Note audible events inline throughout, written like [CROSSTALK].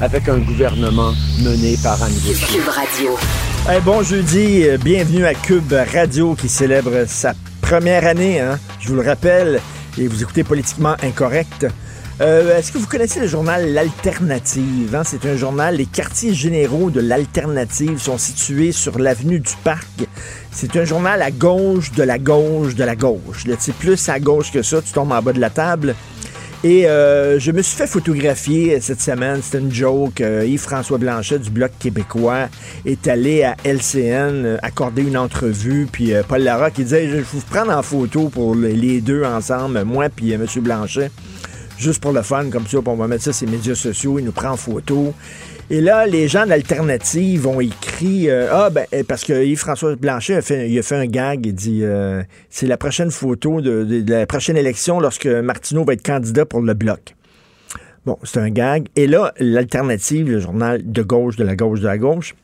avec un gouvernement mené par Anne. Cube Radio. Hey, bon jeudi, euh, bienvenue à Cube Radio qui célèbre sa première année, hein, je vous le rappelle, et vous écoutez Politiquement Incorrect. Euh, Est-ce que vous connaissez le journal L'Alternative? hein? C'est un journal, les quartiers généraux de l'Alternative sont situés sur l'avenue du Parc. C'est un journal à gauche de la gauche de la gauche. Là, tu sais, plus à gauche que ça, tu tombes en bas de la table. Et euh, je me suis fait photographier cette semaine, c'était une joke. Euh, Yves-François Blanchet du Bloc québécois est allé à LCN euh, accorder une entrevue, puis euh, Paul Larocque il disait, je vais vous prendre en photo pour les- deux ensemble, moi puis euh, M. Blanchet, juste pour le fun, comme ça, on va mettre ça sur les médias sociaux, il nous prend en photo. Et là, les gens d'Alternative ont écrit euh, Ah, ben, euh, parce que Yves-François Blanchet a fait, a fait un gag. Il dit euh, C'est la prochaine photo de la prochaine élection lorsque Martineau va être candidat pour le Bloc. Bon, c'est un gag. Et là, l'Alternative, le journal de gauche, de la gauche, de la gauche,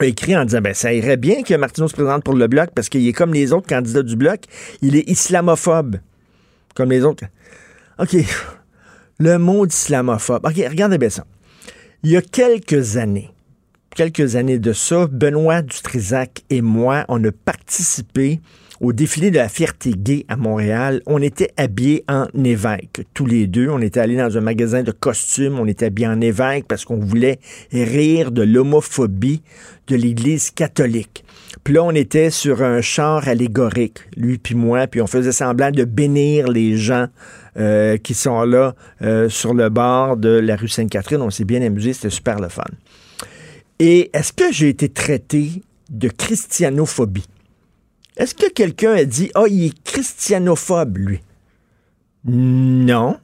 a écrit en disant ben, Ça irait bien que Martineau se présente pour le Bloc parce qu'il est comme les autres candidats du Bloc. Il est islamophobe. Comme les autres. OK. Le mot d'islamophobe. OK, regardez bien ça. Il y a quelques années, quelques années de ça, Benoît Dutrisac et moi, on a participé au défilé de la fierté gay à Montréal. On était habillés en évêque, tous les deux. On était allés dans un magasin de costumes, on était habillés en évêque parce qu'on voulait rire de l'homophobie de l'Église catholique. Puis là, on était sur un char allégorique, lui puis moi, puis on faisait semblant de bénir les gens euh, qui sont là euh, sur le bord de la rue Sainte-Catherine. On s'est bien amusé, c'était super le fun. Et est-ce que j'ai été traité de christianophobie? Est-ce que quelqu'un a dit Ah, il est christianophobe, lui? Non.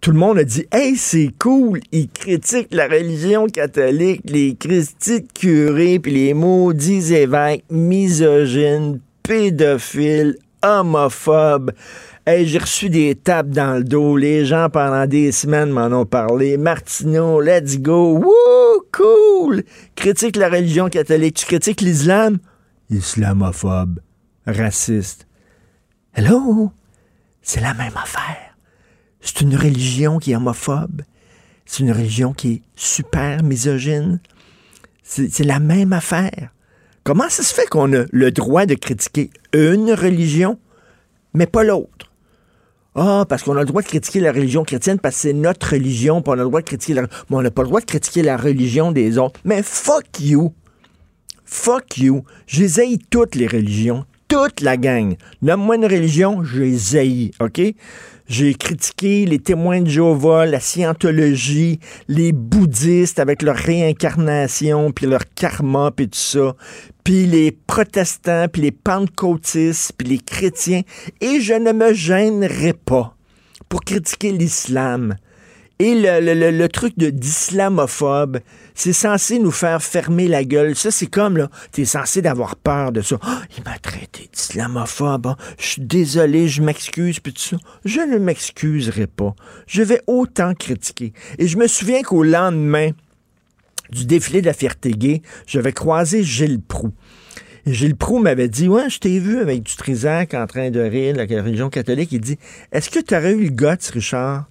Tout le monde a dit Hey, c'est cool, il critique la religion catholique, les Christi curés, puis les maudits évêques misogynes, pédophiles, homophobes. Hey, j'ai reçu des tapes dans le dos. Les gens, pendant des semaines, m'en ont parlé. Martineau, let's go. Woo, cool. Critique la religion catholique. Tu critiques l'islam? Islamophobe. Raciste. Hello? C'est la même affaire. C'est une religion qui est homophobe. C'est une religion qui est super misogyne. C'est la même affaire. Comment ça se fait qu'on a le droit de critiquer une religion, mais pas l'autre? Ah, parce qu'on a le droit de critiquer la religion chrétienne parce que c'est notre religion, puis on a le droit de critiquer la... Mais on n'a pas le droit de critiquer la religion des autres. Mais fuck you! Fuck you! Je les haïs toutes les religions. Toute la gang. Nomme-moi une religion, je les haïs, OK? J'ai critiqué les témoins de Jéhovah, la scientologie, les bouddhistes avec leur réincarnation, puis leur karma, puis tout ça, puis les protestants, puis les pentecôtistes, puis les chrétiens, et je ne me gênerai pas pour critiquer l'islam. Et le, truc de d'islamophobe, c'est censé nous faire fermer la gueule. Ça, c'est comme, là, t'es censé d'avoir peur de ça. Ah, il m'a traité d'islamophobe. hein. Je suis désolé, je m'excuse, puis tout ça. Je ne m'excuserai pas. Je vais autant critiquer. Et je me souviens qu'au lendemain du défilé de la fierté gay, j'avais croisé Gilles Proux. Gilles Proux m'avait dit Ouais, je t'ai vu avec du Trisac en train de rire, la religion catholique. Il dit Est-ce que tu aurais eu le guts, Richard,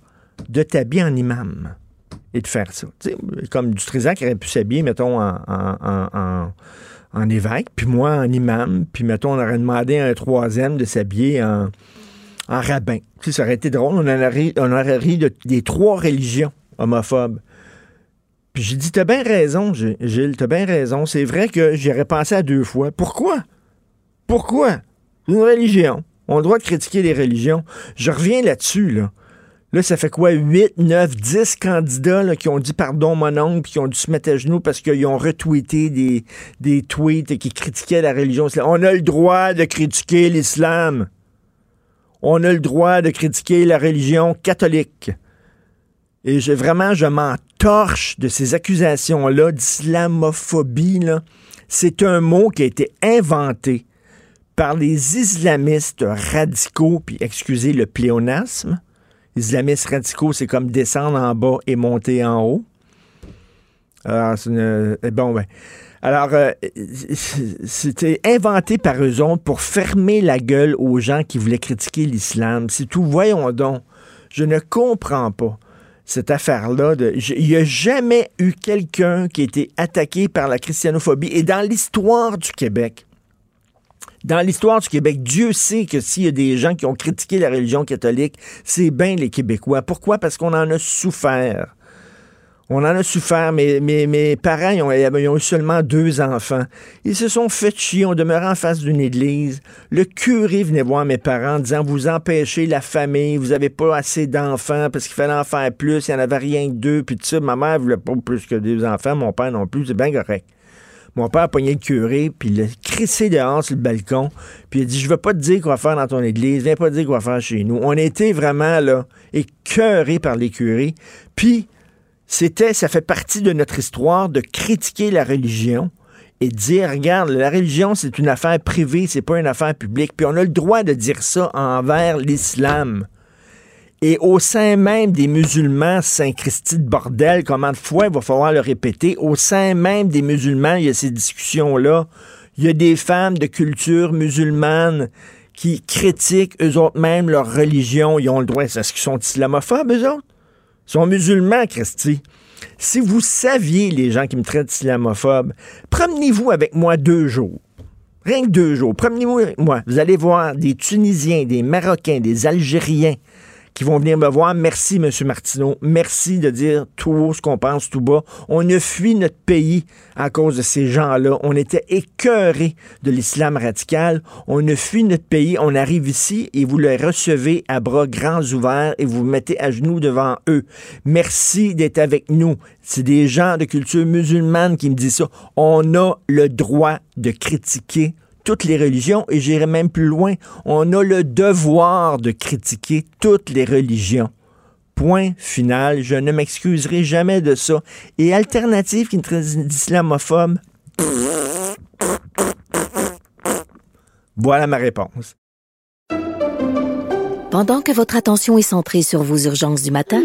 de t'habiller en imam et de faire ça? Comme du Trisac aurait pu s'habiller, mettons, en, en, évêque, puis moi en imam, puis mettons, on aurait demandé à un troisième de s'habiller en, rabbin. Ça aurait été drôle. On, aurait, on aurait ri de- des trois religions homophobes. Puis j'ai dit, t'as bien raison, Gilles, t'as bien raison. C'est vrai que j'y aurais pensé à deux fois. Pourquoi? Pourquoi? Une religion. On a le droit de critiquer les religions. Je reviens là-dessus, là. Là, ça fait quoi? 8, 9, 10 candidats qui ont dit pardon, mon oncle, puis qui ont dû se mettre à genoux parce qu'ils ont retweeté des, des tweets qui critiquaient la religion. On a le droit de critiquer l'islam. On a le droit de critiquer la religion catholique. Et je, vraiment, je m'en torche de ces accusations-là d'islamophobie. C'est un mot qui a été inventé par les islamistes radicaux, puis excusez le pléonasme. Islamistes radicaux, c'est comme descendre en bas et monter en haut. Alors, une- euh, ben. Alors, euh, c'était inventé par eux autres pour fermer la gueule aux gens qui voulaient critiquer l'islam. C'est tout. Voyons donc. Je ne comprends pas cette affaire-là. Il n'y a jamais eu quelqu'un qui a été attaqué par la christianophobie. Et dans l'histoire du Québec, dans l'histoire du Québec, Dieu sait que s'il y a des gens qui ont critiqué la religion catholique, c'est bien les Québécois. Pourquoi? Parce qu'on en a souffert. On en a souffert. Mes, mes, parents, ils ont, eu seulement deux enfants. Ils se sont fait chier. On demeurait en face d'une église. Le curé venait voir mes parents en disant Vous empêchez la famille, vous n'avez pas assez d'enfants parce qu'il fallait en faire plus. Il n'y en avait rien que deux. Puis tout ça, ma mère voulait pas plus que deux enfants. Mon père non plus. C'est bien correct. Mon père a pogné le curé, puis il l'a crissé dehors sur le balcon, puis il a dit Je veux pas te dire quoi faire dans ton église, viens pas te dire quoi faire chez nous. On était vraiment là, écœurés par les curés. Puis, c'était, ça fait partie de notre histoire de critiquer la religion et dire Regarde, la religion, c'est une affaire privée, c'est pas une affaire publique. Puis on a le droit de dire ça envers l'islam. Et au sein même des musulmans, Saint-Christy de bordel, comment de fois il va falloir le répéter, au sein même des musulmans, il y a ces discussions-là. Il y a des femmes de culture musulmane qui critiquent eux autres même leur religion. Ils ont le droit. Est-ce qu'ils sont islamophobes, eux autres? Ils sont musulmans, Christy. Si vous saviez, les gens qui me traitent d'islamophobe, promenez-vous avec moi deux jours. Rien que deux jours. Promenez-vous avec moi. Vous allez voir des Tunisiens, des Marocains, des Algériens qui vont venir me voir. Merci, M. Martineau. Merci de dire tout haut ce qu'on pense tout bas. On a fui notre pays à cause de ces gens-là. On était écœurés de l'islam radical. On a fui notre pays. On arrive ici et vous les recevez à bras grands ouverts et vous vous mettez à genoux devant eux. Merci d'être avec nous. C'est des gens de culture musulmane qui me disent ça. On a le droit de critiquer toutes les religions et j'irai même plus loin. On a le devoir de critiquer toutes les religions. Point final. Je ne m'excuserai jamais de ça. Et alternative qui est islamophobe. Voilà ma réponse. Pendant que votre attention est centrée sur vos urgences du matin,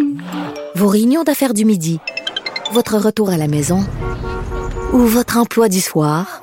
vos réunions d'affaires du midi, votre retour à la maison ou votre emploi du soir,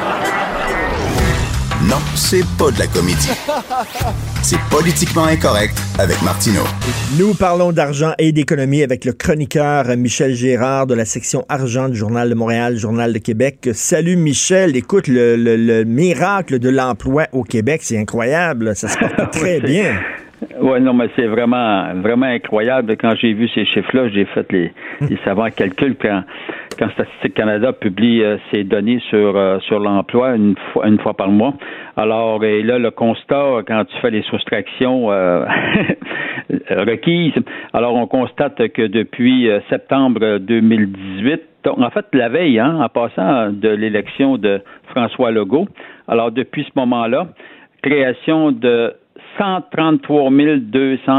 Non, c'est pas de la comédie. C'est politiquement incorrect avec Martineau. Nous parlons d'argent et d'économie avec le chroniqueur Michel Gérard de la section argent du Journal de Montréal, Journal de Québec. Salut Michel, écoute, le, le- le miracle de l'emploi au Québec, c'est incroyable, ça se porte [LAUGHS] très bien. Oui, non, mais c'est vraiment, vraiment incroyable. Quand j'ai vu ces chiffres-là, j'ai fait les, les savants calculs. Quand, quand Statistique Canada publie euh, ses données sur, euh, sur l'emploi une fois, une fois par mois. Alors, et là, le constat, quand tu fais les soustractions euh, [LAUGHS] requises, alors on constate que depuis euh, septembre 2018, donc, en fait, la veille, hein, en passant de l'élection de François Legault, alors depuis ce moment-là, création de 133 200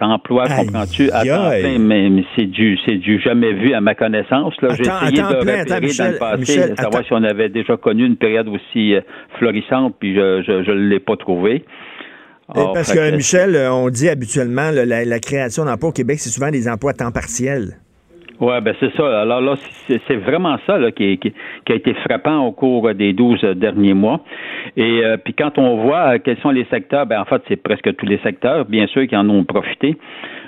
emplois, Aïe, comprends-tu, plein, mais, mais c'est du c'est du jamais vu à ma connaissance. Là. J'ai Attends, essayé attends, de repérer attends, Michel, dans le passé, Michel, savoir attends. si on avait déjà connu une période aussi euh, florissante, puis je je l'ai pas trouvé. Alors, Parce que, Michel, euh, on dit habituellement, là, la, la création d'emplois au Québec, c'est souvent des emplois à temps partiel. Oui, ben c'est ça. Alors là, c'est vraiment ça là, qui, qui, a été frappant au cours des 12 derniers mois. Et euh, puis quand on voit quels sont les secteurs, ben en fait, c'est presque tous les secteurs, bien sûr, qui en ont profité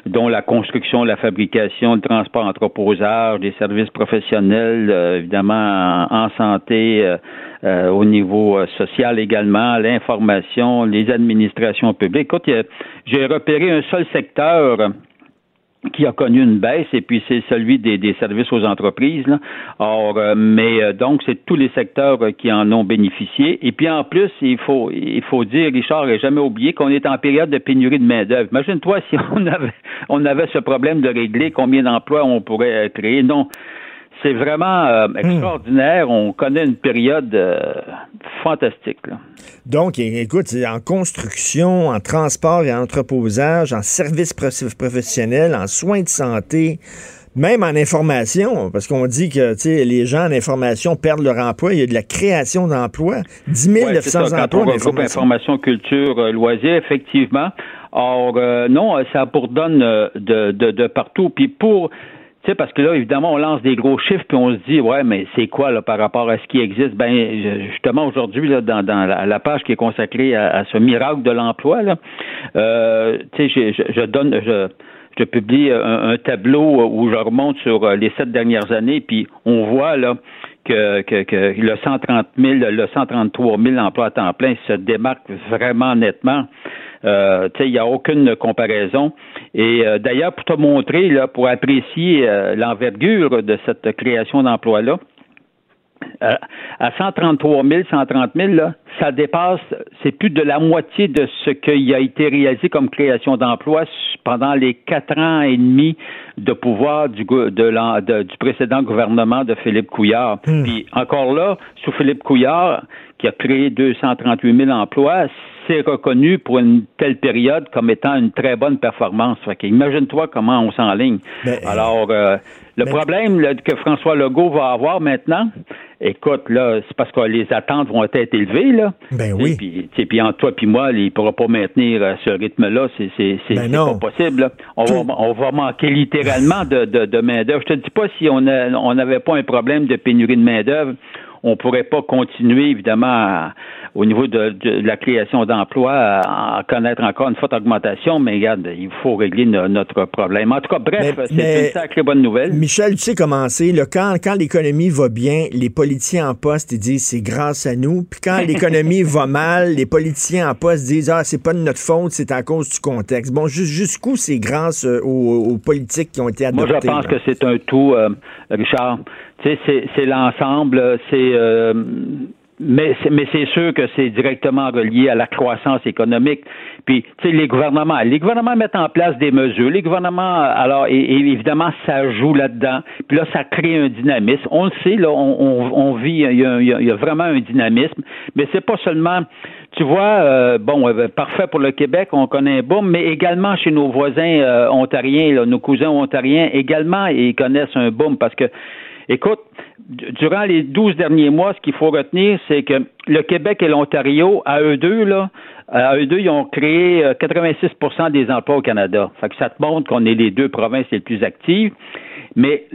dont la construction, la fabrication, le transport, entreposage, des services professionnels, euh, évidemment en, santé, euh, euh, au niveau social également, l'information, les administrations publiques. Écoute, j'ai repéré un seul secteur qui a connu une baisse, et puis c'est celui des, des, services aux entreprises. Là. Or, euh, mais euh, donc, c'est tous les secteurs euh, qui en ont bénéficié. Et puis en plus, il faut il faut dire, Richard, et jamais oublié qu'on est en période de pénurie de main-d'œuvre. Imagine-toi [LAUGHS] si on avait on avait ce problème de régler, combien d'emplois on pourrait créer. Non c'est vraiment euh, hmm. extraordinaire. On connaît une période euh, fantastique. Donc, écoute, en construction, en transport et en entreposage, en services professionnels, en soins de santé, même en information, parce qu'on dit que les gens en information perdent leur emploi. Il y a de la création d'emplois. 10 900 ouais, emplois en information. information, culture, euh, loisirs, effectivement. Or, non, ça bourdonne de, de, de partout. Puis pour sais, parce que là, évidemment, on lance des gros chiffres, puis on se dit, ouais, mais c'est quoi là, par rapport à ce qui existe? Ben, justement, aujourd'hui, là, dans, la, page qui est consacrée à, ce miracle de l'emploi, là, euh, tu sais, je, donne, je, publie un, tableau où je remonte sur euh, les sept dernières années, puis on voit là que, le 130 000, le 133 000 emplois à temps plein se démarque vraiment nettement. Euh, il n'y a aucune comparaison. Et euh, d'ailleurs, pour te montrer, là, pour apprécier euh, l'envergure de cette création d'emplois-là, euh, à 133 000, 130 000, là, ça dépasse, c'est plus de la moitié de ce qui a été réalisé comme création d'emplois pendant les quatre ans et demi de pouvoir du, de, du précédent gouvernement de Philippe Couillard. Hmm. Puis encore là, sous Philippe Couillard, qui a créé 238 000 emplois, c'est reconnu pour une telle période comme étant une très bonne performance. imagine-toi comment on s'enligne. Alors, euh, le problème que François Legault va avoir maintenant, écoute, là, c'est parce que les attentes vont être élevées, là. Ben oui. Puis, puis entre toi et moi, il ne pourra pas maintenir euh, ce rythme-là. C'est, ben pas possible. On, va, on va manquer littéralement de, de, main-d'œuvre. Je te dis pas si on n'avait pas un problème de pénurie de main-d'œuvre on pourrait pas continuer, évidemment, au niveau de, la création d'emplois, à, connaître encore une forte augmentation, mais regarde, il faut régler notre problème. En tout cas, bref, c'est une sacrée bonne nouvelle. Michel, tu sais comment c'est, quand, quand l'économie va bien, les politiciens en poste, ils disent c'est grâce à nous, puis quand l'économie [LAUGHS] va mal, les politiciens en poste disent ah, c'est pas de notre faute, c'est à cause du contexte. Bon, jusqu'où c'est grâce euh, aux, politiques qui ont été adoptés? Moi, je pense que c'est un tout, euh, Richard c'est l'ensemble, c'est euh, mais mais c'est sûr que c'est directement relié à la croissance économique. Puis, tu sais, les gouvernements, les gouvernements mettent en place des mesures. Les gouvernements, alors, évidemment, ça joue là-dedans. Puis là, ça crée un dynamisme. On le sait, là, on, vit, il y, a, vraiment un dynamisme. Mais c'est pas seulement tu vois, euh, bon, euh, parfait pour le Québec, on connaît un boom, mais également chez nos voisins ontariens, nos cousins ontariens, également, ils connaissent un boom parce que Écoute, durant les 12 derniers mois, ce qu'il faut retenir, c'est que le Québec et l'Ontario, à eux deux, là, à eux deux, ils ont créé 86% euh, des emplois au Canada. Fait que ça te montre qu'on est les deux provinces les plus actives. Mais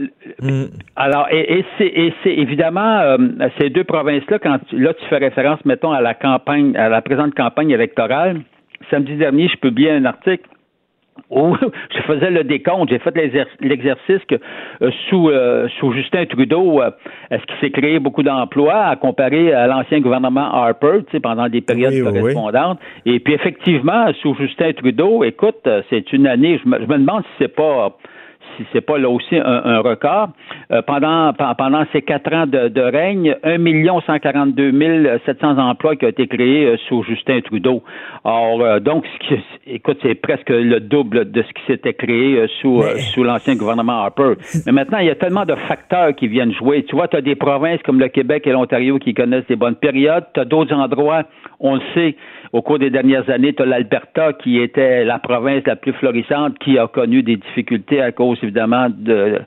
mm. alors, et, c'est évidemment euh, ces deux provinces-là, quand là tu fais référence, mettons, à la campagne, à la présente campagne électorale. Samedi dernier, je publiais un article où [LAUGHS] je faisais le décompte, j'ai fait l'exercice que euh, sous euh, sous Justin Trudeau, euh, est-ce qu'il s'est créé beaucoup d'emplois à comparer à l'ancien gouvernement Harper, tu sais, pendant des périodes correspondantes? Et puis effectivement, sous Justin Trudeau, écoute, c'est une année, je me, je me demande si c'est pas si c'est pas là aussi un, record. Euh, pendant pendant ces quatre ans de, de règne, 1 142 700 emplois qui ont été créés euh, sous Justin Trudeau. Alors euh, donc, écoute, c'est presque le double de ce qui s'était créé sous sous l'ancien gouvernement Harper. Mais maintenant, il y a tellement de facteurs qui viennent jouer. Tu vois, tu as des provinces comme le Québec et l'Ontario qui connaissent des bonnes périodes. Tu as d'autres endroits, on le sait, au cours des dernières années, tu as l'Alberta qui était la province la plus florissante qui a connu des difficultés à cause évidemment de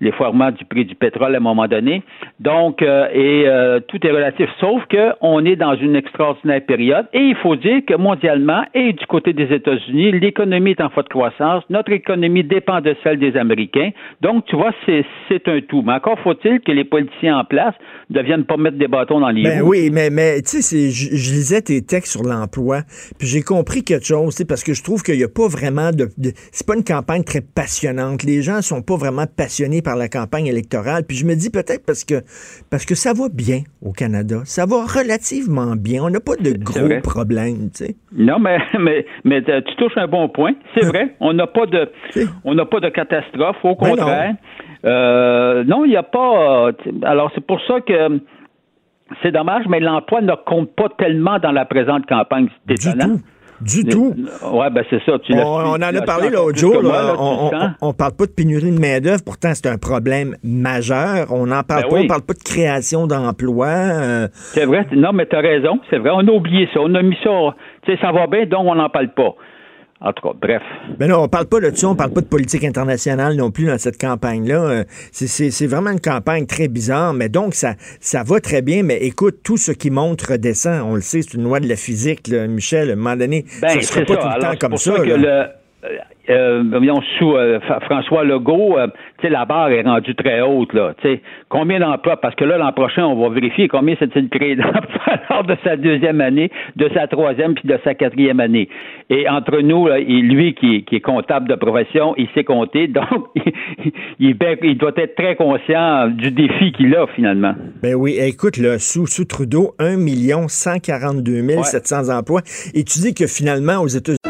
l'effoirement du prix du pétrole à un moment donné. Donc, euh, et euh, tout est relatif, sauf qu'on est dans une extraordinaire période. Et il faut dire que mondialement et du côté des États-Unis, l'économie est en forte croissance. Notre économie dépend de celle des Américains. Donc, tu vois, c'est un tout. Mais encore faut-il que les politiciens en place ne viennent pas mettre des bâtons dans les ben Oui, mais, mais tu sais, je, je lisais tes textes sur l'emploi, puis j'ai compris quelque chose, parce que je trouve qu'il n'y a pas vraiment de, c'est pas une campagne très passionnante. Les gens sont pas vraiment passionnés par la campagne électorale. Puis je me dis peut-être parce que parce que ça va bien au Canada, ça va relativement bien. On n'a pas de gros problèmes, tu sais. Non, mais [LAUGHS] mais mais tu touches un bon point. C'est vrai, [LAUGHS] on n'a pas de on n'a pas de catastrophe. Au ben contraire, euh, non, il n'y a pas. Euh, alors c'est pour ça que c'est dommage, mais l'emploi ne compte pas tellement dans la présente campagne. C'est étonnant. Du tout. Oui, ben c'est ça. on, en a parlé l'autre jour. on, on, parle pas de pénurie de main-d'œuvre, pourtant c'est un problème majeur. On n'en parle ben pas, on parle pas de création d'emplois. Euh. C'est vrai, non, mais tu as raison, c'est vrai. On a oublié ça. On a mis ça. Tu sais, ça va bien, donc on n'en parle pas. En tout cas, bref. Mais non, on parle pas de ça, on parle pas de politique internationale non plus dans cette campagne-là. Euh, c'est vraiment une campagne très bizarre, mais donc ça, ça va très bien. Mais écoute, tout ce qui monte redescend. On le sait, c'est une loi de la physique, Michel. À un moment donné, ben, ça sera pas tout le temps comme ça. Euh, sous euh, François Legault, euh, la barre est rendue très haute. Là, combien d'emplois? Parce que là, l'an prochain, on va vérifier combien s'est-il créé d'emplois [LAUGHS] lors de sa deuxième année, de sa troisième puis de sa quatrième année. Et entre nous, et lui qui, est comptable de profession, il sait compter, [LAUGHS] donc il, il, doit être très conscient du défi qu'il a finalement. Ben oui, écoute, là, sous, sous Trudeau, 1 142 700 emplois. Et tu dis que finalement, aux États-Unis,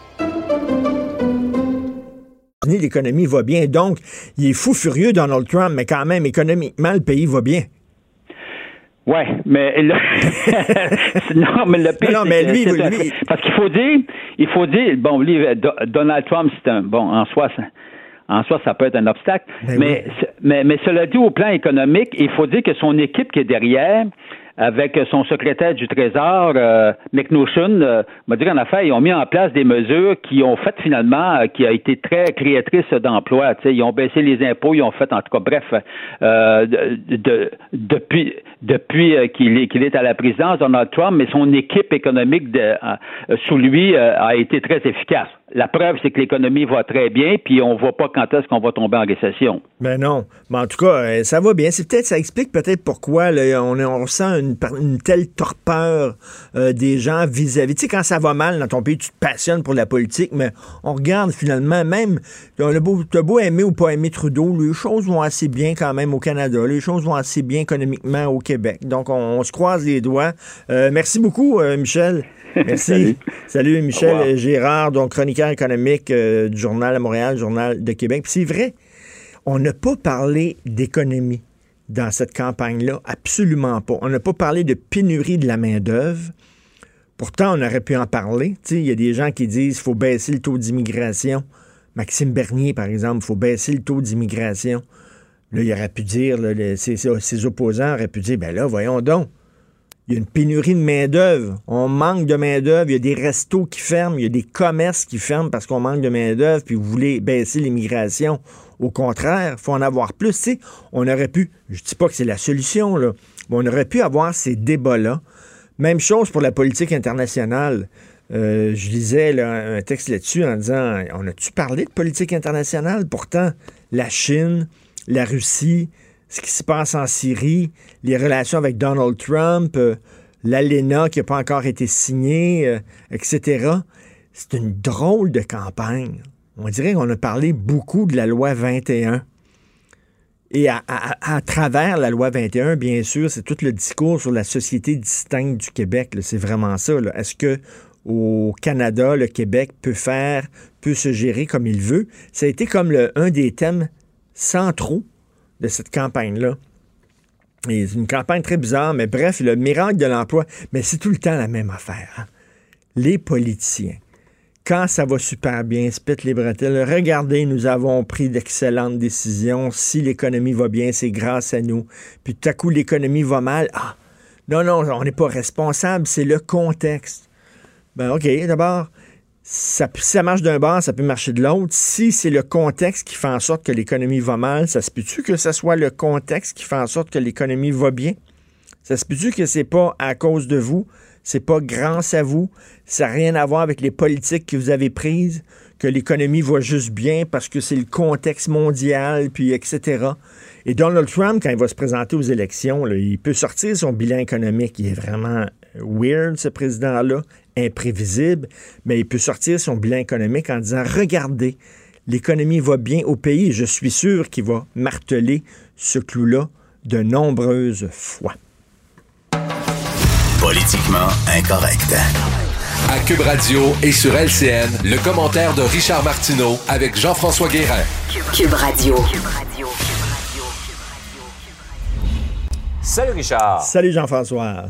l'économie va bien. Donc, il est fou furieux, Donald Trump, mais quand même, économiquement, le pays va bien. Ouais, mais [LAUGHS] non, mais le pire, non, mais lui, parce qu'il faut dire, il faut dire, bon, lui, Donald Trump, c'est un bon en soi. en soi, ça peut être un obstacle. Ben mais, mais, mais, cela dit, au plan économique, il faut dire que son équipe qui est derrière, avec son secrétaire du Trésor, euh, McNaughton, euh, m'a dit qu'en affaire, ils ont mis en place des mesures qui ont fait finalement, euh, qui a été très créatrice d'emplois. Ils ont baissé les impôts, ils ont fait, en tout cas, bref, euh, de, depuis, depuis qu'il est, qu'il est à la présidence, Donald Trump, mais son équipe économique de, sous lui a été très efficace. La preuve, c'est que l'économie va très bien, puis on voit pas quand est-ce qu'on va tomber en récession. Ben non. Mais en tout cas, euh, ça va bien. Peut-être, ça explique peut-être pourquoi on, on, sent une, telle torpeur euh, des gens vis-à-vis. Tu sais, quand ça va mal dans ton pays, tu te passionnes pour la politique, mais on regarde finalement, même, le beau, as beau aimer ou pas aimer Trudeau, les choses vont assez bien quand même au Canada. Les choses vont assez bien économiquement au Québec. Donc, on, se croise les doigts. Euh, merci beaucoup, Michel. [LAUGHS] Merci. Salut. Michel Gérard, donc chroniqueur économique euh, du Journal à Montréal, Journal de Québec. c'est vrai, on n'a pas parlé d'économie dans cette campagne-là, absolument pas. On n'a pas parlé de pénurie de la main-d'œuvre. Pourtant, on aurait pu en parler. Il y a des gens qui disent qu'il faut baisser le taux d'immigration. Maxime Bernier, par exemple, il faut baisser le taux d'immigration. Là, il aurait pu dire, ses, opposants auraient pu dire, ben là, voyons donc, il y a une pénurie de main-d'œuvre. On manque de main-d'œuvre. Il y a des restos qui ferment. Il y a des commerces qui ferment parce qu'on manque de main-d'œuvre. Puis vous voulez baisser l'immigration. Au contraire, il faut en avoir plus. on aurait pu, je ne dis pas que c'est la solution, là, mais on aurait pu avoir ces débats-là. Même chose pour la politique internationale. Euh, je lisais un texte là-dessus en disant on a-tu parlé de politique internationale? Pourtant, la Chine, la Russie, ce qui se passe en Syrie, les relations avec Donald Trump, euh, l'ALENA qui n'a pas encore été signée, euh, etc. C'est une drôle de campagne. On dirait qu'on a parlé beaucoup de la loi 21. Et à, travers la loi 21, bien sûr, c'est tout le discours sur la société distincte du Québec. C'est vraiment ça. Est-ce que au Canada, le Québec peut faire, peut se gérer comme il veut? Ça a été comme un des thèmes centraux de cette campagne-là. C'est une campagne très bizarre, mais bref, le miracle de l'emploi, mais c'est tout le temps la même affaire. hein. Les politiciens, quand ça va super bien, se pètent les bretelles. Regardez, nous avons pris d'excellentes décisions. Si l'économie va bien, c'est grâce à nous. Puis tout à coup, l'économie va mal. Ah, non, non, on n'est pas responsable, c'est le contexte. Ben, OK, d'abord, ça, si ça marche d'un bord, ça peut marcher de l'autre. Si c'est le contexte qui fait en sorte que l'économie va mal, ça se peut-tu que ce soit le contexte qui fait en sorte que l'économie va bien? Ça se peut-tu que c'est pas à cause de vous, c'est pas grâce à vous, ça n'a rien à voir avec les politiques que vous avez prises, que l'économie va juste bien parce que c'est le contexte mondial, puis etc. Et Donald Trump, quand il va se présenter aux élections, il peut sortir son bilan économique. Il est vraiment weird, ce président-là, imprévisible, mais il peut sortir son bilan économique en disant, regardez, l'économie va bien au pays. Je suis sûr qu'il va marteler ce clou-là de nombreuses fois. Politiquement incorrect. À Cube Radio et sur LCN, le commentaire de Richard Martineau avec Jean-François Guérin. Cube Radio. Salut Richard. Salut Jean-François.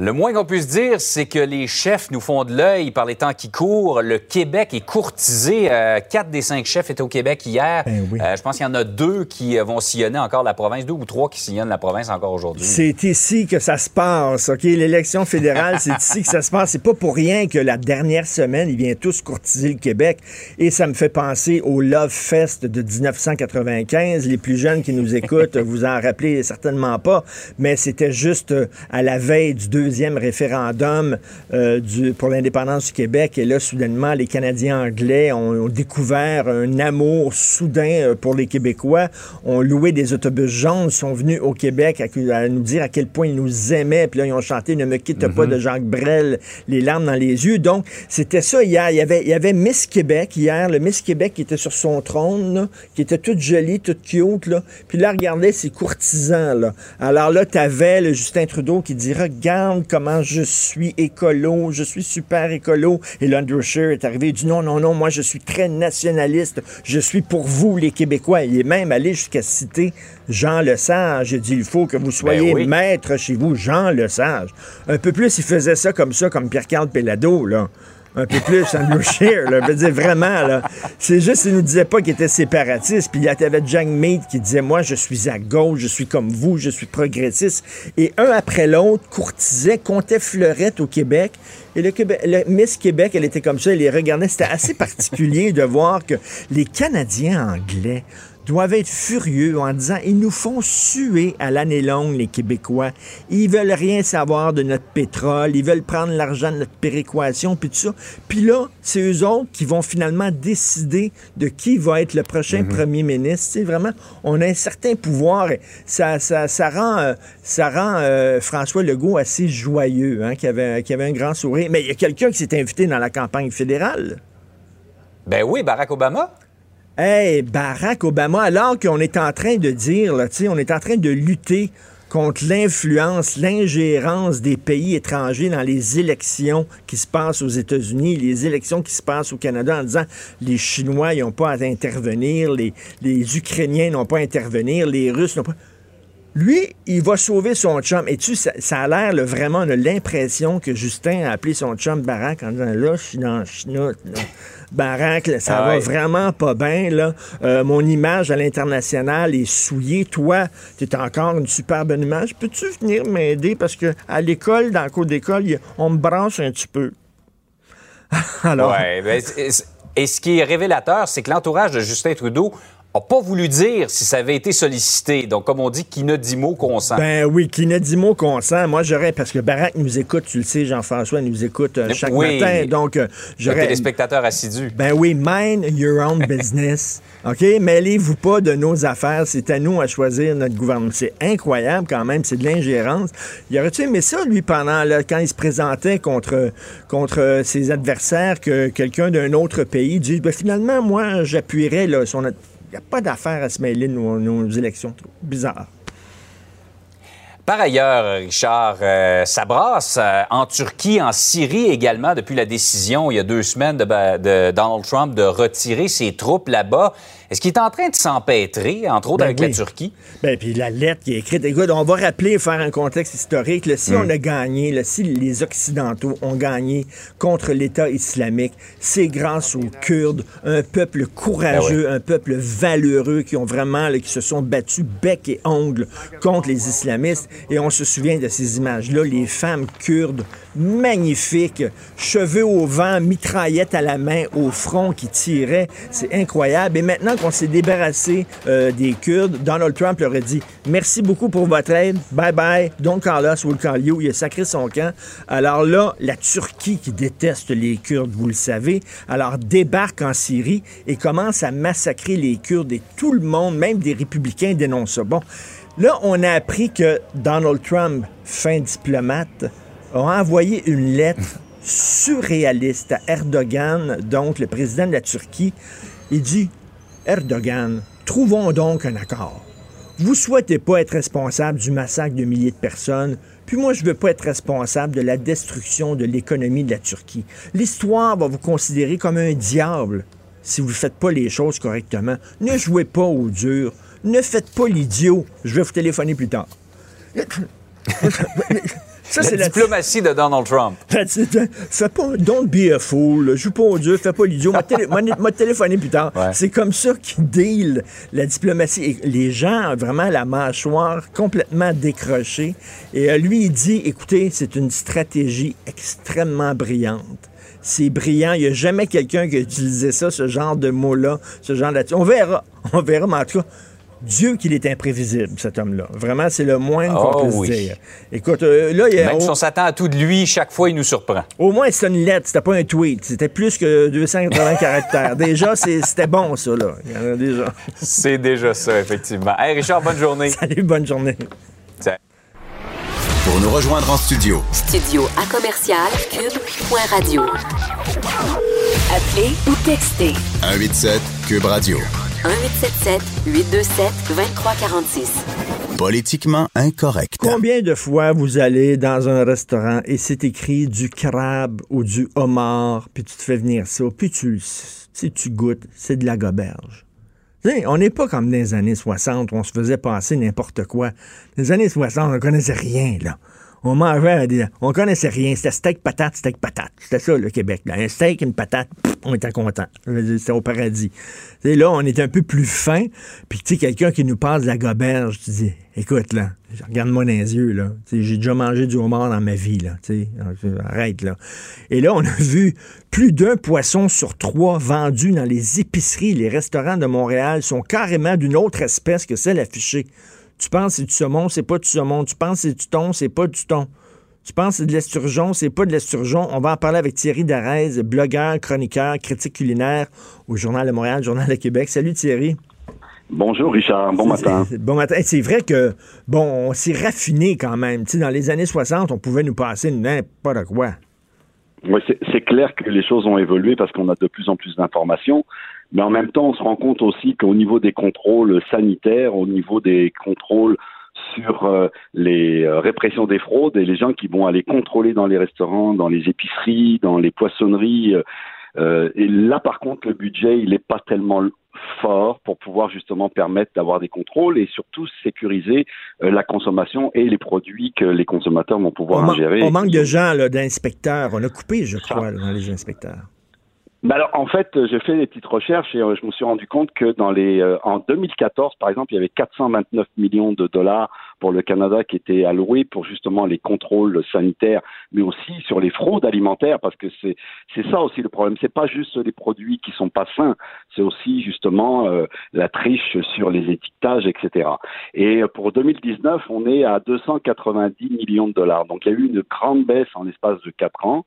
Le moins qu'on puisse dire, c'est que les chefs nous font de l'œil par les temps qui courent. Le Québec est courtisé. Euh, quatre des cinq chefs étaient au Québec hier. Ben oui. Euh, je pense qu'il y en a deux qui euh, vont sillonner encore la province, deux ou trois qui sillonnent la province encore aujourd'hui. C'est ici que ça se passe, OK? L'élection fédérale, c'est [LAUGHS] ici que ça se passe. C'est pas pour rien que la dernière semaine, ils viennent tous courtiser le Québec. Et ça me fait penser au Love Fest de 1995. Les plus jeunes qui nous écoutent, vous en rappelez certainement pas, mais c'était juste à la veille du deuxième référendum euh, du, pour l'indépendance du Québec. Et là, soudainement, les Canadiens anglais ont, ont découvert un amour soudain euh, pour les Québécois, ont loué des autobus jaunes, sont venus au Québec à, à nous dire à quel point ils nous aimaient. Puis là, ils ont chanté Ne me quitte pas de Jacques Brel, les larmes dans les yeux. Donc, c'était ça hier. Il y avait, il y avait Miss Québec hier, le Miss Québec qui était sur son trône, là, qui était toute jolie, toute cute. Là. Puis là, regardez ces courtisans. Là. Alors là, tu avais le Justin Trudeau qui dit Regarde comment je suis écolo, je suis super écolo. Et Scheer est arrivé, il dit non, non, non, moi je suis très nationaliste, je suis pour vous les Québécois. Il est même allé jusqu'à citer Jean Lesage. Il dit il faut que vous soyez oui. maître chez vous, Jean Lesage. Un peu plus, il faisait ça comme ça, comme Pierre-Carl Pellado, là un peu plus Andrew Scheer. [LAUGHS] Là. Je veux dire, vraiment, là. C'est juste, il nous disait pas qu'il était séparatiste. Puis il y avait Jack Meade qui disait, moi, je suis à gauche, je suis comme vous, je suis progressiste. Et un après l'autre, courtisait, comptait fleurette au Québec. Et le, Québec, le Miss Québec, elle était comme ça, elle les regardait. C'était assez particulier de voir que les Canadiens anglais doivent être furieux en disant ils nous font suer à l'année longue, les Québécois. Ils veulent rien savoir de notre pétrole, ils veulent prendre l'argent de notre péréquation, puis tout ça. Puis là, c'est eux autres qui vont finalement décider de qui va être le prochain premier ministre. Sais, vraiment, on a un certain pouvoir. Et ça, ça, ça rend, euh, ça rend euh, François Legault assez joyeux, hein, qui, avait, qui avait un grand sourire. Mais il y a quelqu'un qui s'est invité dans la campagne fédérale. Ben oui, Barack Obama. Hey, Barack Obama, alors qu'on est en train de dire, là, on est en train de lutter contre l'influence, l'ingérence des pays étrangers dans les élections qui se passent aux États-Unis, les élections qui se passent au Canada, en disant les Chinois n'ont pas à intervenir, les, les Ukrainiens n'ont pas à intervenir, les Russes n'ont pas. Lui, il va sauver son chum. Et tu, ça, ça a l'air là, vraiment, a l'impression que Justin a appelé son chum Barack en disant là, je suis dans le chenoute. Barack, là, ça Ah va ouais. vraiment pas bien. Là. Euh, mon image à l'international est souillée. Toi, tu es encore une super bonne image. Peux-tu venir m'aider? Parce que à l'école, dans le cours d'école, on me branche un petit peu. [LAUGHS] Alors, Ouais, ben, et ce qui est révélateur, c'est que l'entourage de Justin Trudeau n'a pas voulu dire si ça avait été sollicité. Donc, comme on dit, qui ne dit mot consent. Ben oui, qui n'a dit mot consent. Moi, j'aurais, parce que Barack nous écoute, tu le sais, Jean-François nous écoute euh, chaque Oui. matin. Donc, euh, j'aurais. téléspectateur assidu. Ben oui, mind your own [LAUGHS] business. OK? Mêlez-vous pas de nos affaires. C'est à nous à choisir notre gouvernement. C'est incroyable quand même. C'est de l'ingérence. Il aurait-tu aimé ça, lui, pendant là, quand il se présentait contre, contre ses adversaires, que quelqu'un d'un autre pays dise ben, finalement, moi, j'appuierais là, son. Il n'y a pas d'affaire à se mêler nos, nos élections. Bizarre. Par ailleurs, Richard, euh, euh, en Turquie, en Syrie également, depuis la décision il y a deux semaines de Donald Trump de retirer ses troupes là-bas. Est-ce qu'il est en train de s'empêtrer, entre autres Ben avec oui. la Turquie? Ben, puis la lettre qui est écrite, écoute, on va rappeler, faire un contexte historique. là, si on a gagné, là, si les Occidentaux ont gagné contre l'État islamique, c'est grâce aux Kurdes, un peuple courageux, un peuple valeureux qui ont vraiment, là, qui se sont battus bec et ongle contre les islamistes. Et on se souvient de ces images-là, les femmes kurdes magnifiques, cheveux au vent, mitraillettes à la main, au front qui tiraient. C'est incroyable. Et maintenant qu'on s'est débarrassé euh, des Kurdes, Donald Trump leur a dit merci beaucoup pour votre aide. Bye bye. Call us, we'll call you. Il a sacré son camp. Alors là, la Turquie qui déteste les Kurdes, vous le savez, alors débarque en Syrie et commence à massacrer les Kurdes et tout le monde, même des républicains, dénoncent ça. Bon, là, on a appris que Donald Trump, fin diplomate, a envoyé une lettre surréaliste à Erdogan, donc le président de la Turquie. Il dit Erdogan, trouvons donc un accord. Vous souhaitez pas être responsable du massacre de milliers de personnes, puis moi je veux pas être responsable de la destruction de l'économie de la Turquie. L'histoire va vous considérer comme un diable si vous ne faites pas les choses correctement. Ne jouez pas au dur. Ne faites pas l'idiot. Je vais vous téléphoner plus tard. [LAUGHS] Ça, la c'est la diplomatie de Donald Trump. [LAUGHS] Fais pas, don't be a fool. Joue pas au Dieu, fais pas l'idiot. M'a télé- téléphoné plus tard. Ouais. C'est comme ça qu'ils deal la diplomatie. Et les gens ont vraiment la mâchoire complètement décrochée. Et euh, lui, il dit, écoutez, c'est une stratégie extrêmement brillante. C'est brillant. Il n'y a jamais quelqu'un qui a utilisé ça, ce genre de mot-là, ce genre de... On verra. [LAUGHS] On verra, mais en tout cas, Dieu qu'il est imprévisible, cet homme-là. Vraiment, c'est le moins qu'on Oh puisse oui. dire. Écoute, euh, là, il y a... Même si on s'attend à tout de lui, chaque fois, il nous surprend. Au moins, c'était une lettre, c'était pas un tweet. C'était plus que 280 [LAUGHS] caractères. Déjà, c'est- c'était bon, ça, là. Il y en a déjà. C'est déjà ça, effectivement. Hey, Richard, bonne journée. [LAUGHS] Salut, bonne journée. Pour nous rejoindre en studio, Studio à commercial cube.radio. Appelez ou textez 187 Cube Radio. 1877 827 2346. Politiquement incorrect. Combien de fois vous allez dans un restaurant et c'est écrit du crabe ou du homard, puis tu te fais venir ça, puis tu, le- tu goûtes, c'est de la goberge. On n'est pas comme dans les années 60 où on se faisait passer n'importe quoi. Dans les années 60, on ne connaissait rien, là. On mangeait, des- on connaissait rien. C'était steak patate, steak patate. C'était ça, le Québec. Un steak, une patate, on était content. C'était au paradis. Là, on est un peu plus fin. Puis, tu sais, quelqu'un qui nous parle de la goberge, tu dis, écoute, là, regarde-moi dans les yeux, là. J'ai déjà mangé du homard dans ma vie, là. Arrête, là. Et là, on a vu plus d'un poisson sur trois vendu dans les épiceries. Les restaurants de Montréal sont carrément d'une autre espèce que celle affichée. Tu penses que c'est du saumon, c'est pas du saumon. Tu penses que c'est du thon, c'est pas du thon. Tu penses que c'est de l'esturgeon, c'est pas de l'esturgeon. On va en parler avec Thierry Darès, blogueur, chroniqueur, critique culinaire au Journal de Montréal, Journal de Québec. Salut Thierry. Bonjour Richard, bon matin. Bon matin. C'est vrai que, bon, on s'est raffiné quand même. Tu sais, dans les années 60, on pouvait nous passer n'importe quoi. Oui, c'est clair que les choses ont évolué parce qu'on a de plus en plus d'informations, mais en même temps, on se rend compte aussi qu'au niveau des contrôles sanitaires, au niveau des contrôles sur euh, les euh, répressions des fraudes et les gens qui vont aller contrôler dans les restaurants, dans les épiceries, dans les poissonneries. euh, et là, par contre, le budget, il n'est pas tellement fort pour pouvoir justement permettre d'avoir des contrôles et surtout sécuriser euh, la consommation et les produits que les consommateurs vont pouvoir On, ingérer. on manque de gens, d'inspecteurs. On a coupé, je crois, les inspecteurs. Ben alors, en fait, euh, j'ai fait des petites recherches et euh, je me suis rendu compte que dans les, euh, en 2014, par exemple, il y avait 429 millions de dollars pour le Canada qui étaient alloués pour justement les contrôles sanitaires, mais aussi sur les fraudes alimentaires, parce que c'est c'est ça aussi le problème. C'est pas juste les produits qui sont pas sains, c'est aussi justement euh, la triche sur les étiquetages, etc. Et euh, pour 2019, on est à 290 millions de dollars. Donc il y a eu une grande baisse en l'espace de quatre ans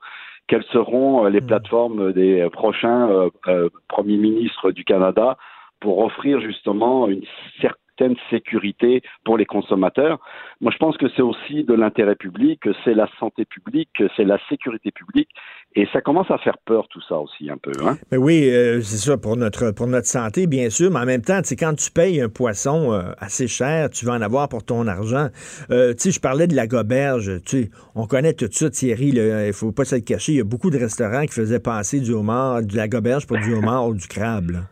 quelles seront euh, les plateformes des euh, prochains euh, premiers ministres du Canada pour offrir justement une certaine sécurité pour les consommateurs? Moi, je pense que c'est aussi de l'intérêt public, c'est la santé publique, que c'est la sécurité publique, et ça commence à faire peur tout ça aussi un peu. Hein? Ben oui, euh, c'est ça pour notre pour notre santé, bien sûr, mais en même temps, sais, quand tu payes un poisson euh, assez cher, tu vas en avoir pour ton argent. Euh, tu sais, je parlais de la goberge, tu on connaît tout ça, Thierry, là, il faut pas se le cacher, il y a beaucoup de restaurants qui faisaient passer du homard, de la goberge pour du homard ou du crabe.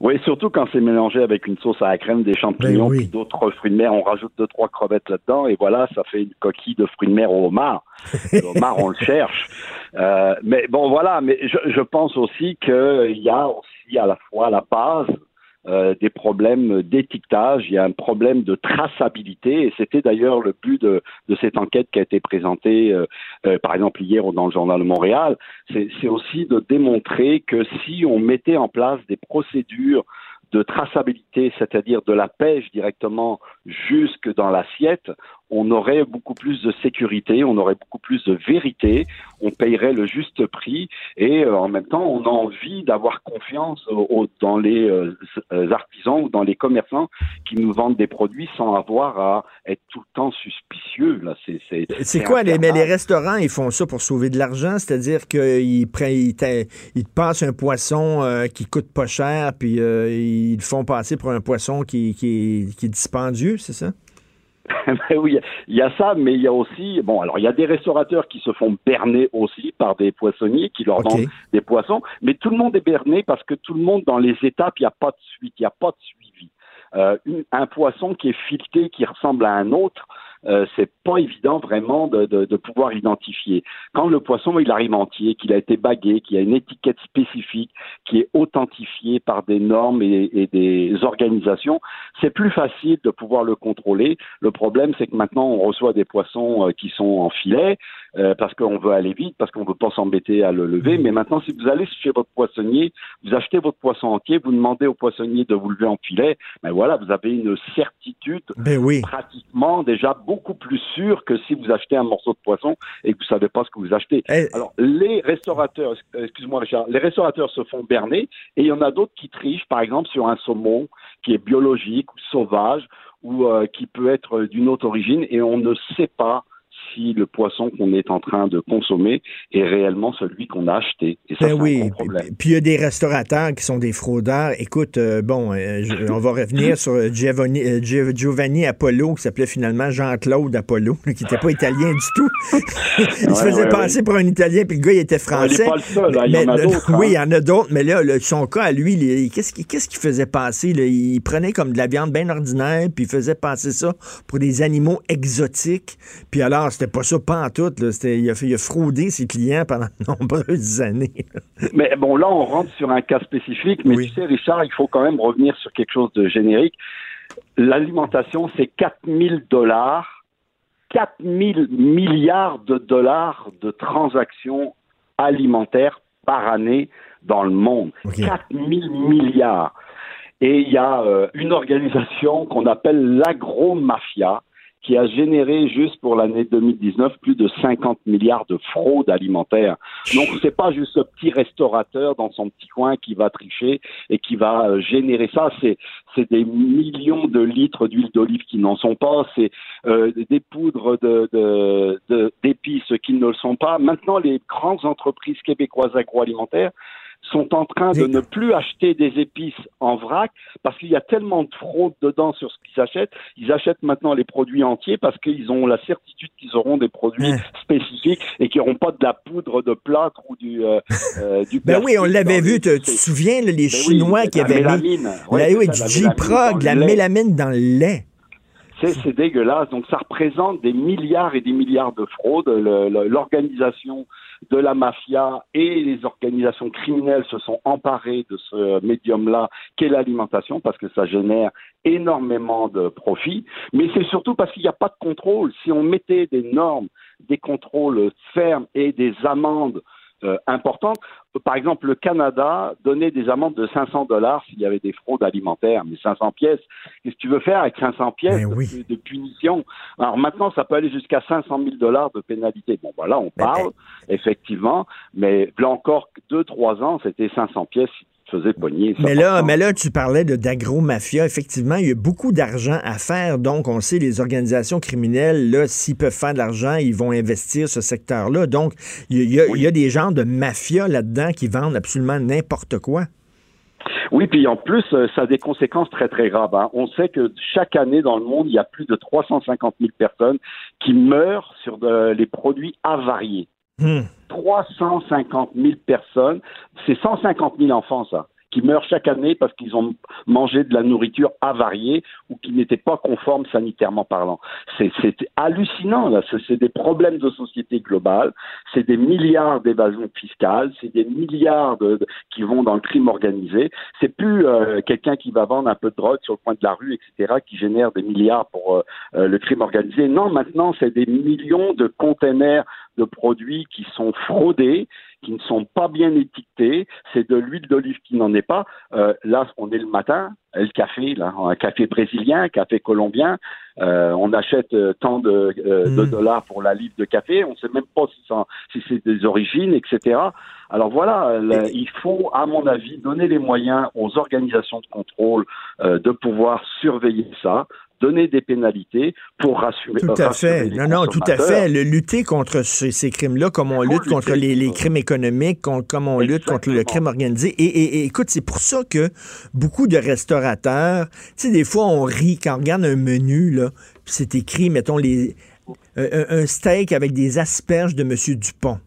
Oui, surtout quand c'est mélangé avec une sauce à la crème, des champignons, Ben oui. puis d'autres fruits de mer. On rajoute deux, trois crevettes là-dedans, et voilà, ça fait une coquille de fruits de mer au homard. [LAUGHS] Le homard, on le cherche. Euh, mais bon, voilà. Mais je, je pense aussi qu'il y a aussi à la fois la base euh, des problèmes d'étiquetage, il y a un problème de traçabilité, et c'était d'ailleurs le but de, de cette enquête qui a été présentée, euh, euh, par exemple hier dans le journal de Montréal, c'est aussi de démontrer que si on mettait en place des procédures de traçabilité, c'est-à-dire de la pêche directement jusque dans l'assiette, on aurait beaucoup plus de sécurité, on aurait beaucoup plus de vérité, on payerait le juste prix et euh, en même temps on a envie d'avoir confiance au- au- dans les euh, s- artisans ou dans les commerçants qui nous vendent des produits sans avoir à être tout le temps suspicieux. Là, c'est c'est C'est quoi, les, mais les restaurants, ils font ça pour sauver de l'argent, c'est-à-dire qu'ils prennent, ils, te- ils te passent un poisson euh, qui coûte pas cher, puis euh, ils le font passer pour un poisson qui, qui, qui est dispendieux, c'est ça? [LAUGHS] Ben oui, il y a ça, mais il y a aussi, bon, alors il y a des restaurateurs qui se font berner aussi par des poissonniers qui leur vendent des poissons, mais tout le monde est berné parce que tout le monde dans les étapes, il n'y a pas de suite, il n'y a pas de suivi. Euh, un poisson qui est fileté, qui ressemble à un autre, euh, c'est pas évident vraiment de, de, de pouvoir identifier. Quand le poisson il arrive entier, qu'il a été bagué, qu'il a une étiquette spécifique, qui est authentifiée par des normes et, et des organisations, c'est plus facile de pouvoir le contrôler. Le problème, c'est que maintenant, on reçoit des poissons euh, qui sont en filet euh, parce qu'on veut aller vite, parce qu'on veut pas s'embêter à le lever. Mais maintenant, si vous allez chez votre poissonnier, vous achetez votre poisson entier, vous demandez au poissonnier de vous lever en filet, ben voilà, vous avez une certitude Ben oui. pratiquement déjà beaucoup plus sûre que si vous achetez un morceau de poisson et que vous savez pas ce que vous achetez. Eh, Alors, les restaurateurs, euh, excuse-moi Richard, les restaurateurs se font berner et il y en a d'autres qui trichent, par exemple sur un saumon qui est biologique ou sauvage ou euh, qui peut être d'une autre origine et on ne sait pas si le poisson qu'on est en train de consommer est réellement celui qu'on a acheté. Et ça, Ben un oui. problème. Puis il y a des restaurateurs qui sont des fraudeurs. Écoute, euh, bon, euh, je- on va revenir sur euh, Giovanni, euh, Gio- Giovanni Apollo, qui s'appelait finalement Jean-Claude Apollo, [LAUGHS] qui n'était pas italien du tout. [LAUGHS] il se faisait ouais, passer pour un Italien, puis le gars, il était il français. est pas le seul, hein, il y en a d'autres, Oui, hein. il y en a d'autres, mais là, le- son cas à lui, il- qu'est-ce qu'il faisait passer? là? Il prenait comme de la viande bien ordinaire, puis il faisait passer ça pour des animaux exotiques. Puis alors, c'était pas ça pas en tout. Là. Il, a fait, il a fraudé ses clients pendant de nombreuses années. Mais bon, là, on rentre sur un cas spécifique, mais Oui. tu sais, Richard, il faut quand même revenir sur quelque chose de générique. L'alimentation, c'est 4000 dollars, 4000 milliards de dollars de transactions alimentaires par année dans le monde. OK. 4000 milliards. Et il y a euh, une organisation qu'on appelle l'agro-mafia qui a généré juste pour l'année 2019 plus de 50 milliards de fraudes alimentaires. Donc c'est pas juste ce petit restaurateur dans son petit coin qui va tricher et qui va euh, générer ça. C'est c'est des millions de litres d'huile d'olive qui n'en sont pas. C'est euh, des poudres de de- de- d'épices qui ne le sont pas. Maintenant les grandes entreprises québécoises agroalimentaires sont en train de ne plus acheter des épices en vrac parce qu'il y a tellement de fraude dedans sur ce qu'ils achètent. Ils achètent maintenant les produits entiers parce qu'ils ont la certitude qu'ils auront des produits spécifiques et qu'ils n'auront pas de la poudre de plâtre ou du, euh, euh, du Ben oui, on l'avait vu. te- Tu te souviens, les Ben oui, Chinois qui avaient mis mélamine. Ouais, la- oui, ça, du J-Prog, la mélamine dans le lait. C'est, dégueulasse. Donc, ça représente des milliards et des milliards de fraudes. L'organisation de la mafia et les organisations criminelles se sont emparées de ce médium-là qu'est l'alimentation parce que ça génère énormément de profits. Mais c'est surtout parce qu'il n'y a pas de contrôle. Si on mettait des normes, des contrôles fermes et des amendes euh, importantes. Par exemple, le Canada donnait des amendes de 500 dollars s'il y avait des fraudes alimentaires, mais 500 pièces, qu'est-ce que tu veux faire avec 500 pièces Ben de, oui. de punition? Alors maintenant, ça peut aller jusqu'à 500 000 dollars de pénalité. Bon, voilà, on parle, effectivement, mais là encore, deux, trois ans, c'était 500 pièces te pogner. Mais là, mais là, tu parlais d'agro-mafia. Effectivement, il y a beaucoup d'argent à faire. Donc, on sait, les organisations criminelles, là, s'ils peuvent faire de l'argent, ils vont investir ce secteur-là. Donc, il y, a- il y des genres de mafia là-dedans qui vendent absolument n'importe quoi. Oui, puis en plus, euh, ça a des conséquences très, très graves. hein. On sait que chaque année dans le monde, il y a plus de 350 000 personnes qui meurent sur de- les produits avariés. Hmm. 350 000 personnes, c'est 150 000 enfants, ça, qui meurent chaque année parce qu'ils ont mangé de la nourriture avariée ou qui n'était pas conforme sanitairement parlant. C'est hallucinant, là. C'est des problèmes de société globale, c'est des milliards d'évasions fiscales, c'est des milliards de, qui vont dans le crime organisé. C'est plus euh, quelqu'un qui va vendre un peu de drogue sur le coin de la rue, etc., qui génère des milliards pour euh, euh, le crime organisé. Non, maintenant, c'est des millions de containers de produits qui sont fraudés, qui ne sont pas bien étiquetés. C'est de l'huile d'olive qui n'en est pas. Euh, là, on est le matin, le café, là, un café brésilien, un café colombien. Euh, on achète euh, tant de, de, Mm. dollars pour la livre de café. On ne sait même pas si, c'est des origines, etc. Alors voilà, il faut, à mon avis, donner les moyens aux organisations de contrôle euh, de pouvoir surveiller ça, donner des pénalités pour rassurer. Tout à rassurer fait. les Non, non, tout à fait. Le, lutter contre ces, ces crimes-là, comme on lutte contre les, les crimes économiques, con- comme on lutte contre le crime organisé. Et, et- et écoute, c'est pour ça que beaucoup de restaurateurs, tu sais, des fois, on rit quand on regarde un menu, là, c'est écrit, mettons, les, un, un steak avec des asperges de M. Dupont.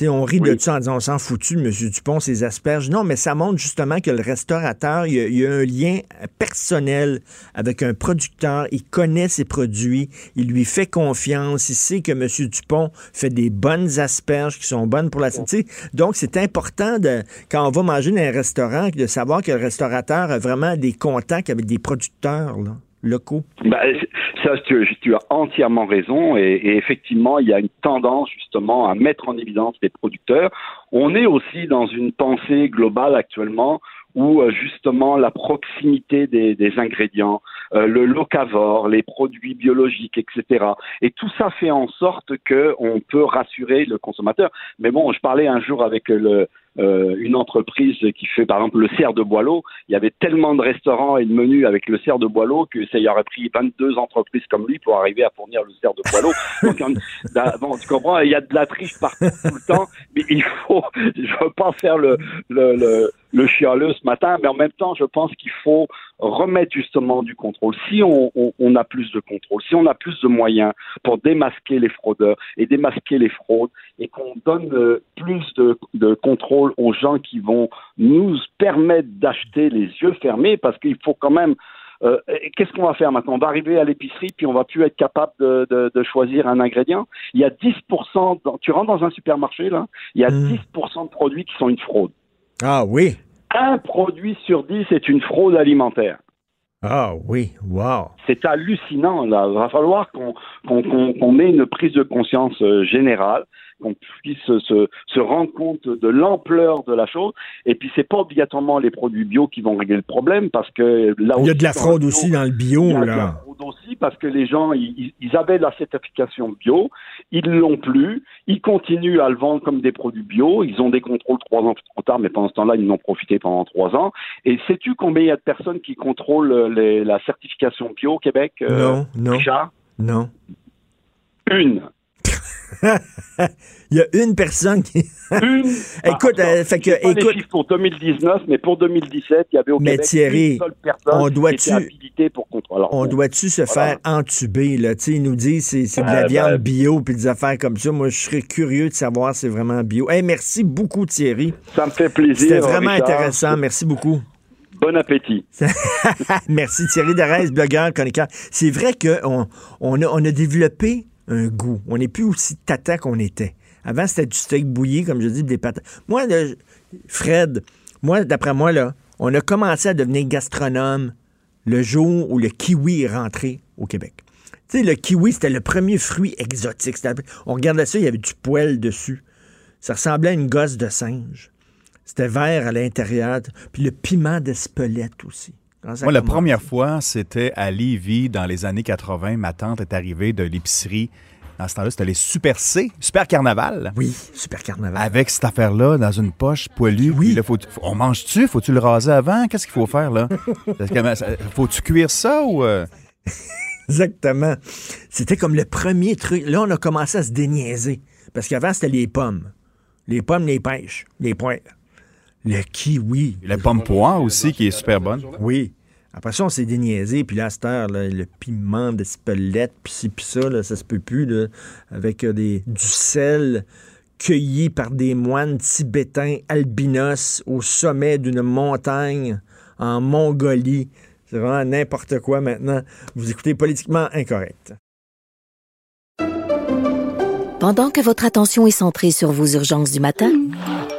On rit de ça en disant on s'en foutu de M. Dupont, ses asperges. Non, mais ça montre justement que le restaurateur, il y a, il y a un lien personnel avec un producteur. Il connaît ses produits, il lui fait confiance. Il sait que M. Dupont fait des bonnes asperges qui sont bonnes pour la santé. Donc, c'est important, de, quand on va manger dans un restaurant, de savoir que le restaurateur a vraiment des contacts avec des producteurs là, locaux? Bah, ça, tu, tu as entièrement raison. Et, et effectivement, il y a une tendance justement à mettre en évidence les producteurs. On est aussi dans une pensée globale actuellement où euh, justement la proximité des, des ingrédients, euh, le locavore, les produits biologiques, etc. Et tout ça fait en sorte que on peut rassurer le consommateur. Mais bon, je parlais un jour avec le, euh, une entreprise qui fait par exemple le cerf de Boileau. Il y avait tellement de restaurants et de menus avec le cerf de Boileau que ça y aurait pris 22 entreprises comme lui pour arriver à fournir le cerf de Boileau. [LAUGHS] Donc, on- da- bon, tu comprends, il y a de la triche partout tout le temps, mais il faut, je veux pas faire le, le, le, le chialeux ce matin, mais en même temps, je pense qu'il faut remettre justement du contrôle. Si on, on, on a plus de contrôle, si on a plus de moyens pour démasquer les fraudeurs et démasquer les fraudes, et qu'on donne euh, plus de, de contrôle aux gens qui vont nous permettre d'acheter les yeux fermés, parce qu'il faut quand même euh, Qu'est-ce qu'on va faire maintenant? On va arriver à l'épicerie puis on va plus être capable de, de, de choisir un ingrédient. Il y a 10%, dans, tu rentres dans un supermarché là, il y a 10% de produits qui sont une fraude. Ah oui. Un produit sur 10 est une fraude alimentaire. Ah oui, wow. C'est hallucinant. Là. Il va falloir qu'on qu'on ait une prise de conscience euh, générale, qu'on puisse se, rendre compte de l'ampleur de la chose. Et puis, c'est pas obligatoirement les produits bio qui vont régler le problème, parce que là Il y a aussi, de la fraude bio, aussi dans le bio, il y a de la fraude aussi parce que les gens, ils, ils avaient la certification bio, ils l'ont plus, ils continuent à le vendre comme des produits bio, ils ont des contrôles trois ans plus tard, mais pendant ce temps-là, ils n'ont profité pendant trois ans. Et sais-tu combien il y a de personnes qui contrôlent euh, les- la certification bio au Québec euh, Non, non. Richard? Non. Une. Il y a une personne qui. Une. [LAUGHS] écoute, Ah, euh, fait que, pas les écoute, chiffres pour 2019, mais pour 2017, il y avait au Mais Québec Thierry, une seule personne on qui doit-tu- était pour contrôler. On doit-tu se voilà. faire entuber, là? Tu sais, ils nous disent c'est c'est de la Euh, viande ben- bio puis des affaires comme ça. Moi, je serais curieux de savoir si c'est vraiment bio. Hey, merci beaucoup, Thierry. Ça me fait plaisir. C'était vraiment Richard. intéressant. Merci beaucoup. Bon appétit. [LAUGHS] Merci Thierry Darès, blogueur, chroniqueur. C'est vrai qu'on on a, on a développé un goût. On n'est plus aussi tata qu'on était. Avant, c'était du steak bouilli, comme je dis, des patates. Moi, Fred, moi, d'après moi, là, on a commencé à devenir gastronome le jour où le kiwi est rentré au Québec. Tu sais, le kiwi, c'était le premier fruit exotique. On regardait ça, il y avait du poil dessus. Ça ressemblait à une gosse de singe. C'était vert à l'intérieur. Puis le piment d'Espelette aussi. Moi, la première fois, c'était à Lévis dans les années 80. Ma tante est arrivée de l'épicerie. Dans ce temps-là, c'était les Super C, Super Carnaval. Oui, Super Carnaval. Avec cette affaire-là dans une poche poilue. Oui. Là, faut, faut- on mange-tu? Faut-tu le raser avant? Qu'est-ce qu'il faut faire, là? [LAUGHS] Faut-tu cuire ça ou... euh? Exactement. C'était comme le premier truc. Là, on a commencé à se déniaiser. Parce qu'avant, c'était les pommes. Les pommes, les pêches, les poires. Le kiwi. La pomme poire aussi, qui est super bonne. Oui. Après ça, on s'est déniaisé. Puis là, à cette heure, là, le piment d'Espelette, puis ci, puis ça, là, ça se peut plus. Là, avec euh, des, du sel cueillis par des moines tibétains albinos au sommet d'une montagne en Mongolie. C'est vraiment n'importe quoi maintenant. Vous écoutez politiquement incorrect. Pendant que votre attention est centrée sur vos urgences du matin,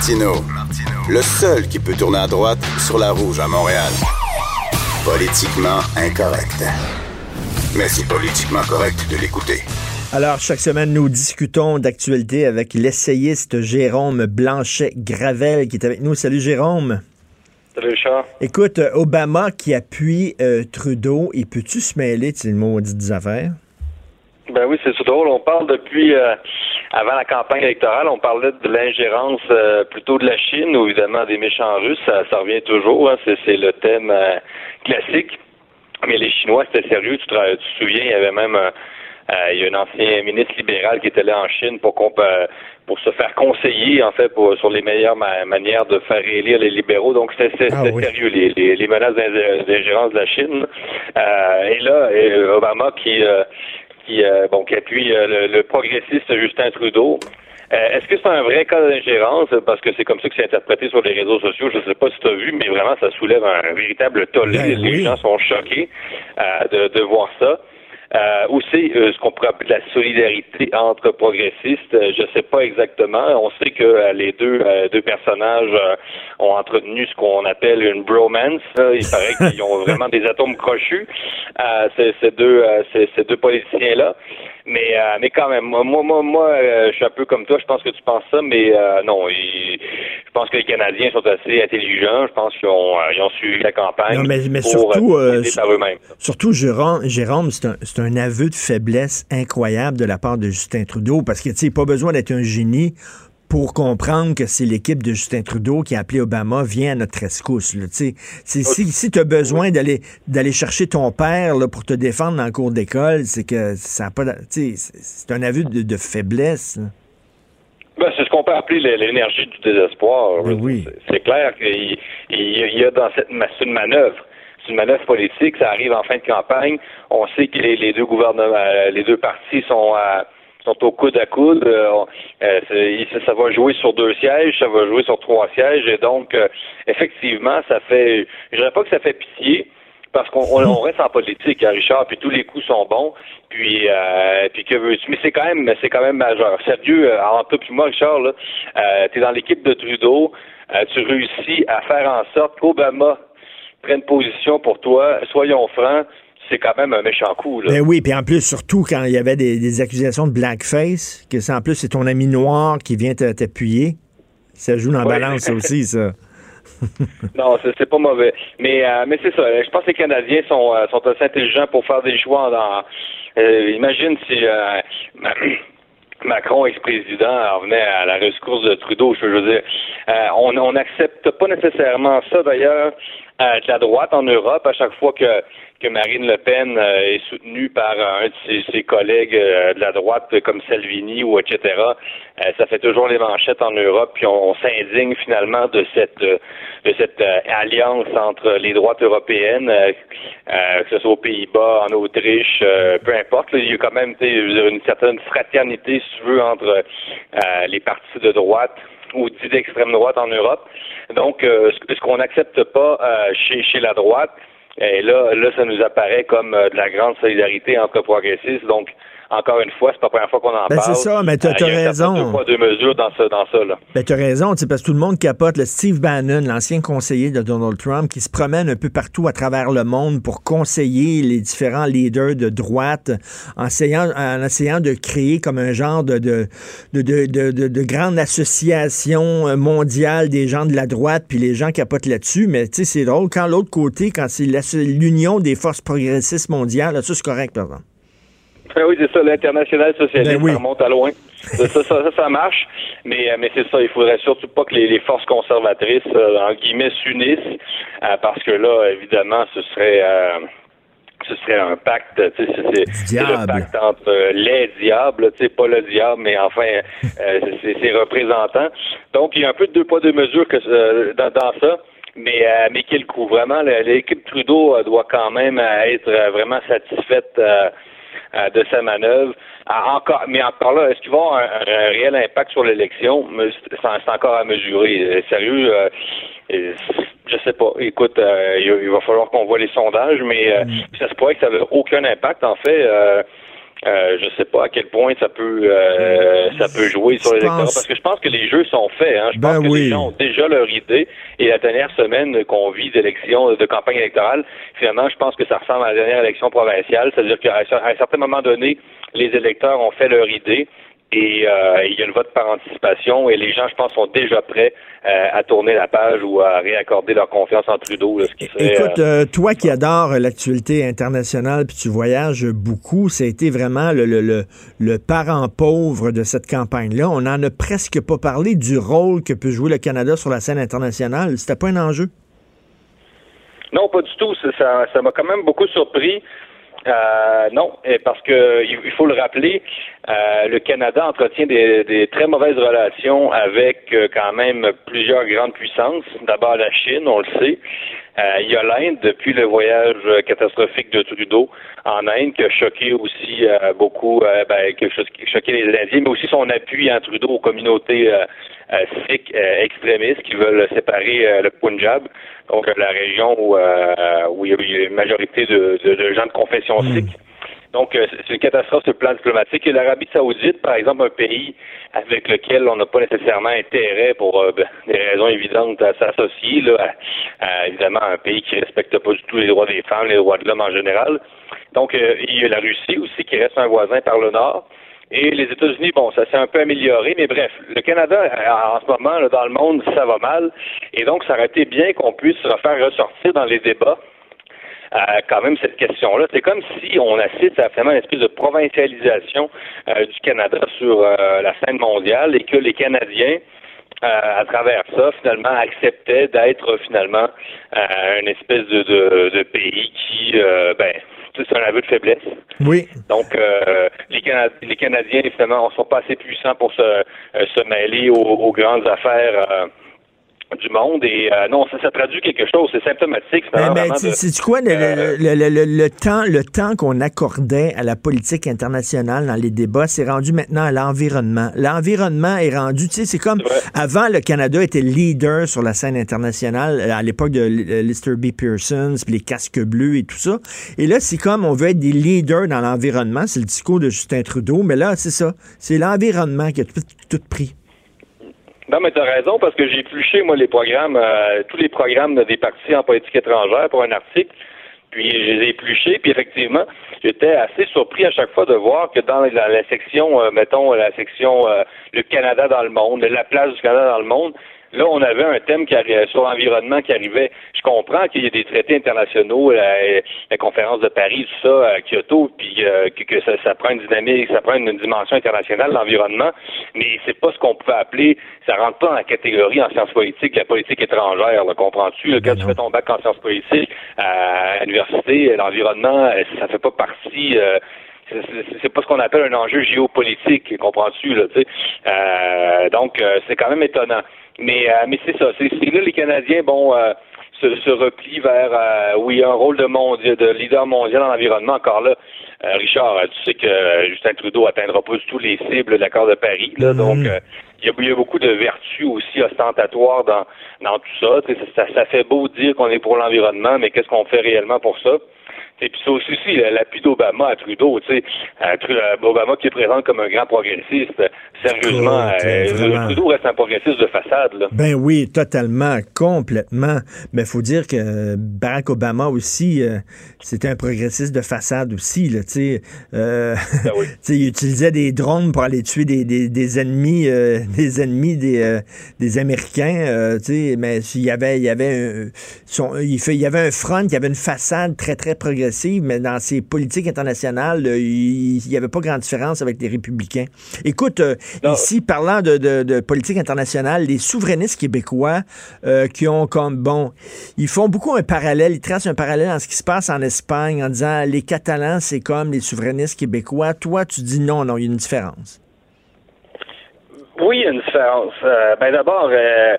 Martino, le seul qui peut tourner à droite sur la rouge à Montréal. Politiquement incorrect. Mais c'est politiquement correct de l'écouter. Alors, chaque semaine, nous discutons d'actualité avec l'essayiste Jérôme Blanchet-Gravel qui est avec nous. Salut Jérôme. Salut Richard. Écoute, euh, Obama qui appuie euh, Trudeau, et peux-tu se mêler de ces maudites affaires? Ben oui, c'est drôle. On parle depuis euh, avant la campagne électorale, on parlait de l'ingérence euh, plutôt de la Chine ou évidemment des méchants russes. Ça, ça revient toujours. Hein. c'est, le thème euh, classique. Mais les Chinois, c'était sérieux. Tu te, tu te souviens, il y avait même il y a un ancien ministre libéral qui était là en Chine pour pour se faire conseiller en fait pour, sur les meilleures manières de faire réélire les libéraux. Donc c'était ah sérieux les, les, les menaces d'ingérence de la Chine. et là, Obama qui qui, euh, bon, qui appuie euh, le, progressiste Justin Trudeau. Euh, est-ce que c'est un vrai cas d'ingérence? Parce que c'est comme ça que c'est interprété sur les réseaux sociaux. Je ne sais pas si tu as vu, mais vraiment, ça soulève un véritable tollé. Ben les gens sont choqués de, de voir ça. Euh, aussi, euh, ce qu'on pourrait appeler la solidarité entre progressistes, euh, je ne sais pas exactement. On sait que euh, les deux, deux personnages ont entretenu ce qu'on appelle une bromance. Il paraît [LAUGHS] qu'ils ont vraiment des atomes crochus, ces, ces, deux, ces, ces deux politiciens-là. Mais, euh, mais quand même, moi, moi, moi, euh, je suis un peu comme toi. Je pense que tu penses ça, mais euh, non. je pense que les Canadiens sont assez intelligents. Je pense qu'ils ont, ils ont suivi la campagne. Non, mais, mais surtout, surtout, Jérôme, Jérôme c'est un, un, aveu de faiblesse incroyable de la part de Justin Trudeau, parce que tu sais, pas besoin d'être un génie pour comprendre que c'est l'équipe de Justin Trudeau qui a appelé Obama, vient à notre rescousse. Là, si si tu as besoin d'aller d'aller chercher ton père là, pour te défendre dans le cours d'école, c'est que ça a pas c'est un aveu de, faiblesse. Ben, c'est ce qu'on peut appeler l'énergie du désespoir. Ben oui. C'est clair qu'il y a dans cette une manœuvre. Une manœuvre politique, ça arrive en fin de campagne. On sait que les, deux gouvernements, les deux partis sont à sont au coude à coude. Euh, euh, ça va jouer sur deux sièges, ça va jouer sur trois sièges, et donc euh, effectivement, ça fait, je dirais pas que ça fait pitié, parce qu'on on, reste en politique, hein, Richard, puis tous les coups sont bons, puis puis que veux-tu, mais c'est quand même, c'est quand même majeur. Sérieux, entre toi puis moi, Richard, là, tu es dans l'équipe de Trudeau, tu réussis à faire en sorte qu'Obama prenne position pour toi. Soyons francs, c'est quand même un méchant coup. Là. Ben oui, puis en plus, surtout quand il y avait des, accusations de blackface, que c'est en plus c'est ton ami noir qui vient t'appuyer. Ça joue dans la balance [LAUGHS] aussi, ça. [LAUGHS] non, c'est pas mauvais. Mais, euh, mais c'est ça. Je pense que les Canadiens sont, euh, sont assez intelligents pour faire des choix. Dans, euh, imagine si [CLEARS THROAT] Macron, ex-président, revenait à la rescousse de Trudeau. Je veux dire, on n'accepte pas nécessairement ça, d'ailleurs, de la droite en Europe, à chaque fois que Marine Le Pen euh, est soutenue par un de ses, collègues euh, de la droite comme Salvini ou etc. Euh, ça fait toujours les manchettes en Europe, puis on, s'indigne finalement de cette de cette alliance entre les droites européennes, que ce soit aux Pays-Bas, en Autriche, peu importe. il y a quand même une certaine fraternité, si tu veux, entre les partis de droite ou dits d'extrême droite en Europe. Donc, ce, qu'on n'accepte pas chez, chez la droite, et là, là, ça nous apparaît comme euh, de la grande solidarité entre progressistes. Donc, encore une fois, c'est pas la première fois qu'on en ben, parle. C'est ça, mais tu as, raison. Deux poids, deux mesures dans ça, dans ça là. Ben, tu as raison, parce que tout le monde capote. Le Steve Bannon, l'ancien conseiller de Donald Trump, qui se promène un peu partout à travers le monde pour conseiller les différents leaders de droite en essayant, en essayant de créer comme un genre de, de, de, de, de grande association mondiale des gens de la droite, puis les gens capotent là-dessus. Mais tu sais, c'est drôle. Quand l'autre côté, quand c'est l'union des forces progressistes mondiales, ça, c'est correct, par exemple. Ben oui, c'est ça, l'international socialiste, ben ça remonte à loin. ça, ça, ça, marche. Mais, mais c'est ça, il faudrait surtout pas que les, forces conservatrices, en guillemets, s'unissent, parce que là, évidemment, ce serait ce serait un pacte, tu sais, c'est le pacte entre les diables, tu sais, pas le diable, mais enfin, euh, c'est ses représentants. Donc, il y a un peu de deux poids, deux mesures que, euh, dans, ça. Mais, euh, mais quel coup, vraiment, l'équipe Trudeau doit quand même être vraiment satisfaite de sa manœuvre. Encore, mais encore là, est-ce qu'il va avoir un, réel impact sur l'élection? C'est encore à mesurer. Sérieux, je sais pas. Écoute, euh, il, va falloir qu'on voit les sondages, mais euh, mm. ça se pourrait que ça n'a aucun impact. En fait, euh, euh, je sais pas à quel point ça peut euh, ça peut jouer sur les électeurs parce que je pense que les jeux sont faits. Hein. Je ben pense que les gens ont déjà leur idée et la dernière semaine qu'on vit d'élection, de campagne électorale, finalement, je pense que ça ressemble à la dernière élection provinciale, c'est-à-dire qu'à un certain moment donné, les électeurs ont fait leur idée et euh, il y a le vote par anticipation et les gens, je pense, sont déjà prêts euh, à tourner la page ou à réaccorder leur confiance en Trudeau. ce qui serait, Écoute, euh, toi qui adores l'actualité internationale puis tu voyages beaucoup, ça a été vraiment le, le, le, parent pauvre de cette campagne-là. On n'en a presque pas parlé du rôle que peut jouer le Canada sur la scène internationale. C'était pas un enjeu? Non, pas du tout. Ça m'a quand même beaucoup surpris. Euh, non, parce que il faut le rappeler, euh, le Canada entretient des, très mauvaises relations avec euh, quand même plusieurs grandes puissances. D'abord la Chine, on le sait. il y a l'Inde depuis le voyage catastrophique de Trudeau en Inde qui a choqué aussi beaucoup, ben, qui a choqué les Indiens, mais aussi son appui à Trudeau aux communautés sikhs extrémistes qui veulent séparer le Punjab donc la région où, euh, où il y a une majorité de, gens de confession hmm. sikh. Donc, euh, c'est une catastrophe sur le plan diplomatique. Et l'Arabie saoudite, par exemple, un pays avec lequel on n'a pas nécessairement intérêt pour euh, ben, des raisons évidentes à s'associer, là, évidemment, un pays qui respecte pas du tout les droits des femmes, les droits de l'homme en général. Donc, il y a la Russie aussi qui reste un voisin par le nord. Et les États-Unis, bon, ça s'est un peu amélioré, mais bref, le Canada, euh, en ce moment, là, dans le monde, ça va mal. Et donc, ça aurait été bien qu'on puisse faire ressortir dans les débats euh, quand même cette question-là. C'est comme si on assiste à finalement une espèce de provincialisation euh, du Canada sur la scène mondiale et que les Canadiens, à travers ça, finalement, acceptaient d'être finalement une espèce de, de, de pays qui, ben, c'est un aveu de faiblesse. Oui. Donc, euh, les, les Canadiens, évidemment, ne sont pas assez puissants pour se, euh, se mêler aux, grandes affaires. Euh, du monde et euh, non ça, ça traduit quelque chose c'est symptomatique c'est ben, c'est quoi le, le, le, le, temps le temps qu'on accordait à la politique internationale dans les débats c'est rendu maintenant à l'environnement. L'environnement est rendu tu sais c'est comme avant le Canada était leader sur la scène internationale à l'époque de Lister B. Pearson puis les casques bleus et tout ça. Et là c'est comme on veut être des leaders dans l'environnement c'est le discours de Justin Trudeau mais là c'est ça. C'est l'environnement qui a tout, tout pris non, mais tu as raison, parce que j'ai épluché, moi, les programmes, euh, tous les programmes des partis en politique étrangère pour un article, puis je les ai puis effectivement, j'étais assez surpris à chaque fois de voir que dans la, section, euh, mettons, la section euh, le Canada dans le monde, la place du Canada dans le monde, Là, on avait un thème qui sur l'environnement qui arrivait. Je comprends qu'il y a des traités internationaux, la, conférence de Paris, tout ça, à Kyoto, puis euh, que, ça, prend une dynamique, ça prend une dimension internationale, l'environnement, mais c'est pas ce qu'on peut appeler, ça rentre pas dans la catégorie en sciences politiques, la politique étrangère, comprends-tu? Quand tu fais ton bac en sciences politiques à l'université, l'environnement, ça fait pas partie euh, c'est pas ce qu'on appelle un enjeu géopolitique, comprends-tu là, euh, donc c'est quand même étonnant. Mais, euh, mais c'est ça. C'est là les Canadiens, bon, euh, se, se replient vers euh, où il y a un rôle de, mondial, de leader mondial dans l'environnement. Encore là, Richard, tu sais que Justin Trudeau atteindra pas du tout les cibles de l'accord de Paris. Là, mm-hmm. Donc, il y, a, il y, a, beaucoup de vertus aussi ostentatoires dans, dans tout ça. ça. Ça fait beau dire qu'on est pour l'environnement, mais qu'est-ce qu'on fait réellement pour ça? Et puis ça aussi, l'appui d'Obama à Trudeau, tu sais, euh, Obama qui est présent comme un grand progressiste, sérieusement, euh, Trudeau reste un progressiste de façade. Là. Ben oui, totalement, complètement. Mais il faut dire que Barack Obama aussi, euh, c'était un progressiste de façade aussi, là, tu sais. Ben il utilisait des drones pour aller tuer des, des, des ennemis, [LAUGHS] des ennemis des, des Américains, tu sais, mais il y avait, il y avait, son, il, fait, il y avait un front, il y avait une façade très, très progressiste progressive, mais dans ses politiques internationales, euh, il n'y avait pas grande différence avec les républicains. Écoute, euh, ici, parlant de, de, de, politique internationale, les souverainistes québécois euh, qui ont comme, bon, ils font beaucoup un parallèle, ils tracent un parallèle en ce qui se passe en Espagne en disant les Catalans, c'est comme les souverainistes québécois. Toi, tu dis non, non, il y a une différence. Oui, il y a une différence. Euh, ben d'abord, euh,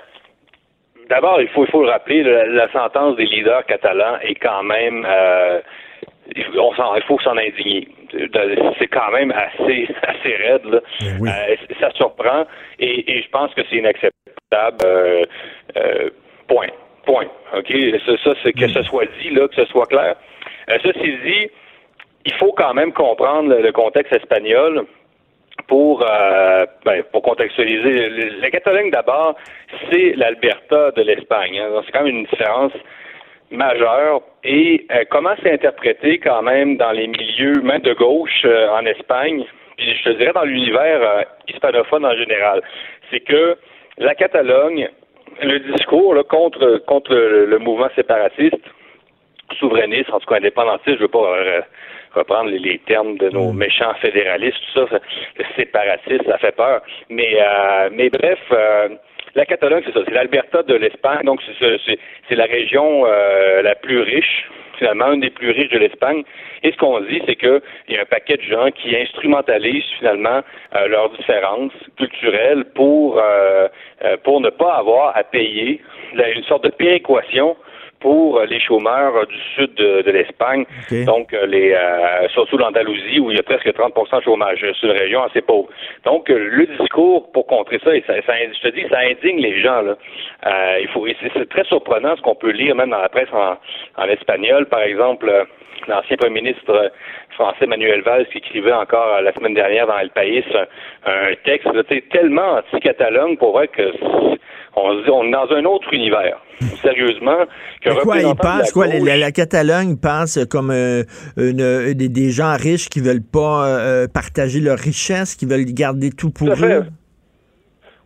d'abord, il faut, il faut le rappeler, la, la, sentence des leaders catalans est quand même, euh, on il faut s'en indigner. C'est quand même assez, [LAUGHS] assez raide. Là. Oui. Euh, ça surprend et, et je pense que c'est inacceptable. Euh, euh, point. Point. OK? Ça, ça c'est que ce soit dit, là, que ce soit clair. Ceci dit, il faut quand même comprendre le, le contexte espagnol pour euh, ben, pour contextualiser. La Catalogne d'abord, c'est l'Alberta de l'Espagne. Hein. C'est quand même une différence majeure. Et euh, comment c'est interprété quand même dans les milieux, même de gauche euh, en Espagne, puis je te dirais dans l'univers euh, hispanophone en général, c'est que la Catalogne, le discours là, contre contre le, le, mouvement séparatiste, souverainiste, en tout cas indépendantiste, je veux pas euh, reprendre les, les, termes de nos méchants fédéralistes, tout ça, le séparatiste, ça fait peur. Mais euh, mais bref, euh, la Catalogne, c'est ça, c'est l'Alberta de l'Espagne, donc c'est la région euh, la plus riche, finalement, une des plus riches de l'Espagne. Et ce qu'on dit, c'est qu'il y a un paquet de gens qui instrumentalisent finalement euh, leurs différences culturelles pour euh, pour ne pas avoir à payer une sorte de péréquation pour les chômeurs du sud de, de l'Espagne, okay. donc les euh, surtout l'Andalousie où il y a presque 30 de chômage. C'est une région assez pauvre. Donc le discours pour contrer ça, et ça, ça je te dis, ça indigne les gens. Là. Euh, il faut, c'est très surprenant ce qu'on peut lire même dans la presse en, en espagnol, par exemple. L'ancien premier ministre français Manuel Valls qui écrivait encore la semaine dernière dans El País un, un texte là, tellement anti-Catalogne pour vrai que on, on est dans un autre univers. Sérieusement. Que quoi, ils pensent, quoi, la, la, Catalogne pense comme euh, une, des, des, gens riches qui veulent pas euh, partager leur richesse, qui veulent garder tout pour tout eux?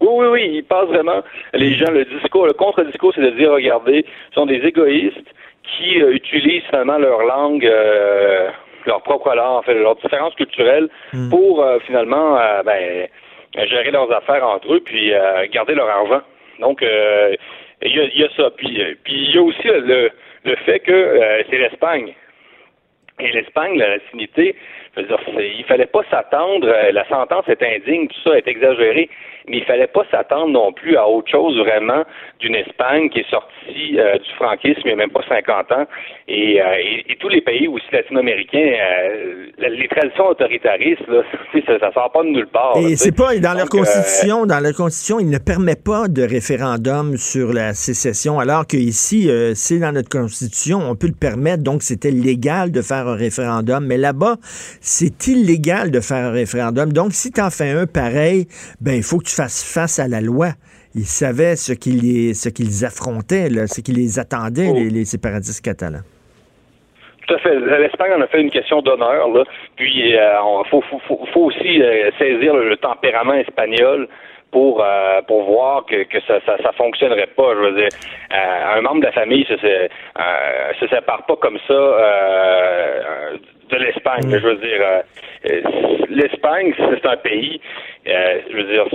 Oui, oui, oui, ils pensent vraiment, les gens, le discours, le contre-discours, c'est de dire, regardez, ce sont des égoïstes qui euh, utilisent finalement leur langue, euh, leur propre langue, en fait, leur différence culturelle mm. pour euh, finalement ben, gérer leurs affaires entre eux puis garder leur argent. Donc, il y a, y, a, ça. Puis, puis il y a aussi le, le fait que c'est l'Espagne. Et l'Espagne, la latinité, je veux dire, il fallait pas s'attendre, la sentence est indigne, tout ça est exagéré, mais il fallait pas s'attendre non plus à autre chose vraiment d'une Espagne qui est sortie euh, du franquisme il n'y a même pas 50 ans et, euh, et, et tous les pays aussi latino-américains, euh, les traditions autoritaristes, là, [LAUGHS] ça, sort pas de nulle part. Et c'est pas dans leur constitution, dans leur constitution, ils ne permet pas de référendum sur la sécession, alors qu'ici, c'est dans notre constitution, on peut le permettre, donc c'était légal de faire un référendum, mais là-bas, c'est illégal de faire un référendum. Donc, si tu en fais un pareil, ben il faut que tu fasses face à la loi. Ils savaient ce qu'ils ce qu'ils affrontaient, là, ce qui les attendait, oh. les, les, séparatistes catalans. Tout à fait. L'Espagne en a fait une question d'honneur, là. Puis il euh, faut, faut, faut, faut, aussi euh, saisir le, le, tempérament espagnol pour euh, pour voir que, que ça, ça, ça fonctionnerait pas. Je veux dire, un membre de la famille se, se, se sépare pas comme ça de l'Espagne. Mm. Je veux dire, l'Espagne, c'est un pays euh, je veux dire,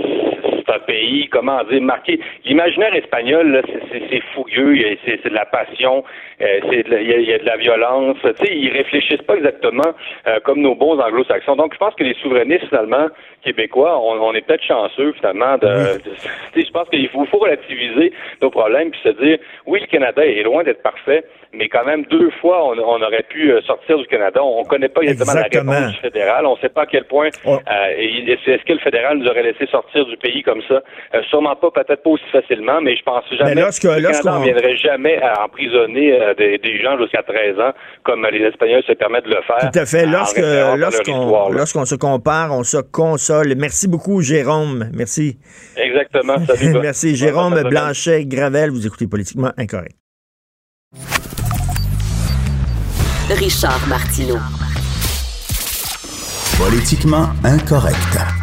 c'est un pays, comment dire, marqué. L'imaginaire espagnol, c'est fougueux, c'est de la passion, euh, c'est il y, y, a de la violence. Tu sais, ils réfléchissent pas exactement euh, comme nos bons anglo-saxons. Donc, je pense que les souverainistes, finalement, québécois, on, on est peut-être chanceux, finalement, de, de je pense qu'il faut, faut relativiser nos problèmes puis se dire, oui, le Canada est loin d'être parfait, mais quand même, deux fois, on, on aurait pu sortir du Canada. On connaît pas exactement, exactement. la réponse du fédéral. On sait pas à quel point, oh. est-ce que le fédéral nous aurait laissé sortir du pays comme ça. Euh, sûrement pas, peut-être pas aussi facilement, mais je pense jamais mais lorsque, que le Canada ne viendrait jamais à emprisonner euh, des, des, gens jusqu'à 13 ans, comme les Espagnols se permettent de le faire. Tout à fait. Lorsque, lorsqu'on, lorsqu'on se compare, on se console. Merci beaucoup, Jérôme. Merci. Exactement. [LAUGHS] Salut. Merci. Jérôme Blanchet-Gravel, vous écoutez Politiquement Incorrect. Richard Martineau. Politiquement Incorrect.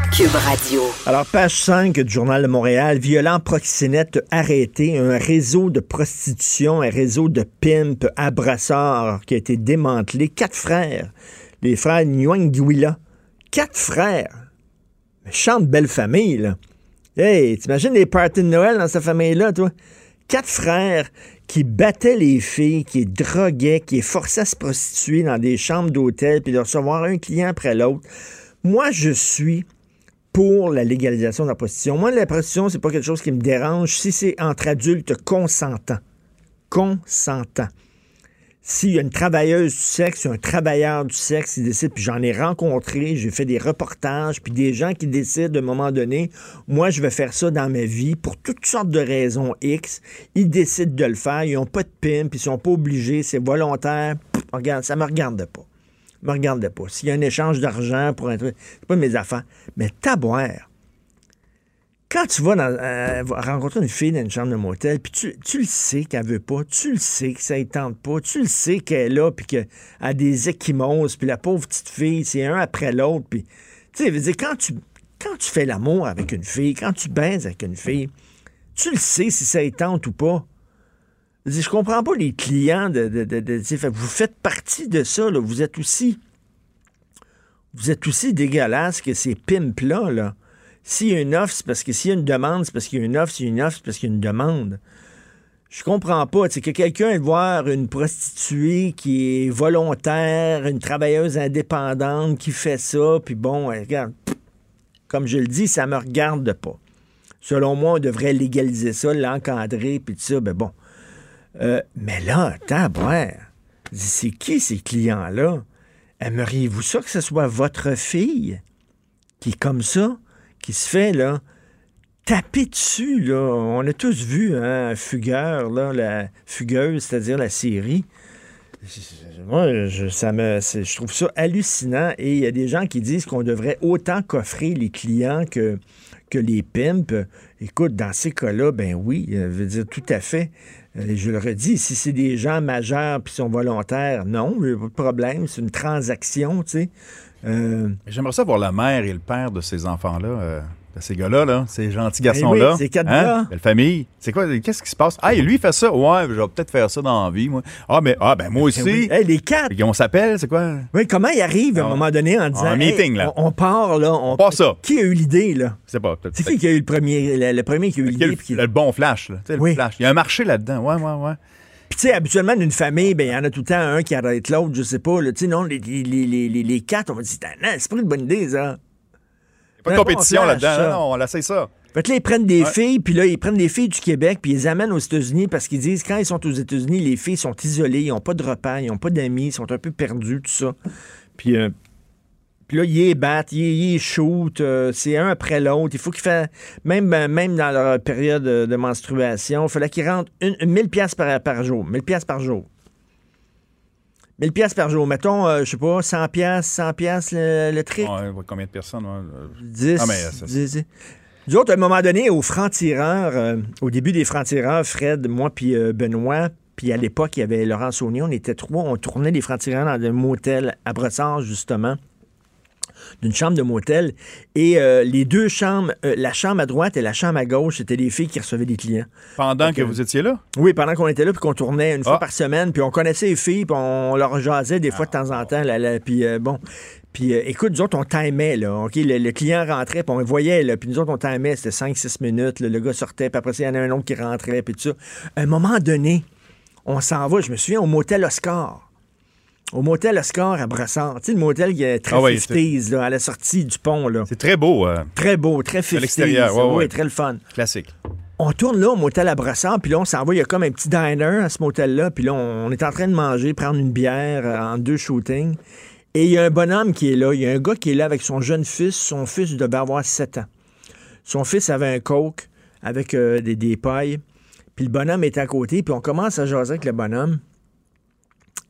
Alors, page 5 du Journal de Montréal, violent proxénète arrêté, un réseau de prostitution, un réseau de pimp à brassard qui a été démantelé. Quatre frères, les frères Nguyen Guila. Quatre frères. Chante belle famille, là. Hey, t'imagines les parties de Noël dans cette famille-là, toi? Quatre frères qui battaient les filles, qui droguaient, qui forçaient à se prostituer dans des chambres d'hôtel, puis de recevoir un client après l'autre. Moi, je suis pour la légalisation de la prostitution. Moi, la prostitution, c'est pas quelque chose qui me dérange si c'est entre adultes consentants. Consentants. S'il y a une travailleuse du sexe, un travailleur du sexe qui décide, puis j'en ai rencontré, j'ai fait des reportages, puis des gens qui décident à un moment donné, moi, je vais faire ça dans ma vie pour toutes sortes de raisons X. Ils décident de le faire, ils n'ont pas de pimp, ils sont pas obligés, c'est volontaire. Pff, regarde, ça me regarde pas. Me regarde pas. S'il y a un échange d'argent pour un truc, c'est pas mes affaires. Mais taboire, quand tu vas euh, rencontrer une fille dans une chambre de motel, puis tu, tu le sais qu'elle veut pas, tu le sais que ça ne tente pas, tu le sais qu'elle est là, puis qu'elle a des échymoses, puis la pauvre petite fille, c'est un après l'autre, puis tu sais, quand tu, quand tu fais l'amour avec une fille, quand tu baises avec une fille, tu le sais si ça tente ou pas. Je, comprends pas les clients de, de, de, de- vous faites partie de ça, là. vous êtes aussi vous êtes aussi dégueulasse que ces pimps-là, là. S'il y a une offre, c'est parce que s'il y a une demande, c'est parce qu'il y a une offre. S'il y a une offre, c'est parce qu'il y a une demande. Je comprends pas. C'est que quelqu'un aille voir une prostituée qui est volontaire, une travailleuse indépendante qui fait ça, puis bon, euh, regarde, comme je le dis, ça me regarde pas. Selon moi, on devrait légaliser ça, l'encadrer, puis tout ça, ben bon. Euh, mais là, tabaire, c'est qui ces clients-là? Aimeriez-vous ça que ce soit votre fille qui est comme ça, qui se fait, là, taper dessus, là? On a tous vu, hein, Fugueur, là, la Fugueuse, c'est-à-dire la série. Moi, je, ça me, je trouve ça hallucinant et il y a des gens qui disent qu'on devrait autant coffrer les clients que, les pimps. Écoute, dans ces cas-là, ben oui, euh, je veux dire tout à fait. Euh, Je le redis, si c'est des gens majeurs puis sont volontaires, non, il y a pas de problème, c'est une transaction, tu sais. Euh, J'aimerais ça voir la mère et le père de ces enfants-là, euh, ces gars-là, là, ces gentils Ben garçons-là. oui, ces quatre Hein? gars. Belle famille. C'est quoi, qu'est-ce qui se passe? Ah, et lui, il fait ça. Ouais, je vais peut-être faire ça dans la vie, moi. Ah, mais, ah, ben, moi aussi. oui. Hey, les quatre. Et on s'appelle, c'est quoi? oui, comment ils arrivent à un Ah, moment donné en disant un meeting, Hey, là. On, on part, là. On, part ça. Qui a eu l'idée, là? Sais pas. peut-être- C'est qui qui a eu le premier, le, le premier qui a eu l'idée? puis qui- le bon flash, là. Tu sais, le Oui. flash. Il y a un marché là-dedans. Ouais, ouais, ouais. Puis, tu sais, habituellement, d'une famille, ben, il y en a tout le temps un qui arrête l'autre, je sais pas. Tu sais, non, les, les, les, les, quatre, on va dire, c'est c'est pas une bonne idée, ça. Pas de compétition là-dedans. Non, on essaie ça. Fait que là, ils prennent des Ouais. filles, puis là, ils prennent des filles du Québec, puis ils les amènent aux États-Unis parce qu'ils disent, quand ils sont aux États-Unis, les filles sont isolées, ils n'ont pas de repas, ils n'ont pas d'amis, ils sont un peu perdus, tout ça. Puis, euh, puis là, ils les battent, ils, les shootent, euh, c'est un après l'autre. Il faut qu'ils fassent, même, euh, même dans leur période de, menstruation, il fallait qu'ils rentrent une, une 1000 pièces par, par jour. 1000 pièces par jour. 1000 pièces par jour. Mettons, euh, je sais pas, 100 pièces, 100 pièces le, le. Ouais, combien de personnes? ouais, euh, 10. Ah, mais ça, 10. Nous autres, à un moment donné, aux francs-tireurs, euh, au début des francs-tireurs, Fred, moi, puis euh, Benoît, puis à l'époque, il y avait Laurent Saunier, on était trois, on tournait les francs-tireurs dans un motel à Brossard, justement, d'une chambre de motel. Et euh, les deux chambres, euh, la chambre à droite et la chambre à gauche, c'était les filles qui recevaient des clients. Pendant que vous étiez là? Oui, pendant qu'on était là, puis qu'on tournait une fois Ah. par semaine, puis on connaissait les filles, puis on leur jasait des fois de temps en temps. Là, là, puis euh, bon, puis euh, écoute, nous autres, on timait, là, OK? Le, le client rentrait, puis on le voyait, là, puis nous autres, on timait, c'était 5-6 minutes, là, le gars sortait, puis après il y en a un autre qui rentrait, puis tout ça. À un moment donné, on s'en va, je me souviens, au motel Oscar. Au motel Oscar à Brassard. Tu sais, le motel qui est très Ah oui, 50s, là, à la sortie du pont, là. C'est très beau. euh, Très beau, très 50s. l'extérieur, ouais, oui, ouais. très le fun. classique. On tourne là au motel à Brassard, puis là, on s'en va. Il y a comme un petit diner à ce motel-là. Puis là, on est en train de manger, prendre une bière euh, en deux shootings. Et il y a un bonhomme qui est là. Il y a un gars qui est là avec son jeune fils. Son fils devait avoir 7 ans. Son fils avait un coke avec euh, des, des pailles. Puis le bonhomme était à côté. Puis on commence à jaser avec le bonhomme.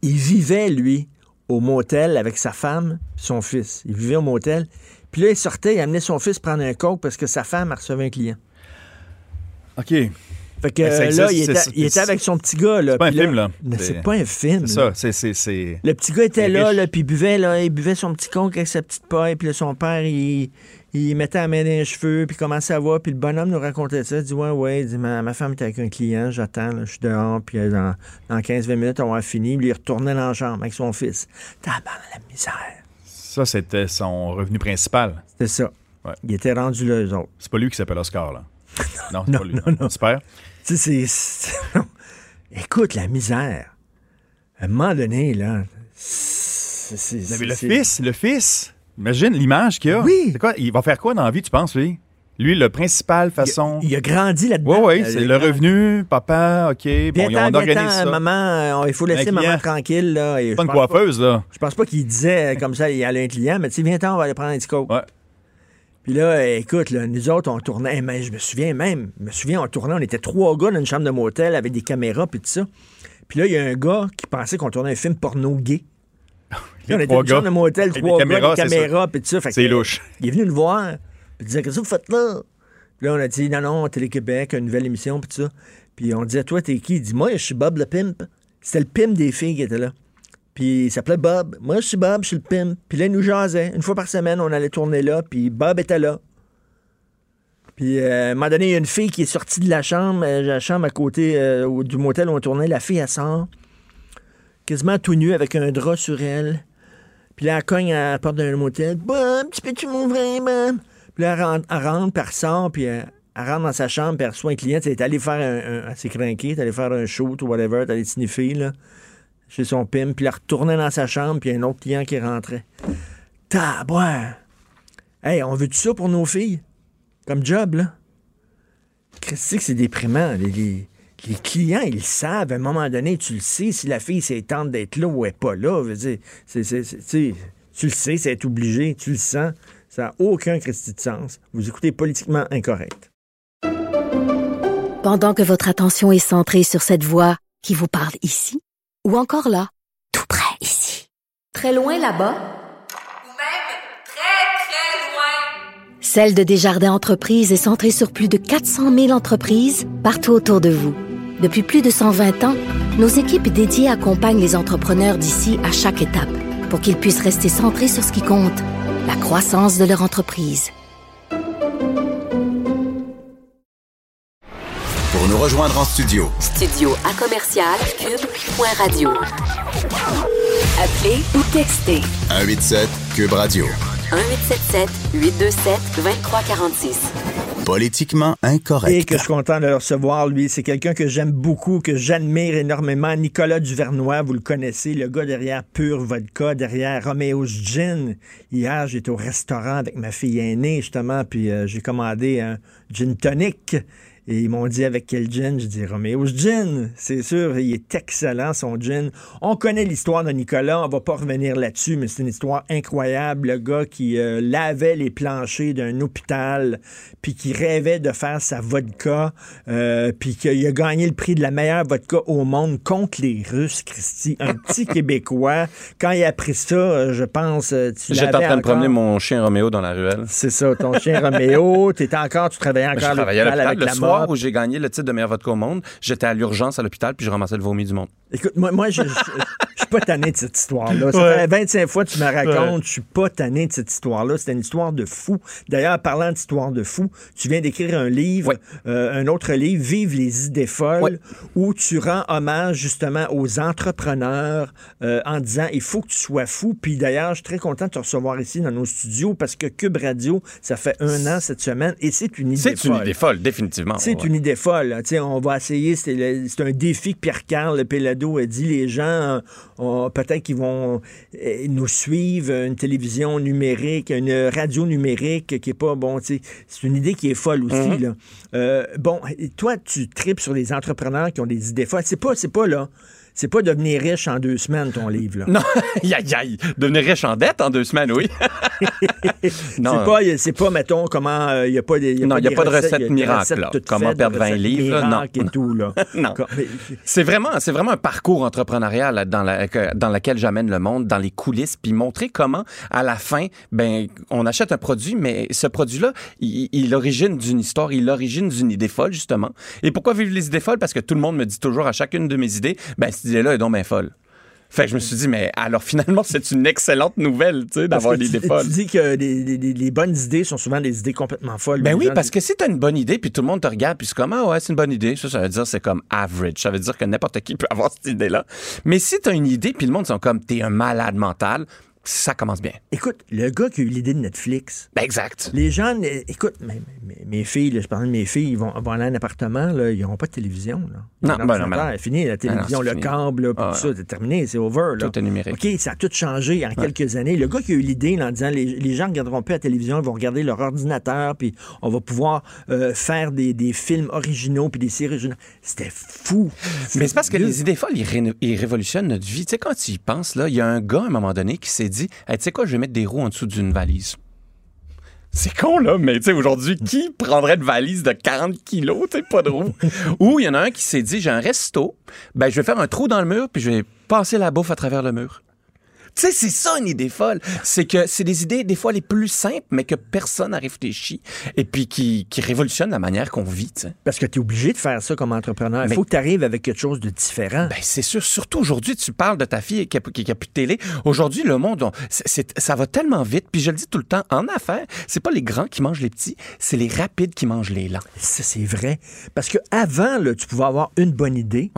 Il vivait, lui, au motel avec sa femme, son fils. Il vivait au motel. Puis là, il sortait, il amenait son fils prendre un coke parce que sa femme recevait un client. OK. Fait que euh, existe, là, il était, c'est- il était avec son petit gars. C'est pas un film, là. Mais C'est- pas un film. C'est ça, c'est- Le petit gars était là, là, puis il buvait, là, il buvait son petit conque avec sa petite paille, puis là, son père, il, il mettait la main dans les cheveux, puis comment ça va, puis le bonhomme nous racontait ça, il dit, ouais, ouais, il dit, ma, ma femme était avec un client, j'attends, je suis dehors, puis euh, dans, dans 15-20 minutes, on va fini, puis il retournait dans la chambre avec son fils. Tabarnak, la misère. Ça, c'était son revenu principal. C'était ça. Ouais. Il était rendu là, eux autres. C'est pas lui qui s'appelle Oscar, là. [LAUGHS] Non, c'est Non, pas lui. non, non. Super. Tu sais. Écoute, la misère. À un moment donné, là, c'est... c'est- Mais le fils, le fils, imagine l'image qu'il a. Oui. C'est quoi? Il va faire quoi dans la vie, tu penses, lui? Lui, le principal façon. Il a grandi là-dedans. Oui, oui, Euh, c'est il le revenu, papa, OK, bon, on organise ça. maman, euh, il faut laisser maman tranquille. Là, et Pas une coiffeuse, là. Je pense pas qu'il disait comme ça, il y a un client, mais tu sais, viens-t'en, on va aller prendre un petit coke. Ouais. Puis là, euh, écoute, là, nous autres, on tournait, hey, mais je me souviens même, je me souviens, on tournait, on était trois gars dans une chambre de motel avec des caméras puis tout ça. Puis là, il y a un gars qui pensait qu'on tournait un film porno gay. [LAUGHS] Puis on était dans trois gars. Avec trois gars, caméras, des c'est caméras puis tout ça. C'est louche. Il est venu nous voir, puis il disait, qu'est-ce que vous faites là? Puis là, on a dit, non, non, Télé-Québec, une nouvelle émission, puis tout ça. Puis on disait, toi, t'es qui? Il dit, moi, je suis Bob le pimp. C'était le pimp des filles qui était là. Puis il s'appelait Bob. Moi, je suis Bob, je suis le pimp. Puis là, il nous jasait. Une fois par semaine, on allait tourner là, puis Bob était là. Puis euh, à un moment donné, il y a une fille qui est sortie de la chambre, euh, la chambre à côté euh, du motel où on tournait. La fille, elle sort, quasiment tout nue, avec un drap sur elle. Puis là, elle cogne à la porte d'un motel. Bob, tu peux-tu m'ouvrir, Bob? Puis là, elle rentre, elle, rentre, puis elle puis elle, rentre dans sa chambre, puis elle reçoit un client. Elle est allée faire un. elle s'est craquée, elle est allée faire un shoot ou whatever, elle est allée sniffer, là, chez son pim, puis elle retournait dans sa chambre, puis il y a un autre client qui rentrait. Tabouin! Hey, on veut tout ça pour nos filles? Comme job, là? Christy, que c'est déprimant. Les, les- les clients, ils le savent. À un moment donné, tu le sais. Si la fille, c'est tente d'être là ou elle n'est pas là, tu le sais, c'est être obligé. Tu le sens. Ça n'a aucun Christy de sens. Vous écoutez politiquement incorrect. Pendant que votre attention est centrée sur cette voix qui vous parle ici, ou encore là, tout près ici, très loin là-bas, Ou même très, très loin. Celle de Desjardins Entreprises est centrée sur plus de 400 000 entreprises partout autour de vous. Depuis plus de 120 ans, nos équipes dédiées accompagnent les entrepreneurs d'ici à chaque étape pour qu'ils puissent rester centrés sur ce qui compte, la croissance de leur entreprise. Pour nous rejoindre en studio, Studio à commercial cube.radio. Appelez ou textez 187 Cube Radio. 1877 827 2346. Politiquement incorrect. Et que je suis content de le recevoir, lui. C'est quelqu'un que j'aime beaucoup, que j'admire énormément. Nicolas Duvernois, vous le connaissez, le gars derrière Pure Vodka, derrière Romeo's Gin. Hier, j'étais au restaurant avec ma fille aînée, justement, puis euh, j'ai commandé un gin tonic. Et ils m'ont dit avec quel gin? Je dis Romeo's Gin. C'est sûr, il est excellent, son gin. On connaît l'histoire de Nicolas, on va pas revenir là-dessus, mais c'est une histoire incroyable. Le gars qui euh, lavait les planchers d'un hôpital, puis qui rêvait de faire sa vodka, euh, puis qu'il a gagné le prix de la meilleure vodka au monde contre les Russes, Christy. Un petit [LAUGHS] Québécois. Quand il a appris ça, euh, je pense, tu J'étais en train de promener mon chien Roméo dans la ruelle. C'est ça, ton chien [LAUGHS] Roméo. T'étais encore, tu travaillais encore Je travaillais à l'hôpital l'hôpital avec le la soir mort. Où j'ai gagné le titre de meilleur vodka au monde. J'étais à l'urgence à l'hôpital puis je ramassais le vomi du monde. Écoute, moi, moi je, je, je suis pas tanné de cette histoire-là. Ça Ouais. fait 25 fois que tu me racontes, Ouais. je suis pas tanné de cette histoire-là. C'est une histoire de fou. D'ailleurs, parlant d'histoire de fou, tu viens d'écrire un livre, euh, un autre livre, Vive les idées folles, où tu rends hommage justement aux entrepreneurs euh, en disant il faut que tu sois fou. Puis d'ailleurs, je suis très content de te recevoir ici dans nos studios parce que Cube Radio, ça fait un an cette semaine et c'est une idée C'est une folle. idée folle, définitivement. C'est ouais. une idée folle. sais, On va essayer, c'est un défi que Pierre-Carl Pelado a dit. Les gens, euh, peut-être qu'ils vont euh, nous suivre, une télévision numérique, une radio numérique qui est pas, bon, c'est une idée qui est folle aussi. Mhm. là. Euh, bon, toi, tu tripes sur les entrepreneurs qui ont des idées folles. C'est pas, c'est pas là. C'est pas devenir riche en deux semaines, ton livre. Là. Non, [LAUGHS] aïe, aïe. Devenir riche en dette en deux semaines, oui. [LAUGHS] c'est pas, c'est pas, mettons, comment. euh, Il n'y a pas des. y a Non, il n'y a pas de recette miracle. Comment perdre de 20 recettes livres? Non. et tout, là. [LAUGHS] non. C'est vraiment, c'est vraiment un parcours entrepreneurial dans, la, dans lequel j'amène le monde, dans les coulisses, puis montrer comment, à la fin, ben, on achète un produit, mais ce produit-là, il, il origine d'une histoire, il origine d'une idée folle, justement. Et pourquoi vivre les idées folles? Parce que tout le monde me dit toujours à chacune de mes idées, ben, idée-là est donc bien folle. Fait que je me suis dit, mais alors finalement, c'est une excellente nouvelle, tu sais, d'avoir l'idée folle. tu dis que les, les- les- les bonnes idées sont souvent des idées complètement folles. Ben oui, parce que si t'as une bonne idée, puis tout le monde te regarde, puis c'est comme, ah ouais, c'est une bonne idée, ça, ça veut dire c'est comme average. Ça veut dire que n'importe qui peut avoir cette idée-là. Mais si t'as une idée, puis le monde sont comme, t'es un malade mental, ça commence bien. Écoute, le gars qui a eu l'idée de Netflix. Ben exact. Les gens, euh, écoute, mes, mes- mes filles, là, je parlais de mes filles, ils vont, vont aller à un appartement, là, ils n'auront pas de télévision. Là. Non, ben non, ben fini, la télévision, non, le fini. câble, puis Ah, tout ça, c'est terminé, c'est over. Là. Tout est numérique. OK, ça a tout changé en quelques années. Le gars qui a eu l'idée en disant les, les gens ne regarderont plus la télévision, ils vont regarder leur ordinateur, puis on va pouvoir euh, faire des, des films originaux, puis des séries originales. C'était fou. Mais c'est parce que les idées folles, ils, ré- ils révolutionnent notre vie. Tu sais, quand tu y penses, là, il y a un gars, à un moment donné, qui s'est dit, Hey, tu sais quoi, je vais mettre des roues en dessous d'une valise. C'est con, là, mais tu sais, aujourd'hui, qui prendrait une valise de 40 kilos, tu sais, pas de roues? [LAUGHS] Ou il y en a un qui s'est dit, j'ai un resto, ben, je vais faire un trou dans le mur, puis je vais passer la bouffe à travers le mur. Tu sais, c'est ça une idée folle. C'est que c'est des idées, des fois, les plus simples, mais que personne n'a réfléchi, et puis qui, qui révolutionnent la manière qu'on vit. Parce que tu es obligé de faire ça comme entrepreneur. Il Mais- faut que tu arrives avec quelque chose de différent. Ben, c'est sûr. Surtout aujourd'hui, tu parles de ta fille qui a, qui a plus de télé. Aujourd'hui, le monde, on- ça va tellement vite. Puis je le dis tout le temps, en affaires, c'est pas les grands qui mangent les petits, c'est les rapides qui mangent les lents. Ça, c'est vrai. Parce que avant, là, tu pouvais avoir une bonne idée,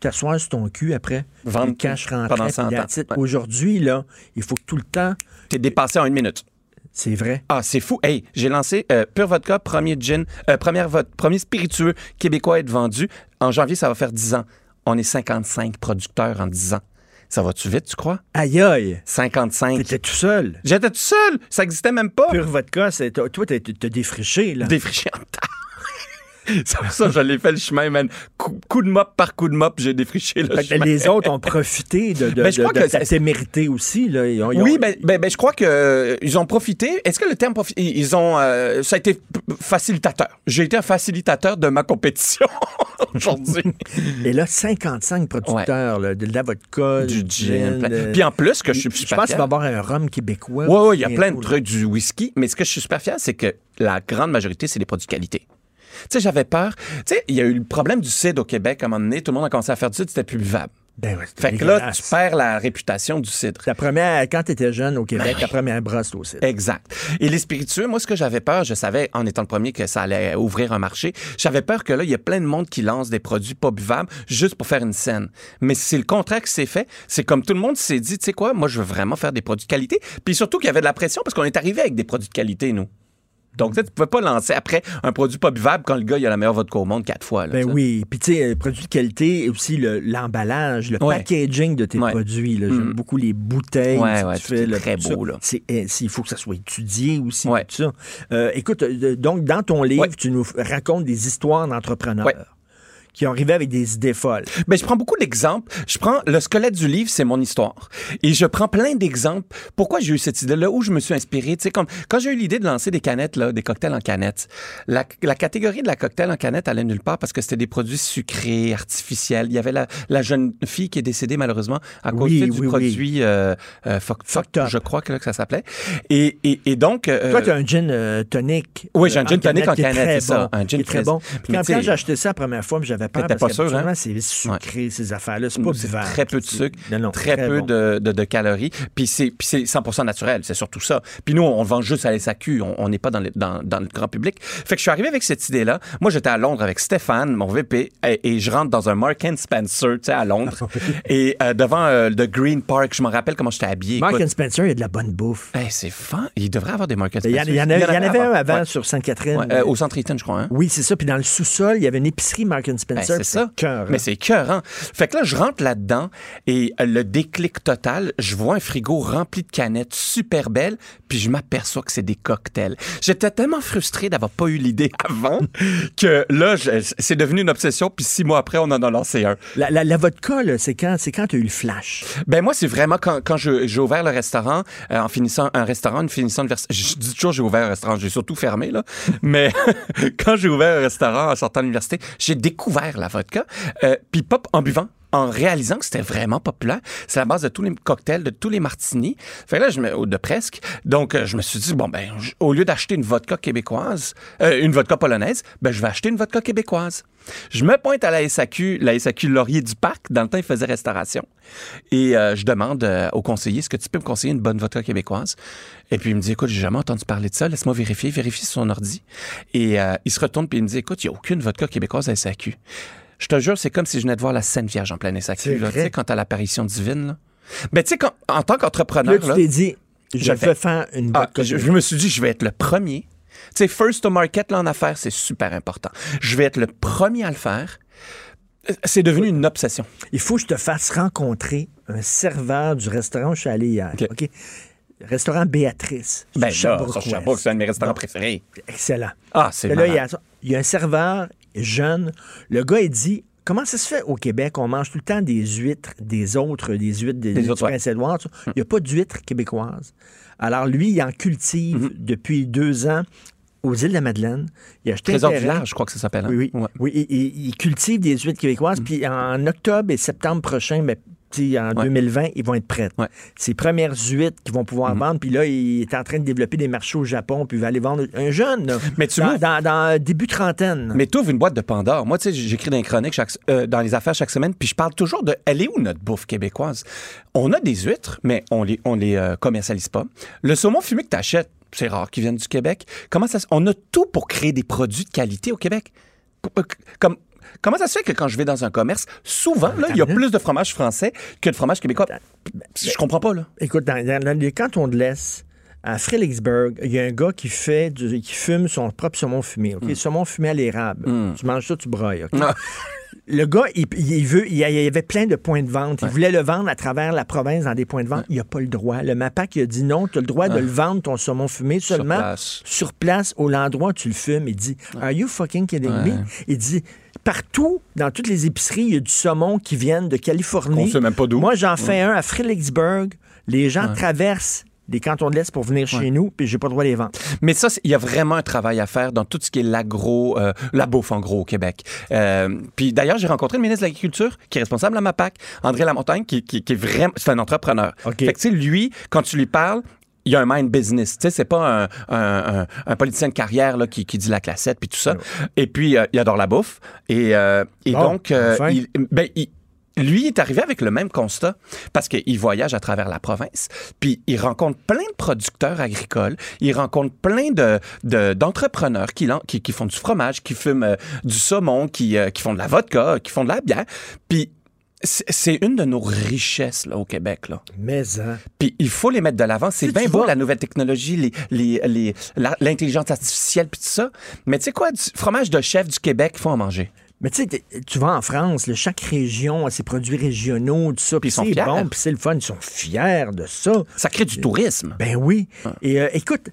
t'asseoir sur ton cul après, Vendre cash rentrait, pendant puis 100 ans. that's it. Ouais. Aujourd'hui, là, il faut que tout le temps... T'es dépassé en une minute. C'est vrai. Ah, c'est fou. Hey, j'ai lancé euh, Pure Vodka, premier gin, euh, première vo- premier spiritueux québécois à être vendu. En janvier, ça va faire 10 ans. On est 55 producteurs en 10 ans. Ça va-tu vite, tu crois? Aïe aïe! 55. T'étais tout seul. J'étais tout seul. Ça existait même pas. Pure vodka, toi, t'as, défriché, là. Défriché en tas. Ça, ça, je l'ai fait le chemin, man. Coup, coup de mop par coup de mop, j'ai défriché le Fait que chemin. les autres ont profité de, de, Ben, je de- crois de que ta c'est- témérité aussi. Là. Ils ont- ils ont- Oui, ben, ben, ben, je crois que euh, ils ont profité. Est-ce que le terme profiter, ils ont, euh, ça a été facilitateur? J'ai été un facilitateur de ma compétition [LAUGHS] aujourd'hui. Et là, 55 producteurs là, de la vodka, Du gin, plein. de- Puis en plus, que je suis Je super pense qu'il va y avoir un rhum québécois. Oui, oui, il y a plein de trucs du whisky, mais ce que je suis super fier, c'est que la grande majorité, c'est des produits qualité. Tu sais, j'avais peur. Tu sais, il y a eu le problème du cidre au Québec à un moment donné. Tout le monde a commencé à faire du cidre, c'était plus buvable. Ben ouais, Fait que là, tu perds la réputation du cidre. Ta première, quand tu étais jeune au Québec, Ben ta première brosse aussi. Exact. Et les spiritueux, moi, ce que j'avais peur, je savais, en étant le premier, que ça allait ouvrir un marché. J'avais peur que là, il y a plein de monde qui lance des produits pas buvables juste pour faire une scène. Mais c'est le contraire qui s'est fait. C'est comme tout le monde s'est dit, tu sais quoi, moi, je veux vraiment faire des produits de qualité. Puis surtout qu'il y avait de la pression parce qu'on est arrivé avec des produits de qualité, nous. Donc, tu sais, tu pouvais pas lancer après un produit pas buvable quand le gars, il a la meilleure vodka au monde quatre fois. là, Ben oui. Puis, tu sais, euh, produits de qualité et aussi le- l'emballage, le, Ouais. packaging de tes Ouais. produits. là. J'aime Mm. beaucoup les bouteilles. Ouais, tu fais, là, très beau, ça. là. C'est, c'est- il faut que ça soit étudié aussi. Ouais. Tout ça. Euh, écoute, euh, donc, dans ton livre, tu nous racontes des histoires d'entrepreneurs. Qui arrivé avec des idées folles. Ben, je prends beaucoup d'exemples. Je prends le squelette du livre, c'est mon histoire. Et je prends plein d'exemples. Pourquoi j'ai eu cette idée-là, où je me suis inspiré? Tu sais, comme quand j'ai eu l'idée de lancer des canettes, là, des cocktails en canettes, la, la catégorie de la cocktail en canette allait nulle part parce que c'était des produits sucrés, artificiels. Il y avait la, la jeune fille qui est décédée malheureusement à cause Oui, du oui, produit euh, euh, fuck, fuck, je crois que, là, que ça s'appelait. Et, et, et donc... euh, Toi, tu as un gin euh, tonic. Oui, j'ai un euh, gin tonic en canette, c'est ça. Un gin qui est très bon. Puis Mais quand, quand j'ai acheté ça la première fois, j'avais peur T'étais parce pas sûr, hein? c'est sucré, ces affaires-là. C'est pas buvable. très peu de sucre, Non, non, très, peu bon. de, de- de calories. Puis c'est, puis c'est 100 naturel, c'est surtout ça. Puis nous, on le vend juste à la SAQ, on n'est pas dans, le- dans, dans le grand public. Fait que je suis arrivé avec cette idée-là. Moi, j'étais à Londres avec Stéphane, mon VP, et, et je rentre dans un Mark and Spencer, tu sais, à Londres, [LAUGHS] et euh, devant euh, le Green Park. Je me rappelle comment j'étais habillé. Mark and Spencer, il y a de la bonne bouffe. hey, c'est fin. Il devrait avoir des Mark and Il y en, Spencer. il y en avait, un avant Ouais. sur Sainte-Catherine. Ouais, euh, au centre Eaton, je crois. Hein? Oui, c'est ça. Puis dans le sous-sol, il y avait une épicerie Mark and Spencer. Ben, c'est ça. cœur. Mais c'est écœurant. Fait que là, je rentre là-dedans et euh, le déclic total, je vois un frigo rempli de canettes super belles, puis je m'aperçois que c'est des cocktails. J'étais tellement frustré d'avoir pas eu l'idée [LAUGHS] avant que là, c'est devenu une obsession, puis six mois après, on en a lancé un. La, la, la vodka, là, c'est quand, c'est quand tu as eu le flash? Ben moi, c'est vraiment quand, quand j'ai ouvert le restaurant, euh, en finissant un restaurant, en finissant vers- Je dis toujours j'ai ouvert un restaurant, j'ai surtout fermé, là. [LAUGHS] Mais [LAUGHS] quand j'ai ouvert un restaurant en sortant de l'université, j'ai découvert la vodka. Euh, Puis pas en buvant, en réalisant que c'était vraiment populaire. C'est la base de tous les cocktails, de tous les martinis. Fait là, je me, de presque. Donc, euh, je me suis dit, bon, ben, au lieu d'acheter une vodka québécoise, euh, une vodka polonaise, ben, je vais acheter une vodka québécoise. Je me pointe à la SAQ, la SAQ Laurier du Parc. Dans le temps, ils faisaient restauration. Et euh, je demande au conseiller, est-ce que tu peux me conseiller une bonne vodka québécoise? Et puis, il me dit, écoute, j'ai jamais entendu parler de ça. Laisse-moi vérifier. Vérifie sur son ordi. Et il se retourne puis il me dit, écoute, il n'y a aucune vodka québécoise à SAQ. Je te jure, c'est comme si je venais de voir la Sainte Vierge en pleine C'est SAQ. là. Tu sais, quand t'as l'apparition divine. Là. Ben, tu sais, en tant qu'entrepreneur. Là, tu t'es dit, je je vais faire une ah, je, je me suis dit, je vais être le premier. Tu sais, first to market, là, en affaires, c'est super important. Je vais être le premier à le faire. C'est devenu une obsession. Il faut que je te fasse rencontrer un serveur du restaurant où je suis allé hier. OK? Restaurant Béatrice. Ben là, sur. Sherbrooke, c'est un de mes restaurants Bon. préférés. Excellent. Ah, c'est là, il y, a, il y a un serveur jeune. Le gars, il dit Comment ça se fait au Québec? On mange tout le temps des huîtres, des autres, des huîtres des, Des du autres, ouais. Prince-Édouard. ça. Il n'y a pas d'huîtres québécoises. Alors, lui, il en cultive depuis deux ans aux îles de la Madeleine. Il a acheté Trésor un du village, je crois que ça s'appelle. hein? Oui, oui. Oui, il, cultive des huîtres Mm. québécoises. Puis en octobre et septembre prochain, ben, en 2020, ils vont être prêts. Ces premières huîtres qu'ils vont pouvoir Mm-hmm. vendre. Puis là, il est en train de développer des marchés au Japon. Puis il va aller vendre un jeune. là, Mais tu dans, dans, dans début trentaine. Mais tu ouvres une boîte de Pandore. Moi, tu sais, j'écris dans les chroniques, chaque- euh, dans les affaires chaque semaine, puis je parle toujours de elle est où notre bouffe québécoise? On a des huîtres, mais on les, on les euh, commercialise pas. Le saumon fumé que tu achètes, c'est rare qu'ils viennent du Québec. Comment ça se- On a tout pour créer des produits de qualité au Québec? Comme, comment ça se fait que quand je vais dans un commerce, souvent, là, il y a plus de fromage français que de fromage québécois? Je comprends pas, là. Écoute, dans, dans- les cantons de l'Est, à Fredericksburg, il y a un ggars qui fait du- qui fume son propre saumon fumé. OK? Saumon fumé à l'érable. Tu manges ça, tu broyes. OK? [LAUGHS] Le gars, il, il veut, il y avait plein de points de vente. Il voulait le vendre à travers la province dans des points de vente. Il n'a pas le droit. Le MAPAC il a dit non, tu as le droit de le vendre, ton saumon fumé, Sur seulement place. sur place, au l'endroit où tu le fumes. Il dit Are you fucking kidding me? Il dit Partout, dans toutes les épiceries, il y a du saumon qui vient de Californie. Qu'on sait même pas d'où. Moi, j'en fais un à Fredericksburg. Les gens traversent les cantons de l'Est pour venir chez nous, puis j'ai pas le droit de les vendre. Mais ça, il y a vraiment un travail à faire dans tout ce qui est l'agro, euh, la bouffe en gros au Québec. Euh, puis d'ailleurs, j'ai rencontré le ministre de l'Agriculture qui est responsable à MAPAC, André Lamontagne, qui, qui, qui est vraiment, c'est un entrepreneur. Fait que tu sais, lui, quand tu lui parles, il y a un mind business. Tu sais, c'est pas un, un- un- un politicien de carrière là, qui, qui dit la classette puis tout ça. Et puis, euh, il adore la bouffe. Et, euh, et Bon, donc, euh, enfin. il, ben, il- lui est arrivé avec le même constat parce qu'il voyage à travers la province, puis il rencontre plein de producteurs agricoles, il rencontre plein de, de- d'entrepreneurs qui, qui, qui font du fromage, qui fument euh, du saumon, qui, euh, qui font de la vodka, qui font de la bière. Puis c'est, une de nos richesses là, au Québec. Là. Mais, hein. Puis il faut les mettre de l'avant. C'est bien beau la nouvelle technologie, les, les, les- la- l'intelligence artificielle, puis tout ça. Mais tu sais quoi, du fromage de chef du Québec, il faut en manger. Mais tu sais, tu vas en France, là, chaque région a ses produits régionaux, tout ça. Puis c'est bon, puis c'est le fun. Ils sont fiers de ça. Ça crée du tourisme. Ben oui. Et euh, écoute,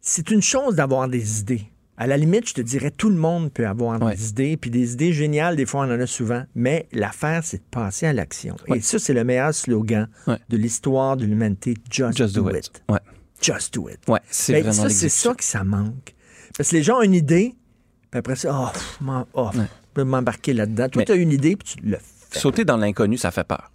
c'est une chose d'avoir des idées. À la limite, je te dirais, tout le monde peut avoir des idées, puis des idées géniales, des fois, on en a souvent. Mais l'affaire, c'est de passer à l'action. Et ça, c'est le meilleur slogan de l'histoire de l'humanité. Just, Just do, do it. Just do it. C'est Ben, ça, c'est ça que ça manque. Parce que les gens ont une idée, puis après ça, oh, oh, je peux m'embarquer là-dedans. Toi, tu as une idée, puis tu le fais. Sauter dans l'inconnu, ça fait peur.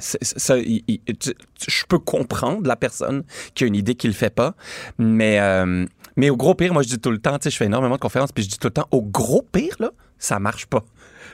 Ça, il- il- tu- tu- je peux comprendre la personne qui a une idée qui le fait pas, mais, euh, mais au gros pire, moi je dis tout le temps, tu sais, je fais énormément de conférences, puis je dis tout le temps, au gros pire, là, ça marche pas.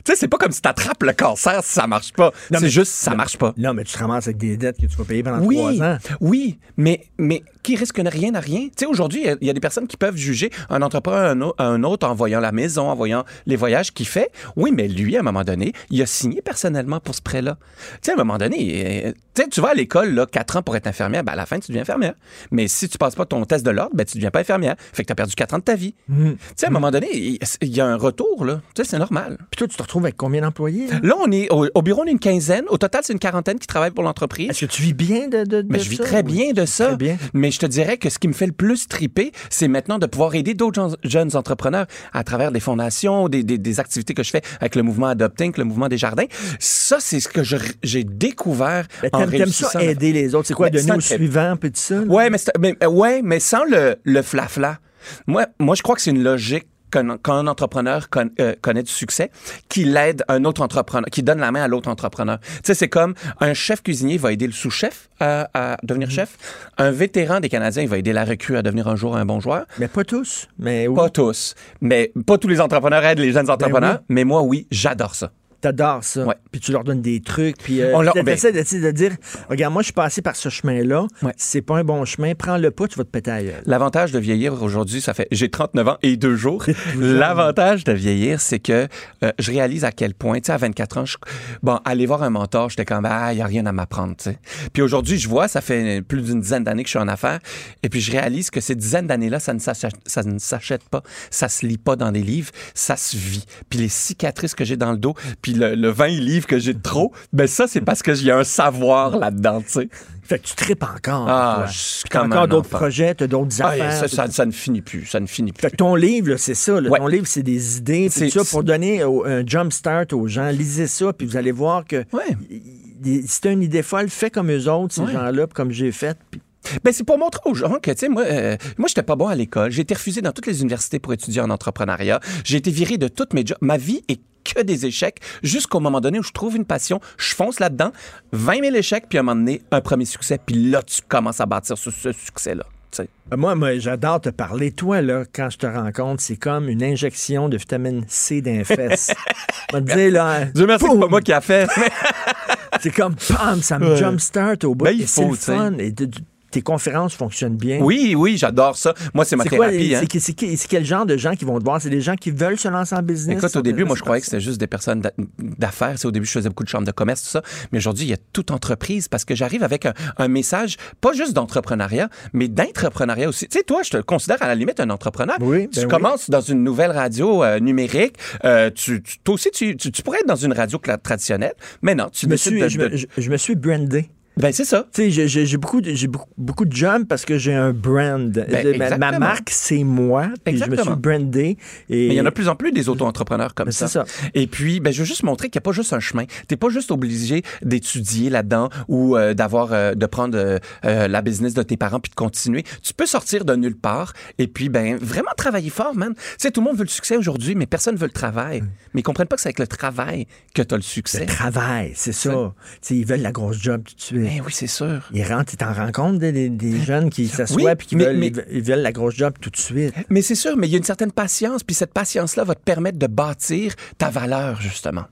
Tu sais, c'est pas comme si t'attrapes le cancer si ça marche pas. Non, C'est juste, ça non, marche pas. Non, mais tu te ramasses avec des dettes que tu vas payer pendant Oui, trois ans. oui, mais, mais qui risque rien à rien? Tu sais, aujourd'hui, il y a- y, des personnes qui peuvent juger un entrepreneur à un, autre en voyant la maison, en voyant les voyages qu'il fait. Oui, mais lui, à un moment donné, il a signé personnellement pour ce prêt-là. Tu sais, à un moment donné, euh, tu vas à l'école, là, quatre ans pour être infirmière, ben à la fin, tu deviens infirmière. Mais si tu passes pas ton test de l'ordre, ben tu deviens pas infirmière. Fait que tu as perdu quatre ans de ta vie. Mm. Tu sais, à un moment donné, il il y a un retour, là. Tu sais, c'est normal. Puis toi, tu te retrouves avec combien d'employés? là? Là, on est au, au bureau, on est une quinzaine. Au total, c'est une quarantaine qui travaille pour l'entreprise. Est-ce que tu vis bien de, de, de Mais je vis ça? très bien de ça. Très bien. Mais je te dirais que ce qui me fait le plus triper, c'est maintenant de pouvoir aider d'autres jeunes entrepreneurs à travers des fondations, des, des- des activités que je fais avec le mouvement Adopting, le mouvement des jardins. Ça, c'est ce que j'ai découvert Ben, en réussissant. ça, aider les autres? C'est quoi, Mais donner au suivant, puis tout ça? là? Ouais, mais, mais, ouais, mais sans le, le flafla. Moi, moi, je crois que c'est une logique qu'un quand un entrepreneur con- euh, connaît du succès, qu'il aide un autre entrepreneur, qui donne la main à l'autre entrepreneur. Tu sais, c'est comme un chef cuisinier va aider le sous-chef à, à devenir Mhm. chef. Un vétéran des Canadiens il va aider la recrue à devenir un jour un bon joueur. Mais pas tous. Mais oui. Pas tous. Mais pas tous les entrepreneurs aident les jeunes entrepreneurs. Ben oui. Mais moi, oui, j'adore ça. T'adores ça. Ouais. Puis tu leur donnes des trucs. Puis euh, On leur- ben- de, de dire Regarde, moi, je suis passé par ce chemin-là. Ouais. C'est pas un bon chemin. Prends-le pas, tu vas te péter à. L'avantage de vieillir aujourd'hui, ça fait j'ai 39 ans et deux jours. [LAUGHS] L'avantage de vieillir, c'est que euh, je réalise à quel point, tu sais, à 24 ans, je, bon, aller voir un mentor, j'étais comme ah, il y a rien à m'apprendre, tu sais. Puis aujourd'hui, je vois, ça fait plus d'une dizaine d'années que je suis en affaires, et puis je réalise que ces dizaines d'années-là, ça ne s'achète, ça ne s'achète pas, ça se lit pas dans des livres, ça se vit. Puis les cicatrices que j'ai dans le dos, puis le, le 20 livres que j'ai de trop, ben ça, c'est parce que j'ai un savoir là-dedans, tu sais. Fait que tu tripes encore. Ah, t'as comme encore d'autres projets, t'as d'autres Ah, affaires. ça, ça- ça ne finit plus, ça ne finit plus. Fait que ton livre, c'est ça. là. Ouais. Ton livre, c'est des idées. C'est- ça, pour donner un jump start aux gens. Lisez ça, puis vous allez voir que Ouais. si t'as une idée folle, fais comme eux autres, ces Ouais. gens-là, comme j'ai fait. puis- Ben, c'est pour montrer aux gens que, tu sais, moi, euh, moi, j'étais pas bon à l'école. J'ai été refusé dans toutes les universités pour étudier en entrepreneuriat. J'ai été viré de toutes mes jobs. Ma vie est que des échecs jusqu'au moment donné où je trouve une passion, je fonce là-dedans, 20 000 échecs, puis à un moment donné, un premier succès, puis là, tu commences à bâtir sur ce succès-là. Euh, Moi, moi j'adore te parler. Toi, là, quand je te rencontre, c'est comme une injection de vitamine C d'un fesse. Je [LAUGHS] te dire, là, Dieu merci c'est pas moi qui a fait. c'est comme, pam, ça me jumpstart au bout. Ben, il Et c'est fun. Et de- de- tes conférences fonctionnent bien. oui, oui, j'adore ça. Moi, c'est ma quoi, thérapie. hein. c'est qui- c'est quel genre de gens qui vont te voir? C'est des gens qui veulent se lancer en business? Écoute, au début, moi, je croyais que c'était juste des personnes d'a- d'affaires. C'est au début, je faisais beaucoup de chambres de commerce, tout ça. Mais aujourd'hui, il y a toute entreprise parce que j'arrive avec un, un message, pas juste d'entrepreneuriat, mais d'entrepreneuriat aussi. Tu sais, toi, je te considère à la limite un entrepreneur. Oui, tu ben oui. commences dans une nouvelle radio euh, numérique. Euh, tu, tu- toi aussi, tu, pourrais être dans une radio traditionnelle, mais non, tu Je me, suis, de... je, me, de- je- je me suis brandé. Ben, c'est ça. Tu sais, j'ai- beaucoup, de- beaucoup, beaucoup de jobs parce que j'ai un brand. Ben, ma, marque, c'est moi. Puis je me suis brandé. Et... Mais il y en a de plus en plus des auto-entrepreneurs comme Mais ça. c'est ça. Et puis, ben, je veux juste montrer qu'il n'y a pas juste un chemin. T'es pas juste obligé d'étudier là-dedans ou euh, d'avoir, euh, de prendre euh, la business de tes parents puis de continuer. Tu peux sortir de nulle part et puis, ben, vraiment travailler fort, man. Tu sais, tout le monde veut le succès aujourd'hui, mais personne veut le travail. Mais ils comprennent pas que c'est avec le travail que tu as le succès. Le travail, c'est ça. Tu sais, ils veulent la grosse job tout de suite. Ben oui, c'est sûr. Ils rentrent, tu t'en compte des, des- des jeunes qui s'assoient Oui, puis qui mais- veulent, mais- ils veulent- ils la grosse job tout de suite. Mais c'est sûr, mais il y a une certaine patience, puis cette patience-là va te permettre de bâtir ta valeur, justement.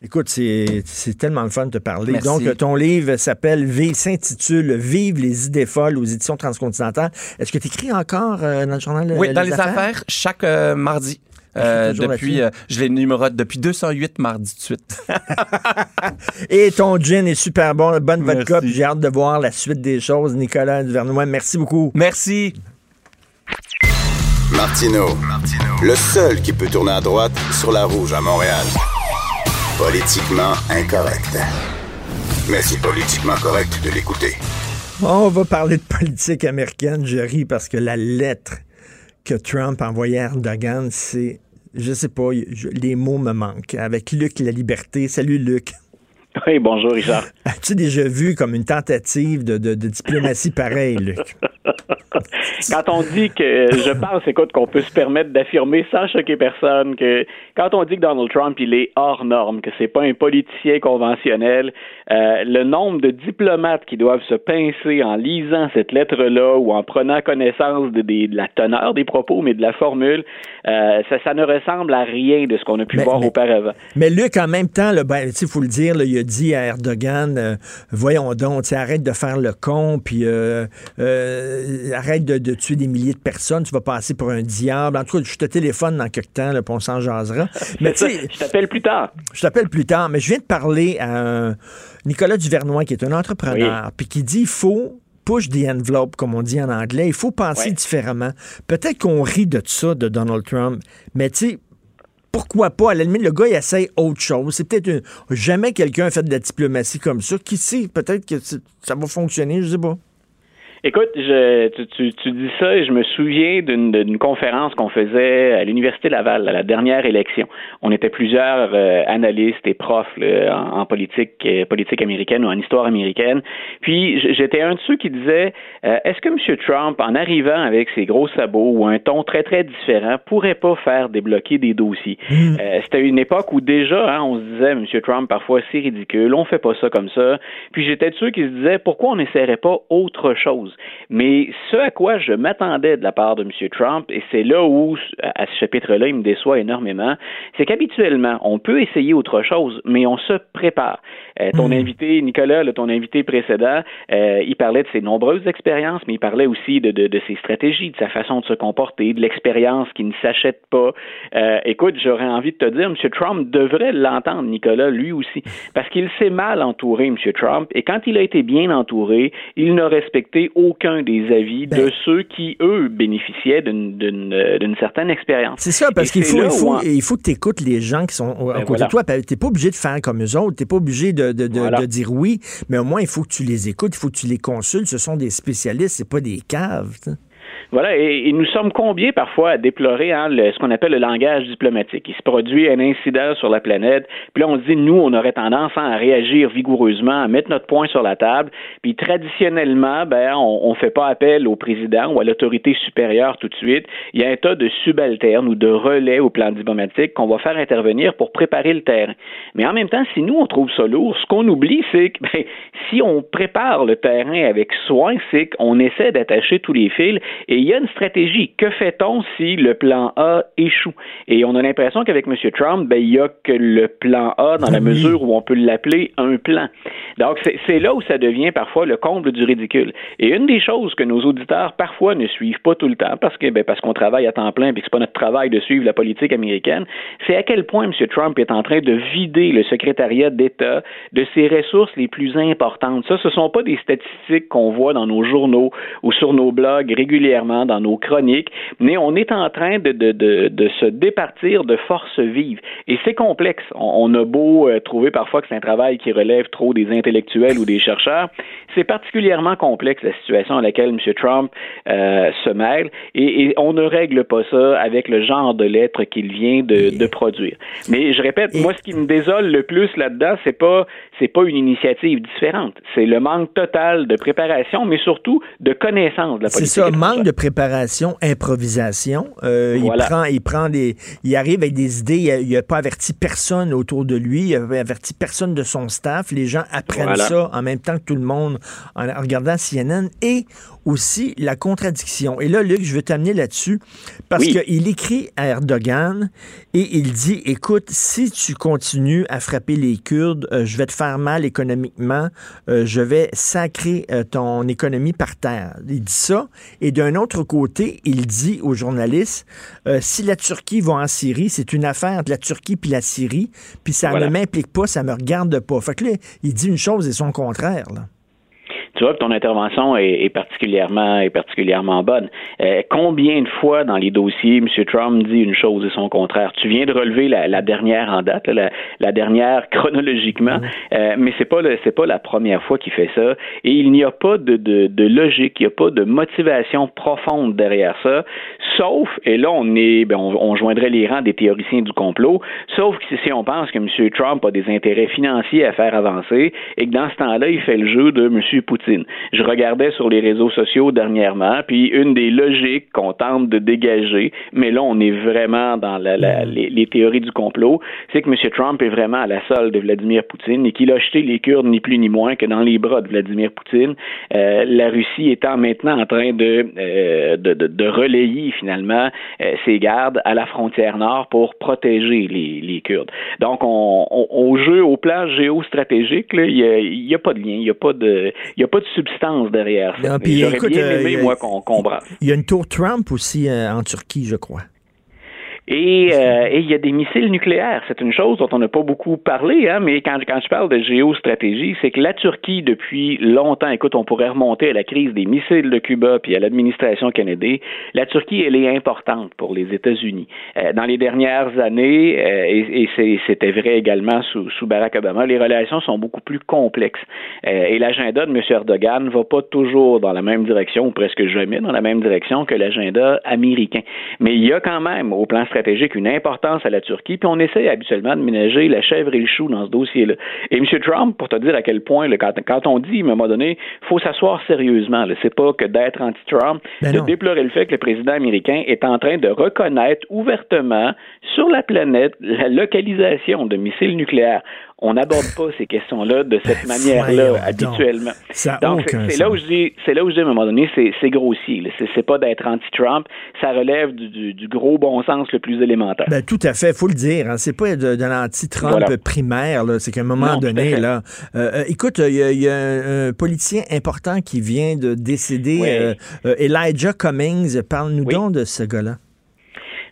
Écoute, c'est tellement le fun de te parler. Merci. Donc, ton livre s'appelle, s'intitule Vive les idées folles aux éditions transcontinentales. Est-ce que tu écris encore euh, dans le journal Oui, euh, dans les affaires, chaque euh, mardi. Euh, depuis, euh, je les numérote depuis 208 mardi de suite. [LAUGHS] Et ton gin est super bon, bonne vodka, Merci. j'ai hâte de voir la suite des choses. Nicolas Duvernois, merci beaucoup. Merci. Martino, le seul qui peut tourner à droite sur la rouge à Montréal. Politiquement incorrect. Mais c'est politiquement correct de l'écouter. On va parler de politique américaine. Je ris parce que la lettre que Trump envoyait à Erdogan, c'est, je sais pas, je- les mots me manquent. Avec Luc La Liberté. Salut Luc. Oui, bonjour Richard. [LAUGHS] As-tu déjà vu comme une tentative de, de- de diplomatie pareille, Luc? [LAUGHS] Quand on dit que, je pense, écoute, qu'on peut se permettre d'affirmer sans choquer personne que quand on dit que Donald Trump, il est hors norme, que c'est pas un politicien conventionnel, euh, le nombre de diplomates qui doivent se pincer en lisant cette lettre-là ou en prenant connaissance de la teneur des propos, mais de la formule, euh, ça, ça ne ressemble à rien de ce qu'on a pu Mais- voir mais- auparavant. Mais Luc, en même temps, il ben, faut le dire, là, il a dit à Erdogan, euh, voyons donc, arrête de faire le con, puis euh, arrête de, de tuer des milliers de personnes, tu vas passer pour un diable. En tout cas, je te téléphone dans quelques temps, là, puis on s'en jasera. [LAUGHS] Mais tu sais, Je t'appelle plus tard. je t'appelle plus tard, mais je viens de parler à un Nicolas Duvernois, qui est un entrepreneur, puis qui dit il faut push the envelope, comme on dit en anglais. Il faut penser Ouais. différemment. Peut-être qu'on rit de ça, de Donald Trump, mais tu sais, pourquoi pas? À la limite, le gars, il essaye autre chose. C'est peut-être une... jamais quelqu'un a fait de la diplomatie comme ça. Qui sait? Peut-être que ça va fonctionner, je sais pas. Écoute, je, tu, tu, dis ça et je me souviens d'une conférence qu'on faisait à l'Université Laval à la dernière élection. On était plusieurs euh, analystes et profs en, politique, euh, politique américaine ou en histoire américaine. Puis j'étais un de ceux qui disait euh, est-ce que M. Trump, en arrivant avec ses gros sabots ou un ton très très différent, pourrait pas faire débloquer des dossiers? Mm. C'était une époque où déjà hein, on se disait M. Trump parfois c'est ridicule, on fait pas ça comme ça. Puis j'étais de ceux qui se disaient pourquoi on n'essaierait pas autre chose? Mais ce à quoi je m'attendais de la part de M. Trump, et c'est là où, à ce chapitre-là, il me déçoit énormément, c'est qu'habituellement, on peut essayer autre chose, mais on se prépare. Euh, ton hmm. invité, Nicolas, ton invité précédent, euh, il parlait de ses nombreuses expériences, mais il parlait aussi de, de, ses stratégies, de sa façon de se comporter, de l'expérience qui ne s'achète pas. Euh, écoute, j'aurais envie de te dire, M. Trump devrait l'entendre, Nicolas, lui aussi, parce qu'il s'est mal entouré, M. Trump, et quand il a été bien entouré, il n'a respecté aucun des avis de ben- ceux qui, eux, bénéficiaient d'une certaine expérience. C'est ça, parce qu'il faut, il faut, il faut que tu écoutes les gens qui sont à ben côté de toi. Tu n'es pas obligé de faire comme eux autres, tu n'es pas obligé de, de, de, dire oui, mais au moins, il faut que tu les écoutes, il faut que tu les consultes. Ce sont des spécialistes, c'est pas des caves. Voilà, et, nous sommes combien parfois à déplorer hein, ce qu'on appelle le langage diplomatique. Il se produit un incident sur la planète, puis là on dit, nous, on aurait tendance hein, à réagir vigoureusement, à mettre notre point sur la table, puis traditionnellement, ben, on ne fait pas appel au président ou à l'autorité supérieure tout de suite. Il y a un tas de subalternes ou de relais au plan diplomatique qu'on va faire intervenir pour préparer le terrain. Mais en même temps, si nous, on trouve ça lourd, ce qu'on oublie, c'est que ben, si on prépare le terrain avec soin, c'est qu'on essaie d'attacher tous les fils et il y a une stratégie. Que fait-on si le plan A échoue? Et on a l'impression qu'avec M. Trump, ben, il n'y a que le plan A dans la mesure où on peut l'appeler un plan. Donc, c'est là où ça devient parfois le comble du ridicule. Et une des choses que nos auditeurs parfois ne suivent pas tout le temps, parce que ben, parce qu'on travaille à temps plein et que c'est pas notre travail de suivre la politique américaine, c'est à quel point M. Trump est en train de vider le secrétariat d'État de ses ressources les plus importantes. Ça, ce sont pas des statistiques qu'on voit dans nos journaux ou sur nos blogs régulièrement dans nos chroniques, mais on est en train de, de, de, se départir de forces vives. Et c'est complexe. On, a beau euh, trouver parfois que c'est un travail qui relève trop des intellectuels ou des chercheurs, c'est particulièrement complexe la situation à laquelle M. Trump euh, se mêle, et, on ne règle pas ça avec le genre de lettres qu'il vient de, produire. Mais je répète, moi, ce qui me désole le plus là-dedans, c'est pas c'est pas une initiative différente, c'est le manque total de préparation, mais surtout de connaissance de la politique. C'est ça, manque de préparation, improvisation. Euh, il prend, il prend des, il arrive avec des idées. Il n'a pas averti personne autour de lui. Il n'a averti personne de son staff. Les gens apprennent ça en même temps que tout le monde en regardant CNN et aussi la contradiction. Et là, Luc, je veux t'amener là-dessus parce qu'il écrit à Erdogan et il dit, écoute, si tu continues à frapper les Kurdes, euh, je vais te faire mal économiquement, euh, je vais sacrer ton économie par terre. Il dit ça. Et d'un autre autre côté, il dit aux journalistes, euh, si la Turquie va en Syrie, c'est une affaire de la Turquie puis la Syrie, puis ça ne m'implique pas, ça me regarde pas. Fait que là, il dit une chose et son contraire. Là tu vois que ton intervention est, particulièrement est particulièrement bonne. Euh, combien de fois dans les dossiers M. Trump dit une chose et son contraire? Tu viens de relever la, dernière en date, la, dernière chronologiquement, euh, mais c'est pas c'est pas la première fois qu'il fait ça. Et il n'y a pas de, de, logique, il n'y a pas de motivation profonde derrière ça, sauf et là on est ben, on, joindrait les rangs des théoriciens du complot, sauf que si on pense que M. Trump a des intérêts financiers à faire avancer et que dans ce temps-là il fait le jeu de M. Poutine je regardais sur les réseaux sociaux dernièrement, puis une des logiques qu'on tente de dégager, mais là on est vraiment dans les, théories du complot, c'est que M. Trump est vraiment à la solde de Vladimir Poutine et qu'il a jeté les Kurdes ni plus ni moins que dans les bras de Vladimir Poutine. Euh, la Russie étant maintenant en train de, euh, de, relayer finalement euh, ses gardes à la frontière nord pour protéger les, Kurdes. Donc on, on, jeu au plan géostratégique, il n'y a, pas de lien, il n'y a pas de, y a pas de substance derrière ça. J'aurais bien aimé, moi, qu'on Il y a une tour Trump aussi euh, en Turquie, je crois. Et, euh, il y a des missiles nucléaires. C'est une chose dont on n'a pas beaucoup parlé, hein, mais quand, quand je parle de géostratégie, c'est que la Turquie, depuis longtemps, écoute, on pourrait remonter à la crise des missiles de Cuba puis à l'administration Kennedy, la Turquie, elle est importante pour les États-Unis. Euh, dans les dernières années, euh, et, et c'était vrai également sous, sous Barack Obama, les relations sont beaucoup plus complexes. Euh, et l'agenda de M. Erdogan ne va pas toujours dans la même direction, ou presque jamais dans la même direction que l'agenda américain. Mais il y a quand même, au plan stratégique, une importance à la Turquie, puis on essaie habituellement de ménager la chèvre et le chou dans ce dossier-là. Et M. Trump, pour te dire à quel point, quand, quand, on dit, à un moment donné, faut s'asseoir sérieusement. C'est pas que d'être anti-Trump, ben de déplorer le fait que le président américain est en train de reconnaître ouvertement sur la planète la localisation de missiles nucléaires on n'aborde pas ces questions-là de cette ben, manière-là habituellement. Donc, c'est là où je dis, c'est là où je dis à un moment donné, c'est grossier. C'est pas d'être anti-Trump, ça relève du, du, gros bon sens le plus élémentaire. Ben, tout à fait, faut le dire. Hein. C'est pas de, de l'anti-Trump primaire. C'est qu'à un moment donné, là, euh, euh, écoute, il y, a, un, politicien important qui vient de décéder, euh, Elijah Cummings. Parle-nous donc de ce gars-là.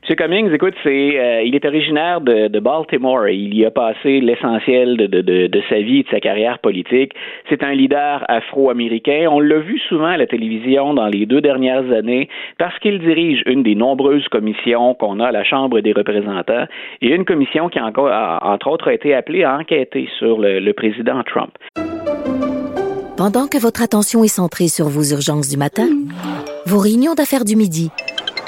M. Cummings, écoute, c'est, euh, il est originaire de, de, Baltimore il y a passé l'essentiel de, sa vie et de sa carrière politique. C'est un leader afro-américain. On l'a vu souvent à la télévision dans les deux dernières années parce qu'il dirige une des nombreuses commissions qu'on a à la Chambre des représentants et une commission qui, encore, entre autres, été appelée à enquêter sur le président Trump. Pendant que votre attention est centrée sur vos urgences du matin, vos réunions d'affaires du midi,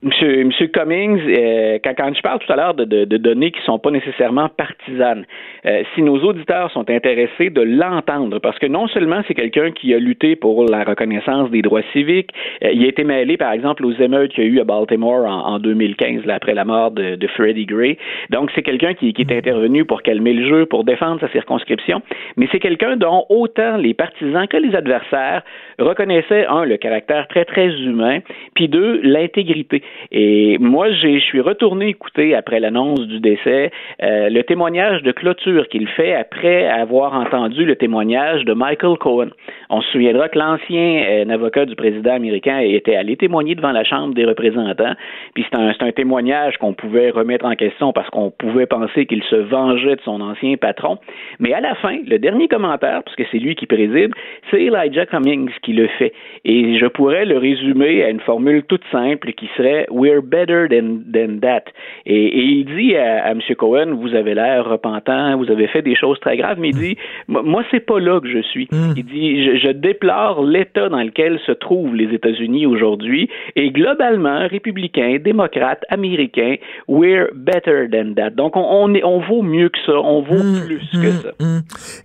Monsieur, Monsieur Cummings, euh, quand, quand, je parle tout à l'heure de, données qui sont pas nécessairement partisanes, euh, si nos auditeurs sont intéressés de l'entendre, parce que non seulement c'est quelqu'un qui a lutté pour la reconnaissance des droits civiques, euh, il a été mêlé, par exemple, aux émeutes qu'il y a eu à Baltimore en, en 2015, là, après la mort de, de Freddie Gray. Donc, c'est quelqu'un qui, qui est intervenu pour calmer le jeu, pour défendre sa circonscription, mais c'est quelqu'un dont autant les partisans que les adversaires reconnaissaient, un, le caractère très, très humain, puis deux, l'intégrité. Et moi, je suis retourné écouter, après l'annonce du décès, euh, le témoignage de clôture qu'il fait après avoir entendu le témoignage de Michael Cohen. On se souviendra que l'ancien euh, avocat du président américain était allé témoigner devant la Chambre des représentants, puis c'est un, un témoignage qu'on pouvait remettre en question parce qu'on pouvait penser qu'il se vengeait de son ancien patron. Mais à la fin, le dernier commentaire, parce que c'est lui qui préside, c'est Elijah Cummings qui le fait. Et je pourrais le résumer à une formule toute simple qui serait We're better than, than that. Et, il dit à, à M. Cohen, vous avez l'air repentant, vous avez fait des choses très graves, mais il dit, moi, c'est pas là que je suis. Hmm. Il dit, je, je déplore l'état dans lequel se trouvent les États-Unis aujourd'hui, et globalement, républicains, démocrates, américains, we're better than that. Donc, on, on, est, on vaut mieux que ça, on vaut hmm. plus que ça.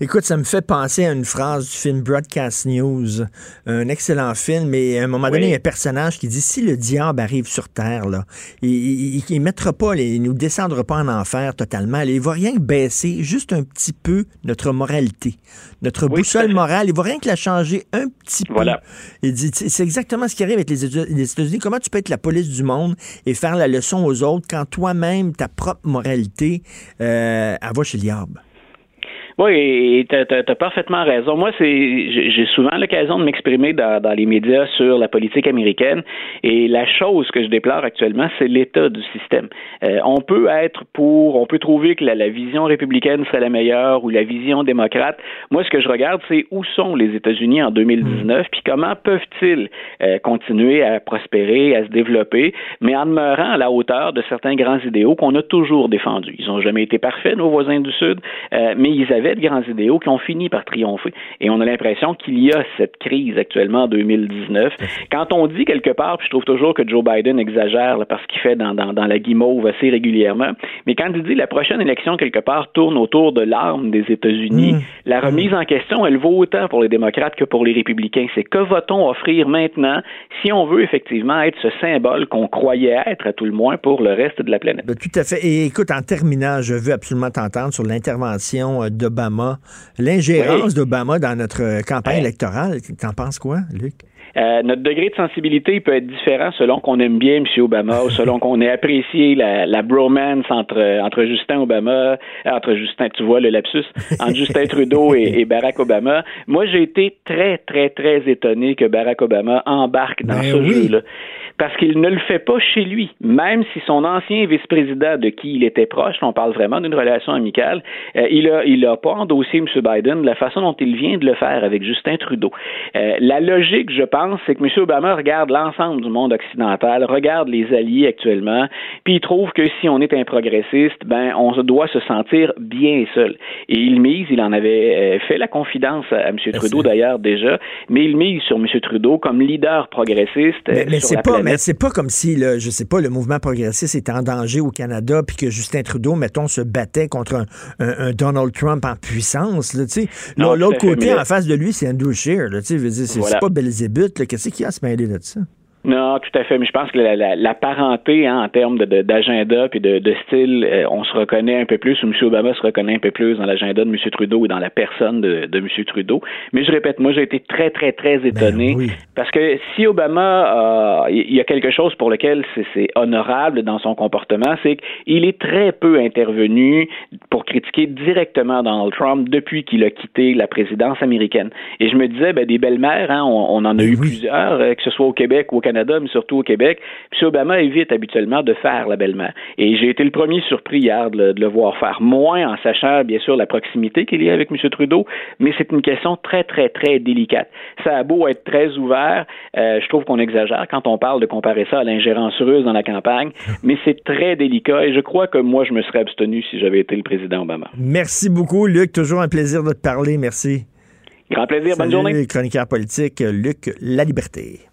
Écoute, ça me fait penser à une phrase du film Broadcast News, un excellent film, et à un moment donné, il y a un personnage qui dit, si le diable arrive sur terre. Là. Il ne mettra pas, il nous descendra pas en enfer totalement. Il va rien baisser juste un petit peu notre moralité, notre boussole morale. Il va rien que la changer un petit peu. Il dit, c'est exactement ce qui arrive avec les États-Unis. Comment tu peux être la police du monde et faire la leçon aux autres quand toi-même, ta propre moralité, euh, elle va chez le diable? Oui, tu as, parfaitement raison. Moi, c'est j'ai souvent l'occasion de m'exprimer dans, dans, les médias sur la politique américaine et la chose que je déplore actuellement, c'est l'état du système. Euh, on peut être pour, on peut trouver que la, la, vision républicaine serait la meilleure ou la vision démocrate. Moi, ce que je regarde, c'est où sont les États-Unis en 2019, puis comment peuvent-ils euh, continuer à prospérer, à se développer, mais en demeurant à la hauteur de certains grands idéaux qu'on a toujours défendus. Ils n'ont jamais été parfaits, nos voisins du Sud, euh, mais ils avaient de grands idéaux qui ont fini par triompher. Et on a l'impression qu'il y a cette crise actuellement en 2019. Quand on dit quelque part, puis je trouve toujours que Joe Biden exagère parce qu'il fait dans, dans, dans, la guimauve assez régulièrement, mais quand il dit la prochaine élection quelque part tourne autour de l'arme des États-Unis, mmh. la remise mmh. en question, elle vaut autant pour les démocrates que pour les républicains. C'est que va-t-on offrir maintenant si on veut effectivement être ce symbole qu'on croyait être à tout le moins pour le reste de la planète? Ben, tout à fait. Et écoute, en terminant, je veux absolument t'entendre sur l'intervention de d'Obama, l'ingérence d'Obama dans notre campagne électorale. T'en penses quoi, Luc? Euh, notre degré de sensibilité peut être différent selon qu'on aime bien M. Obama ou selon qu'on ait apprécié la, la bromance entre, entre Justin Obama, entre Justin, tu vois le lapsus, entre Justin Trudeau [LAUGHS] et, et, Barack Obama. Moi, j'ai été très, très, très étonné que Barack Obama embarque dans Ben ce oui. jeu-là. Parce qu'il ne le fait pas chez lui. Même si son ancien vice-président de qui il était proche, on parle vraiment d'une relation amicale, euh, il a, il a pas endossé M. Biden de la façon dont il vient de le faire avec Justin Trudeau. Euh, la logique, je pense, c'est que M. Obama regarde l'ensemble du monde occidental, regarde les alliés actuellement, puis il trouve que si on est un progressiste, ben, on doit se sentir bien seul. Et il mise, il en avait euh, fait la confidence à M. Trudeau d'ailleurs déjà, mais il mise sur M. Trudeau comme leader progressiste. Mais, euh, mais c'est pas. Mais c'est pas comme si, le, je sais pas, le mouvement progressiste était en danger au Canada, puis que Justin Trudeau, mettons, se battait contre un, un- un Donald Trump en puissance. Là, tu sais. Non, Là, L'autre côté, là- en face de lui, c'est Andrew Scheer. Là, tu sais, je veux dire, c'est Voilà. c'est pas Belzébuth. là. Qu'est-ce qu'il y a à se mêler de ça? Non, tout à fait. Mais je pense que la, la, la parenté hein, en termes de- de- d'agenda puis de, de style, euh, on se reconnaît un peu plus, ou M. Obama se reconnaît un peu plus dans l'agenda de M. Trudeau et dans la personne de, de M. Trudeau. Mais je répète, moi, j'ai été très, très, très étonné parce que si Obama, euh, il y a quelque chose pour lequel c'est- honorable dans son comportement, c'est qu'il est très peu intervenu pour critiquer directement Donald Trump depuis qu'il a quitté la présidence américaine. Et je me disais, ben, des belles-mères, hein, on, on en a eu plusieurs, euh, que ce soit au Québec ou au Canada, mais surtout au Québec. Puis Obama évite habituellement de faire la belle-mère. Et j'ai été le premier surpris hier de le, de le voir faire. Moins en sachant, bien sûr, la proximité qu'il y a avec M. Trudeau, mais c'est une question très, très, très délicate. Ça a beau être très ouvert, euh, je trouve qu'on exagère quand on parle de comparer ça à l'ingérence russe dans la campagne, [LAUGHS] mais c'est très délicat et je crois que moi, je me serais abstenu si j'avais été le président Obama. Merci beaucoup, Luc. Toujours un plaisir de te parler. Merci. Grand plaisir. Bonne journée. Chroniqueur politique, Luc La Liberté.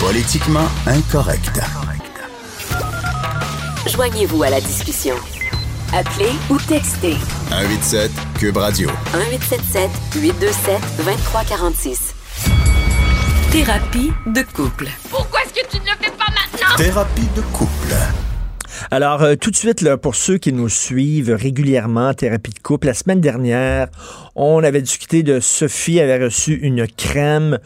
Politiquement incorrect. Joignez-vous à la discussion. Appelez ou textez 187 Cube Radio. 1877 827 2346. Thérapie de couple. Pourquoi est-ce que tu ne le fais pas maintenant? Thérapie de couple. Alors, euh, tout de suite, là, pour ceux qui nous suivent régulièrement, Thérapie de couple, la semaine dernière, on avait discuté de Sophie avait reçu une crème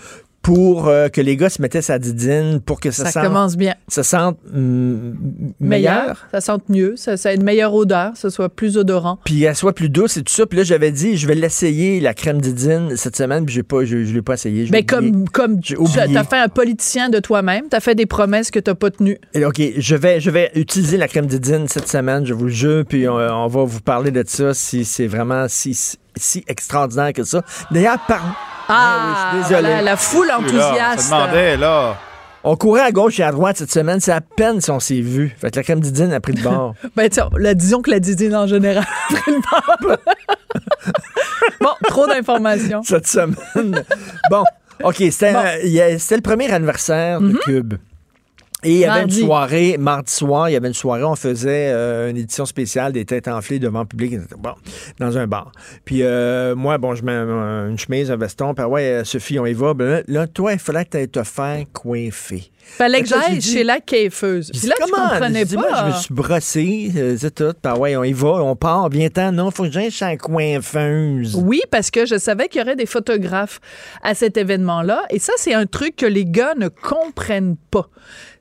pour euh, que les gars se mettaient sa didine, pour que ça, Ça sente, commence bien. ça sente mm, meilleur. Meilleur, ça sente mieux, ça, ça a une meilleure odeur, ça soit plus odorant. Puis elle soit plus douce et tout ça. Puis là, j'avais dit, je vais l'essayer, la crème didine, cette semaine, puis pas, je, je l'ai pas essayé. Mais. Ben, comme, comme tu as fait un politicien de toi-même, tu as fait des promesses que tu n'as pas tenues. Et OK, je vais, je vais utiliser la crème didine cette semaine, je vous le jure, puis on, on va vous parler de ça si c'est vraiment si, si, extraordinaire que ça. D'ailleurs, par... Ah, oui, je suis désolé. la foule enthousiaste. là. On courait à gauche et à droite cette semaine, c'est à peine si on s'est vu. Fait que la crème didine a pris de bord. [LAUGHS] Ben, tiens, la, disons que la didine en général [LAUGHS] a pris le bord. [LAUGHS] Bon, trop d'informations. cette semaine. bon, OK, c'était euh, le premier anniversaire de Cube. Et il y avait Mardi. une soirée, mardi soir, il y avait une soirée, on faisait euh, une édition spéciale des têtes enflées devant le public, bon, dans un bar. Puis euh, moi, bon, je mets un- une chemise, un veston, puis ouais, euh, Sophie, on y va. Ben là, toi, il fallait que te faire coiffer. Fallait que j'aille chez la caifeuse. J'ai Puis là, tu comment? comprenais J'ai dit, moi, pas. je me suis brossé, euh, c'est tout. Puis ouais, on y va, on part, viens-t'en. Non, faut que j'aille chez la coiffeuse. Oui, parce que je savais qu'il y aurait des photographes à cet événement-là. Et ça, c'est un truc que les gars ne comprennent pas.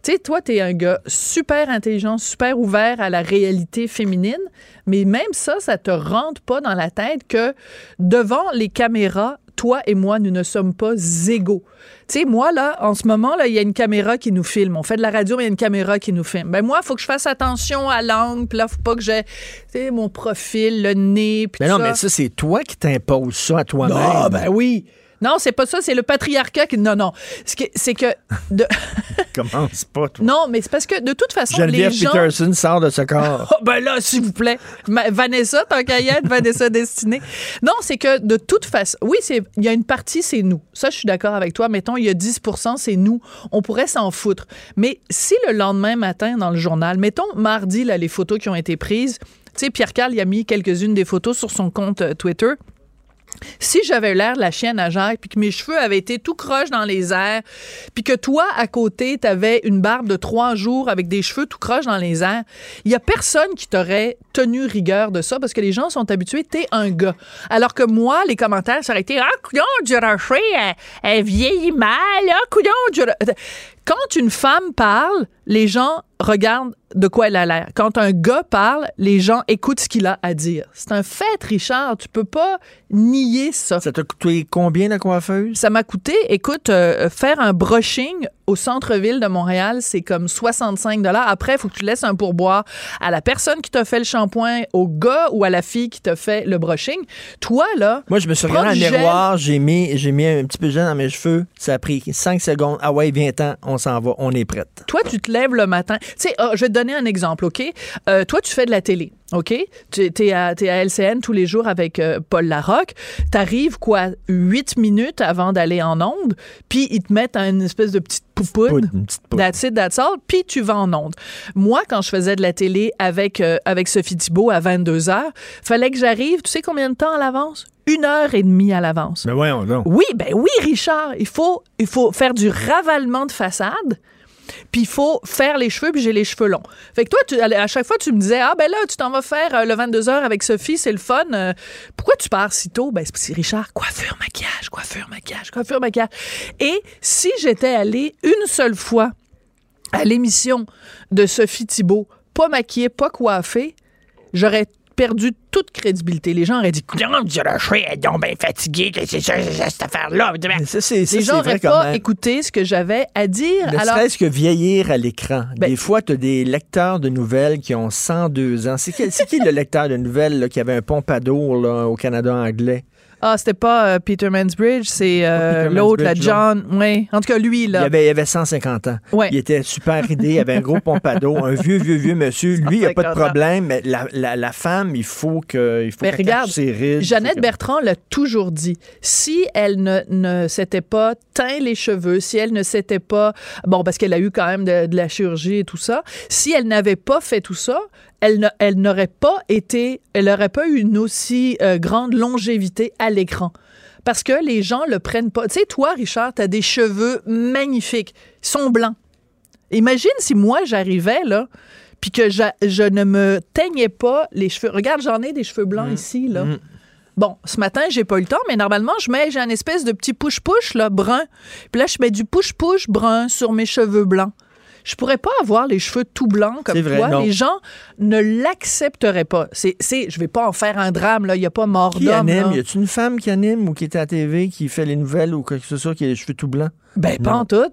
Tu sais, toi, t'es un gars super intelligent, super ouvert à la réalité féminine, mais même ça, ça te rentre pas dans la tête que devant les caméras, toi et moi, nous ne sommes pas égaux. Tu sais, moi, là, en ce moment, là, il y a une caméra qui nous filme. On fait de la radio, mais il y a une caméra qui nous filme. Ben moi, il faut que je fasse attention à l'angle, puis là, faut pas que j'ai, tu sais, mon profil, le nez, puis tout non, ça. mais ça, c'est toi qui t'imposes ça à toi-même. Ah, ben oui. Non, c'est pas ça, c'est le patriarcat qui. Non, non. C'est que. de- [LAUGHS] Commence pas, toi. Non, mais c'est parce que de toute façon, Geneviève les gens. Peterson sort de ce corps. [LAUGHS] Oh, ben là, s'il vous plaît. Ma- Vanessa, tant qu'à y être, Vanessa Destinée. Non, c'est que de toute façon, oui, c'est il y a une partie, c'est nous. Ça, je suis d'accord avec toi. Mettons, il y a 10 c'est nous. On pourrait s'en foutre. Mais si le lendemain matin, dans le journal, mettons mardi, là, les photos qui ont été prises, tu sais, Pierre Carl, il a mis quelques-unes des photos sur son compte euh, Twitter. Si j'avais l'air de la chienne à Jacques, puis que mes cheveux avaient été tout croche dans les airs, puis que toi, à côté, t'avais une barbe de trois jours avec des cheveux tout croche dans les airs, il y a personne qui t'aurait tenu rigueur de ça parce que les gens sont habitués, t'es un gars. Alors que moi, les commentaires, ça aurait été « Ah, coudon, du elle, vieillit mal, ah, coudon, du Quand une femme parle, les gens regardent de quoi elle a l'air. Quand un gars parle, les gens écoutent ce qu'il a à dire. C'est un fait, Richard. Tu peux pas nier ça. Ça t'a coûté combien la coiffeuse? Ça m'a coûté, écoute, euh, faire un brushing au centre-ville de Montréal, c'est comme 65 Après, il faut que tu laisses un pourboire à la personne qui t'a fait le shampoing, au gars ou à la fille qui t'a fait le brushing. Toi, là... Moi, je me suis regardé dans le miroir, j'ai mis, j'ai mis un petit peu de gel dans mes cheveux. Ça a pris 5 secondes. Ah ouais, viens-t'en, on s'en va, on est prête. Toi, tu te lèves le matin. Tu sais, ah, je vais te donner un exemple, OK? Euh, toi, tu fais de la télé, OK? Tu es à, t'es à LCN tous les jours avec euh, Paul Larocque. T'arrives, quoi, huit minutes avant d'aller en onde, puis ils te mettent une espèce de petite poupoune. That's it, that's all. Puis tu vas en onde. Moi, quand je faisais de la télé avec, euh, avec Sophie Thibault à 22 h fallait que j'arrive, tu sais combien de temps à l'avance? Une heure et demie à l'avance. Mais voyons donc. Oui, ben oui, Richard. Il faut, il faut faire du ravalement de façade. Puis il faut faire les cheveux, puis j'ai les cheveux longs. Fait que toi, à chaque fois, tu me disais, ah ben là, tu t'en vas faire euh, le 22h avec Sophie, c'est le fun. Euh, pourquoi tu pars si tôt? Ben c'est Richard, coiffure, maquillage, coiffure, maquillage, coiffure, maquillage. Et si j'étais allée une seule fois à l'émission de Sophie Thibault, pas maquillée, pas coiffée, j'aurais perdu toute crédibilité. Les gens auraient dit, rocher, elle est donc bien fatiguée, que c'est ça, c'est ça, cette affaire-là. Les gens n'auraient pas écouté ce que j'avais à dire. Ne Alors, serait-ce que vieillir à l'écran. Ben- des fois, tu as des lecteurs de nouvelles qui ont 102 ans. C'est qui, le lecteur de nouvelles là, qui avait un pompadour là, au Canada anglais? Ah, c'était pas euh, Peter Mansbridge, c'est euh, l'autre, la John. Oui. En tout cas, lui, Il là. avait, il avait 150 ans. Ouais. Il était super ridé, il avait un gros pompadour, un vieux, vieux, vieux monsieur. Lui, il n'y a pas de 150 ans. problème, mais la, la- la femme, il faut que il faut Mais regarde, ses rides. Jeannette Bertrand l'a toujours dit. Si elle ne, ne s'était pas teint les cheveux, si elle ne s'était pas... Bon, parce qu'elle a eu quand même de, de la chirurgie et tout ça. Si elle n'avait pas fait tout ça, elle, n'aurait pas été... Elle n'aurait pas eu une aussi euh, grande longévité à l'écran. Parce que les gens le prennent pas. Tu sais, toi, Richard, tu as des cheveux magnifiques. Ils sont blancs. Imagine si moi, j'arrivais, là, puis que je ne me teignais pas les cheveux. Regarde, j'en ai des cheveux blancs Mm. ici, là. Bon, ce matin, j'ai pas eu le temps, mais normalement, je mets, j'ai un espèce de petit push-push, là, brun. Puis là, je mets du push-push brun sur mes cheveux blancs. Je pourrais pas avoir les cheveux tout blancs comme vrai, toi. non. Les gens ne l'accepteraient pas. C'est, c'est, je vais pas en faire un drame, là. Il y a pas mort Qui d'homme, anime? là. Y a-t-il une femme qui anime ou qui est à la TV, qui fait les nouvelles ou quoi que ce soit, qui a les cheveux tout blancs? Ben, pas en tout.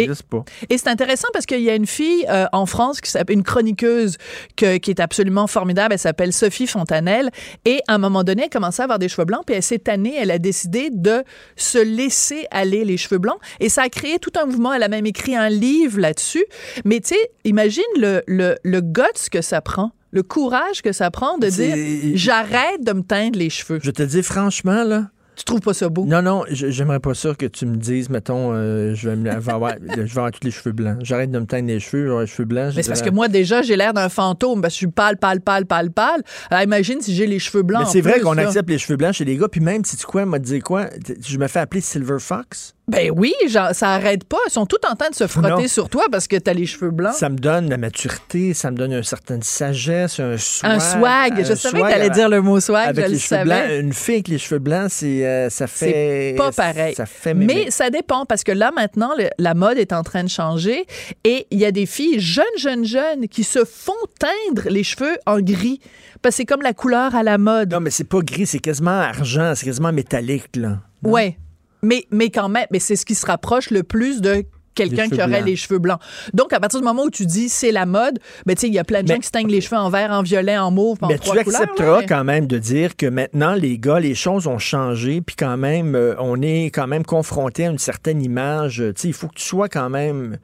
Et- pas. C'est intéressant parce qu'il y a une fille euh, en France qui s'appelle une chroniqueuse que- qui est absolument formidable. Elle s'appelle Sophie Fontanelle. Et à un moment donné, elle commençait à avoir des cheveux blancs. Puis elle, cette année, elle a décidé de se laisser aller les cheveux blancs. Et ça a créé tout un mouvement. Elle a même écrit un livre là-dessus. Mais tu sais, imagine le, le, le guts que ça prend. Le courage que ça prend de dire j'arrête de me teindre les cheveux. Je te dis franchement, là. Tu trouves pas ça beau? Non, non, j'aimerais pas ça que tu me dises, mettons, euh, je, vais me, avoir, je vais avoir tous les cheveux blancs. J'arrête de me teindre les cheveux, j'aurai les cheveux blancs. Mais c'est parce que moi, déjà, j'ai l'air d'un fantôme parce que je suis pâle, pâle, pâle, pâle, pâle. Alors, imagine si j'ai les cheveux blancs. Mais c'est vrai qu'on accepte les cheveux blancs chez les gars, puis même, si tu quoi, m'a dit quoi, je me fais appeler Silver Fox. Ben oui, genre, ça arrête pas. Ils sont tout en train de se frotter Non. sur toi parce que t'as les cheveux blancs. Ça me donne la maturité, ça me donne une certaine sagesse, un swag. Un swag. Je savais que swag t'allais avec- dire le mot swag, Avec je les le cheveux savais. blancs, une fille avec les cheveux blancs, c'est, euh, ça fait. C'est pas pareil. Ça fait Mais ça dépend parce que là, maintenant, le- la mode est en train de changer et il y a des filles jeunes, jeunes, jeunes qui se font teindre les cheveux en gris parce que c'est comme la couleur à la mode. Non, mais c'est pas gris, c'est quasiment argent, c'est quasiment métallique, là. Ouais. Mais, mais quand même, mais c'est ce qui se rapproche le plus de quelqu'un qui aurait blancs. les cheveux blancs. Donc, à partir du moment où tu dis c'est la mode, ben, il y a plein de gens qui se teignent les cheveux en vert, en violet, en mauve, en Mais trois tu couleurs. accepteras mais- quand même de dire que maintenant, les gars, les choses ont changé, puis quand même, euh, on est quand même confronté à une certaine image. Il faut que tu sois quand même.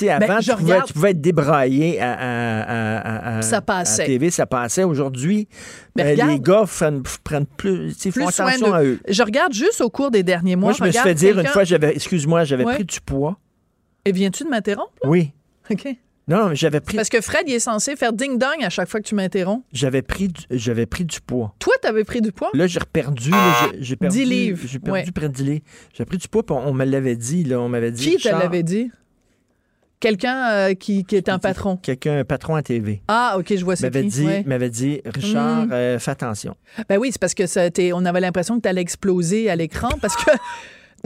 Ben, avant, je tu, pouvais, regarde- tu pouvais être débraillé à, à, à- à- Ça passait. TV, ça passait. Aujourd'hui, ben, regarde- les gars prennent, prennent plus, font Plus soin attention de- à eux. Je regarde juste au cours des derniers mois. Moi, je me suis fait dire une fois, j'avais, excuse-moi, j'avais Ouais. pris du poids. Et viens-tu de m'interrompre? Oui. OK. Non, non, mais j'avais pris, Parce que Fred, il est censé faire ding-dong à chaque fois que tu m'interromps. j'avais pris, du- j'avais pris du poids. Toi, t'avais pris du poids? Là, j'ai reperdu. là, j'ai, j'ai perdu 10 livres, J'ai perdu ouais. près de 10 livres. J'ai pris du poids, puis on, on me l'avait dit. Là, on m'avait dit. Qui te Richard, l'avait dit? Quelqu'un euh, qui, qui est un patron. Quelqu'un, un patron à TV. Ah, OK, je vois c'est M'avait qui. dit, ouais. m'avait dit, Richard, Mm. euh, fais attention. Ben oui, c'est parce que ça, t'es- on avait l'impression que tu allais exploser à l'écran parce que.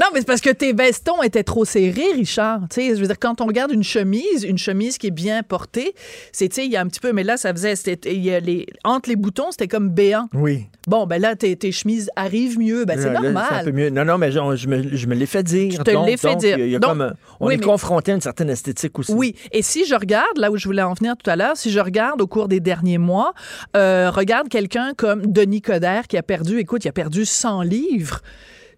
Non, mais c'est parce que tes vestons étaient trop serrés, Richard. Tu sais, je veux dire, quand on regarde une chemise, une chemise qui est bien portée, c'est, tu sais, il y a un petit peu, mais là, ça faisait, c'était, il y a les, entre les boutons, c'était comme béant. Oui. Bon, ben là, tes, tes chemises arrivent mieux. Ben, c'est normal. un peu mieux. Non, non, mais je, je me, l'ai fait dire. Je te l'ai fait donc, dire. y a Donc, comme on oui, est mais- confronté à une certaine esthétique aussi. Oui, et si je regarde, là où je voulais en venir tout à l'heure, si je regarde au cours des derniers mois, euh, regarde quelqu'un comme Denis Coderre qui a perdu, écoute, il a perdu 100 livres.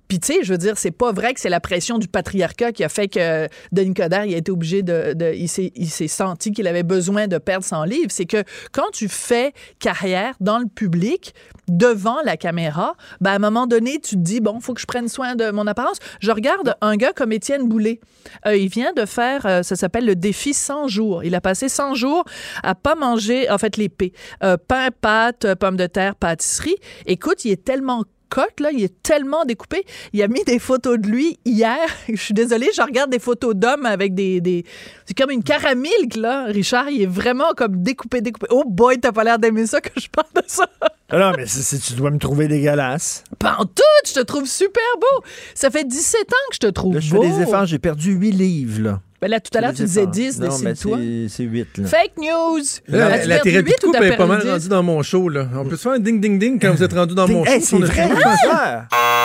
Puis, tu sais, je veux dire, c'est pas vrai que c'est la pression du patriarcat qui a fait que Denis Coderre, il a été obligé de. de- il s'est senti qu'il avait besoin de perdre 100 livres. C'est que quand tu fais carrière dans le public, devant la caméra, ben, à un moment donné, tu te dis, bon, faut que je prenne soin de mon apparence. Je regarde un gars comme Étienne Boulay. Euh, il vient de faire, euh, ça s'appelle le défi 100 jours. Il a passé 100 jours à pas manger, en fait, l'épée. Euh, pain, pâtes, euh, pommes de terre, pâtisserie. Écoute, il est tellement cote, là, il est tellement découpé. Il a mis des photos de lui hier. [LAUGHS] Je suis désolée, je regarde des photos d'hommes avec des... des... C'est comme une caramilk, là. Richard, il est vraiment comme découpé, découpé. Oh boy, t'as pas l'air d'aimer ça que je parle de ça. [LAUGHS] Non, mais c'est- tu dois me trouver dégueulasse. Pas en tout, je te trouve super beau. Ça fait 17 ans que je te trouve Là, je beau. fais des efforts. J'ai perdu 8 livres, là. Ben là, tout à l'heure, tu disais efforts. 10, Non, mais décide-toi. c'est- c'est 8, là. Fake news! Là, As-tu la thérapie huit de couple est pas mal perdu dix? rendue dans mon show. Là. On peut se faire un ding-ding-ding quand vous êtes rendu dans mon Hey, show. c'est On a- vrai,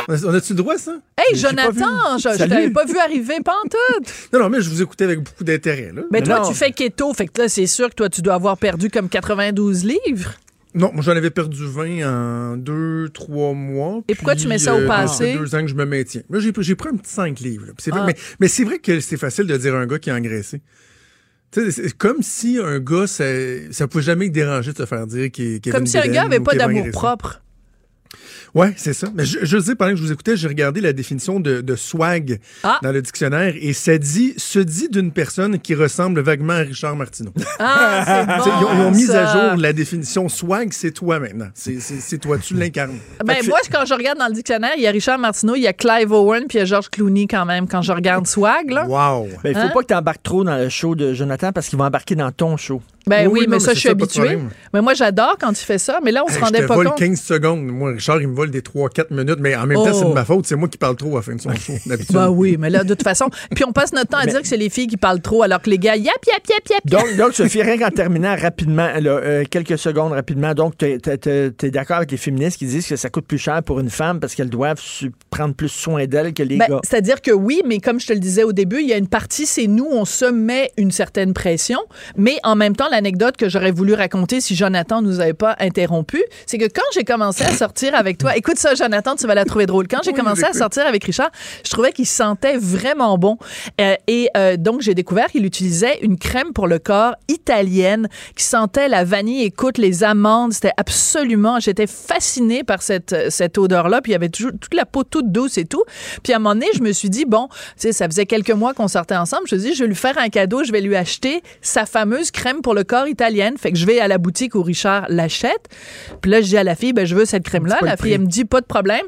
on On a-tu le droit, ça? Hey, Jonathan, je, t'avais pas vu arriver pantoute. [LAUGHS] Non, non, mais je vous écoutais avec beaucoup d'intérêt. là. Mais toi, tu fais keto, fait que là, c'est sûr que toi, tu dois avoir perdu comme 92 livres. Non, moi, j'en avais perdu 20 en 2-3 mois. Et pourquoi tu mets ça au euh, passé? Ça fait deux ans que je me maintiens. Là, j'ai, pris un petit 5 livres. c'est Ah. Mais, mais c'est vrai que c'est facile de dire à un gars qui a engraissé. C'est comme si un gars, ça, ça pouvait jamais le déranger de se faire dire qu'il, qu'il Comme si un gars avait pas d'amour propre. Ouais, c'est ça. Mais je, je sais, pendant que je vous écoutais, j'ai regardé la définition de, de swag Ah. dans le dictionnaire et ça dit, se dit d'une personne qui ressemble vaguement à Richard Martineau. Ah, bon, [LAUGHS] ils, ont, ils ont mis ça. à jour la définition swag, c'est toi maintenant. C'est, toi, tu l'incarnes. Ben, moi, quand je regarde dans le dictionnaire, il y a Richard Martineau, il y a Clive Owen, puis il y a George Clooney quand même, quand je regarde Swag, là. Wow. Ben, il faut Hein? pas que tu embarques trop dans le show de Jonathan parce qu'il va embarquer dans ton show. Ben oui, mais non, ça, mais je suis ça, habituée. Mais moi, j'adore quand tu fais ça, mais là, on se Hey, rendait je te pas vole compte. 15 secondes. Moi, Richard, il me vole des 3-4 minutes, mais en même temps, Oh. c'est de ma faute. C'est moi qui parle trop à la fin de son show, [LAUGHS] d'habitude. Ben oui, mais là, de toute façon. Puis on passe notre temps à dire que c'est les filles qui parlent trop, alors que les gars, yap, yap, yap, yap. Donc, donc Sophie, rien qu'en terminant rapidement, là, euh, quelques secondes rapidement, donc tu es, d'accord avec les féministes qui disent que ça coûte plus cher pour une femme parce qu'elles doivent prendre plus soin d'elle que les Ben, gars? C'est-à-dire que oui, mais comme je te le disais au début, il y a une partie, c'est nous, on se met une certaine pression, mais en même temps, l'anecdote que j'aurais voulu raconter si Jonathan nous avait pas interrompu, c'est que quand j'ai commencé à sortir avec toi, écoute ça, Jonathan, tu vas la trouver drôle. Quand j'ai Oui, commencé à sortir avec Richard, je trouvais qu'il sentait vraiment bon. Euh, et euh, donc, j'ai découvert qu'il utilisait une crème pour le corps italienne qui sentait la vanille, écoute, les amandes. C'était absolument, j'étais fascinée par cette, cette odeur-là. Puis il y avait toujours toute la peau toute douce et tout. Puis à un moment donné, je me suis dit, bon, tu sais, ça faisait quelques mois qu'on sortait ensemble. Je me suis dit, je vais lui faire un cadeau, je vais lui acheter sa fameuse crème pour le corps italienne. Fait que je vais à la boutique où Richard l'achète. Puis là, je dis à la fille, ben, je veux cette crème-là. La le fille, elle me dit, pas de problème.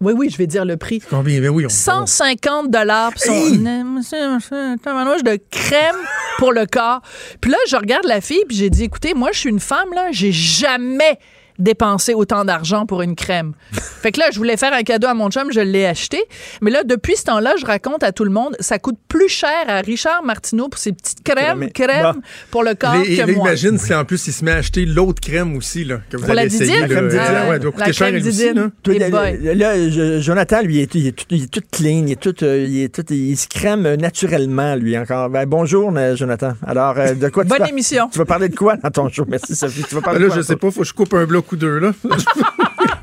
Oui, oui, je vais dire le prix. Combien? Ben oui, on 150 dollars pour son tabarnouche de crème pour le corps. Puis là, je regarde la fille, puis j'ai dit, écoutez, moi, je suis une femme, là, j'ai jamais dépenser autant d'argent pour une crème. [LAUGHS] fait que là, je voulais faire un cadeau à mon chum, je l'ai acheté. Mais là, depuis ce temps-là, je raconte à tout le monde, ça coûte plus cher à Richard Martineau pour ses petites crèmes, crèmes Bah. pour le corps Et, et que là, moi. imagine si en plus il se met à acheter l'autre crème aussi, là, que vous Pour allez la essayer. Didine? là. Crème Didine. Ah ouais, doit La coûter cher elle aussi. Là. Là, là, Jonathan, lui, il est, il est tout, il est tout clean, il, est tout, euh, il, est tout- il se crème naturellement, lui, encore. Ben, bonjour, euh, Jonathan. Alors, euh, de quoi tu Bonne vas- émission. Tu vas parler de quoi dans ton show? Merci, Sophie. Tu vas parler Là, de quoi? je sais pas, faut que je coupe un bloc ou deux, là. [LAUGHS]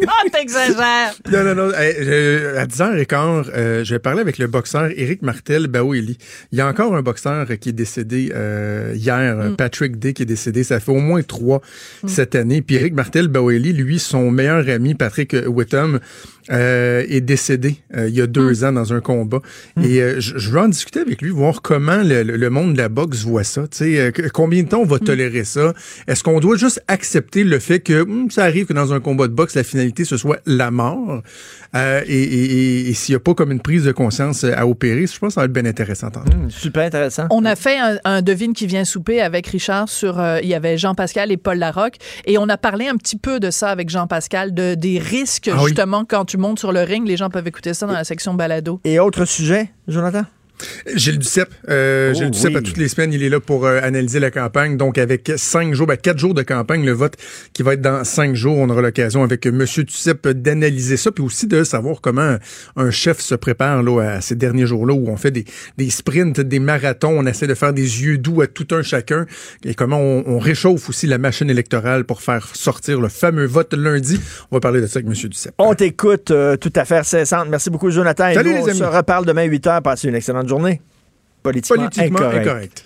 Ah, t'exagères! Non, non, non. À 10h15, euh, je vais parler avec le boxeur Éric Martel Baoueli. Il y a encore un boxeur qui est décédé euh, hier, Mm. Patrick Day, qui est décédé. Ça fait au moins trois cette année. Puis Éric Martel Baoueli, lui, son meilleur ami, Patrick Whittam, euh, est décédé euh, il y a deux ans dans un combat. Et euh, je, je veux en discuter avec lui, voir comment le, monde de la boxe voit ça. Tu sais, euh, que- combien de temps on va tolérer ça? Est-ce qu'on doit juste accepter le fait que hum, ça arrive que dans un combat de boxe, la finalité, ce soit la mort? Euh, et et- et- et s'il n'y a pas comme une prise de conscience à opérer, je pense que ça va être bien intéressant. super intéressant. On a fait un, un devine qui vient souper avec Richard sur. euh, il y avait Jean-Pascal et Paul Larocque. Et on a parlé un petit peu de ça avec Jean-Pascal, de, des risques, Ah oui. justement, quand tu montes sur le ring. Les gens peuvent écouter ça dans la section balado. Et autre sujet, Jonathan? Gilles Duceppe, euh, Oh, Gilles Duceppe, oui. à toutes les semaines, il est là pour euh, analyser la campagne. Donc, avec cinq jours, ben, quatre jours de campagne, le vote qui va être dans cinq jours, on aura l'occasion avec euh, Monsieur Duceppe d'analyser ça, puis aussi de savoir comment un chef se prépare là, à ces derniers jours-là où on fait des, des sprints, des marathons, on essaie de faire des yeux doux à tout un chacun, et comment on, on réchauffe aussi la machine électorale pour faire sortir le fameux vote lundi. On va parler de ça avec Monsieur Duceppe. On t'écoute euh, tout à fait incessante. Merci beaucoup, Jonathan. Et Salut, nous, les on amis. se reparle demain 8 h. Passez une excellente journée. Politiquement, Politiquement incorrect. incorrect.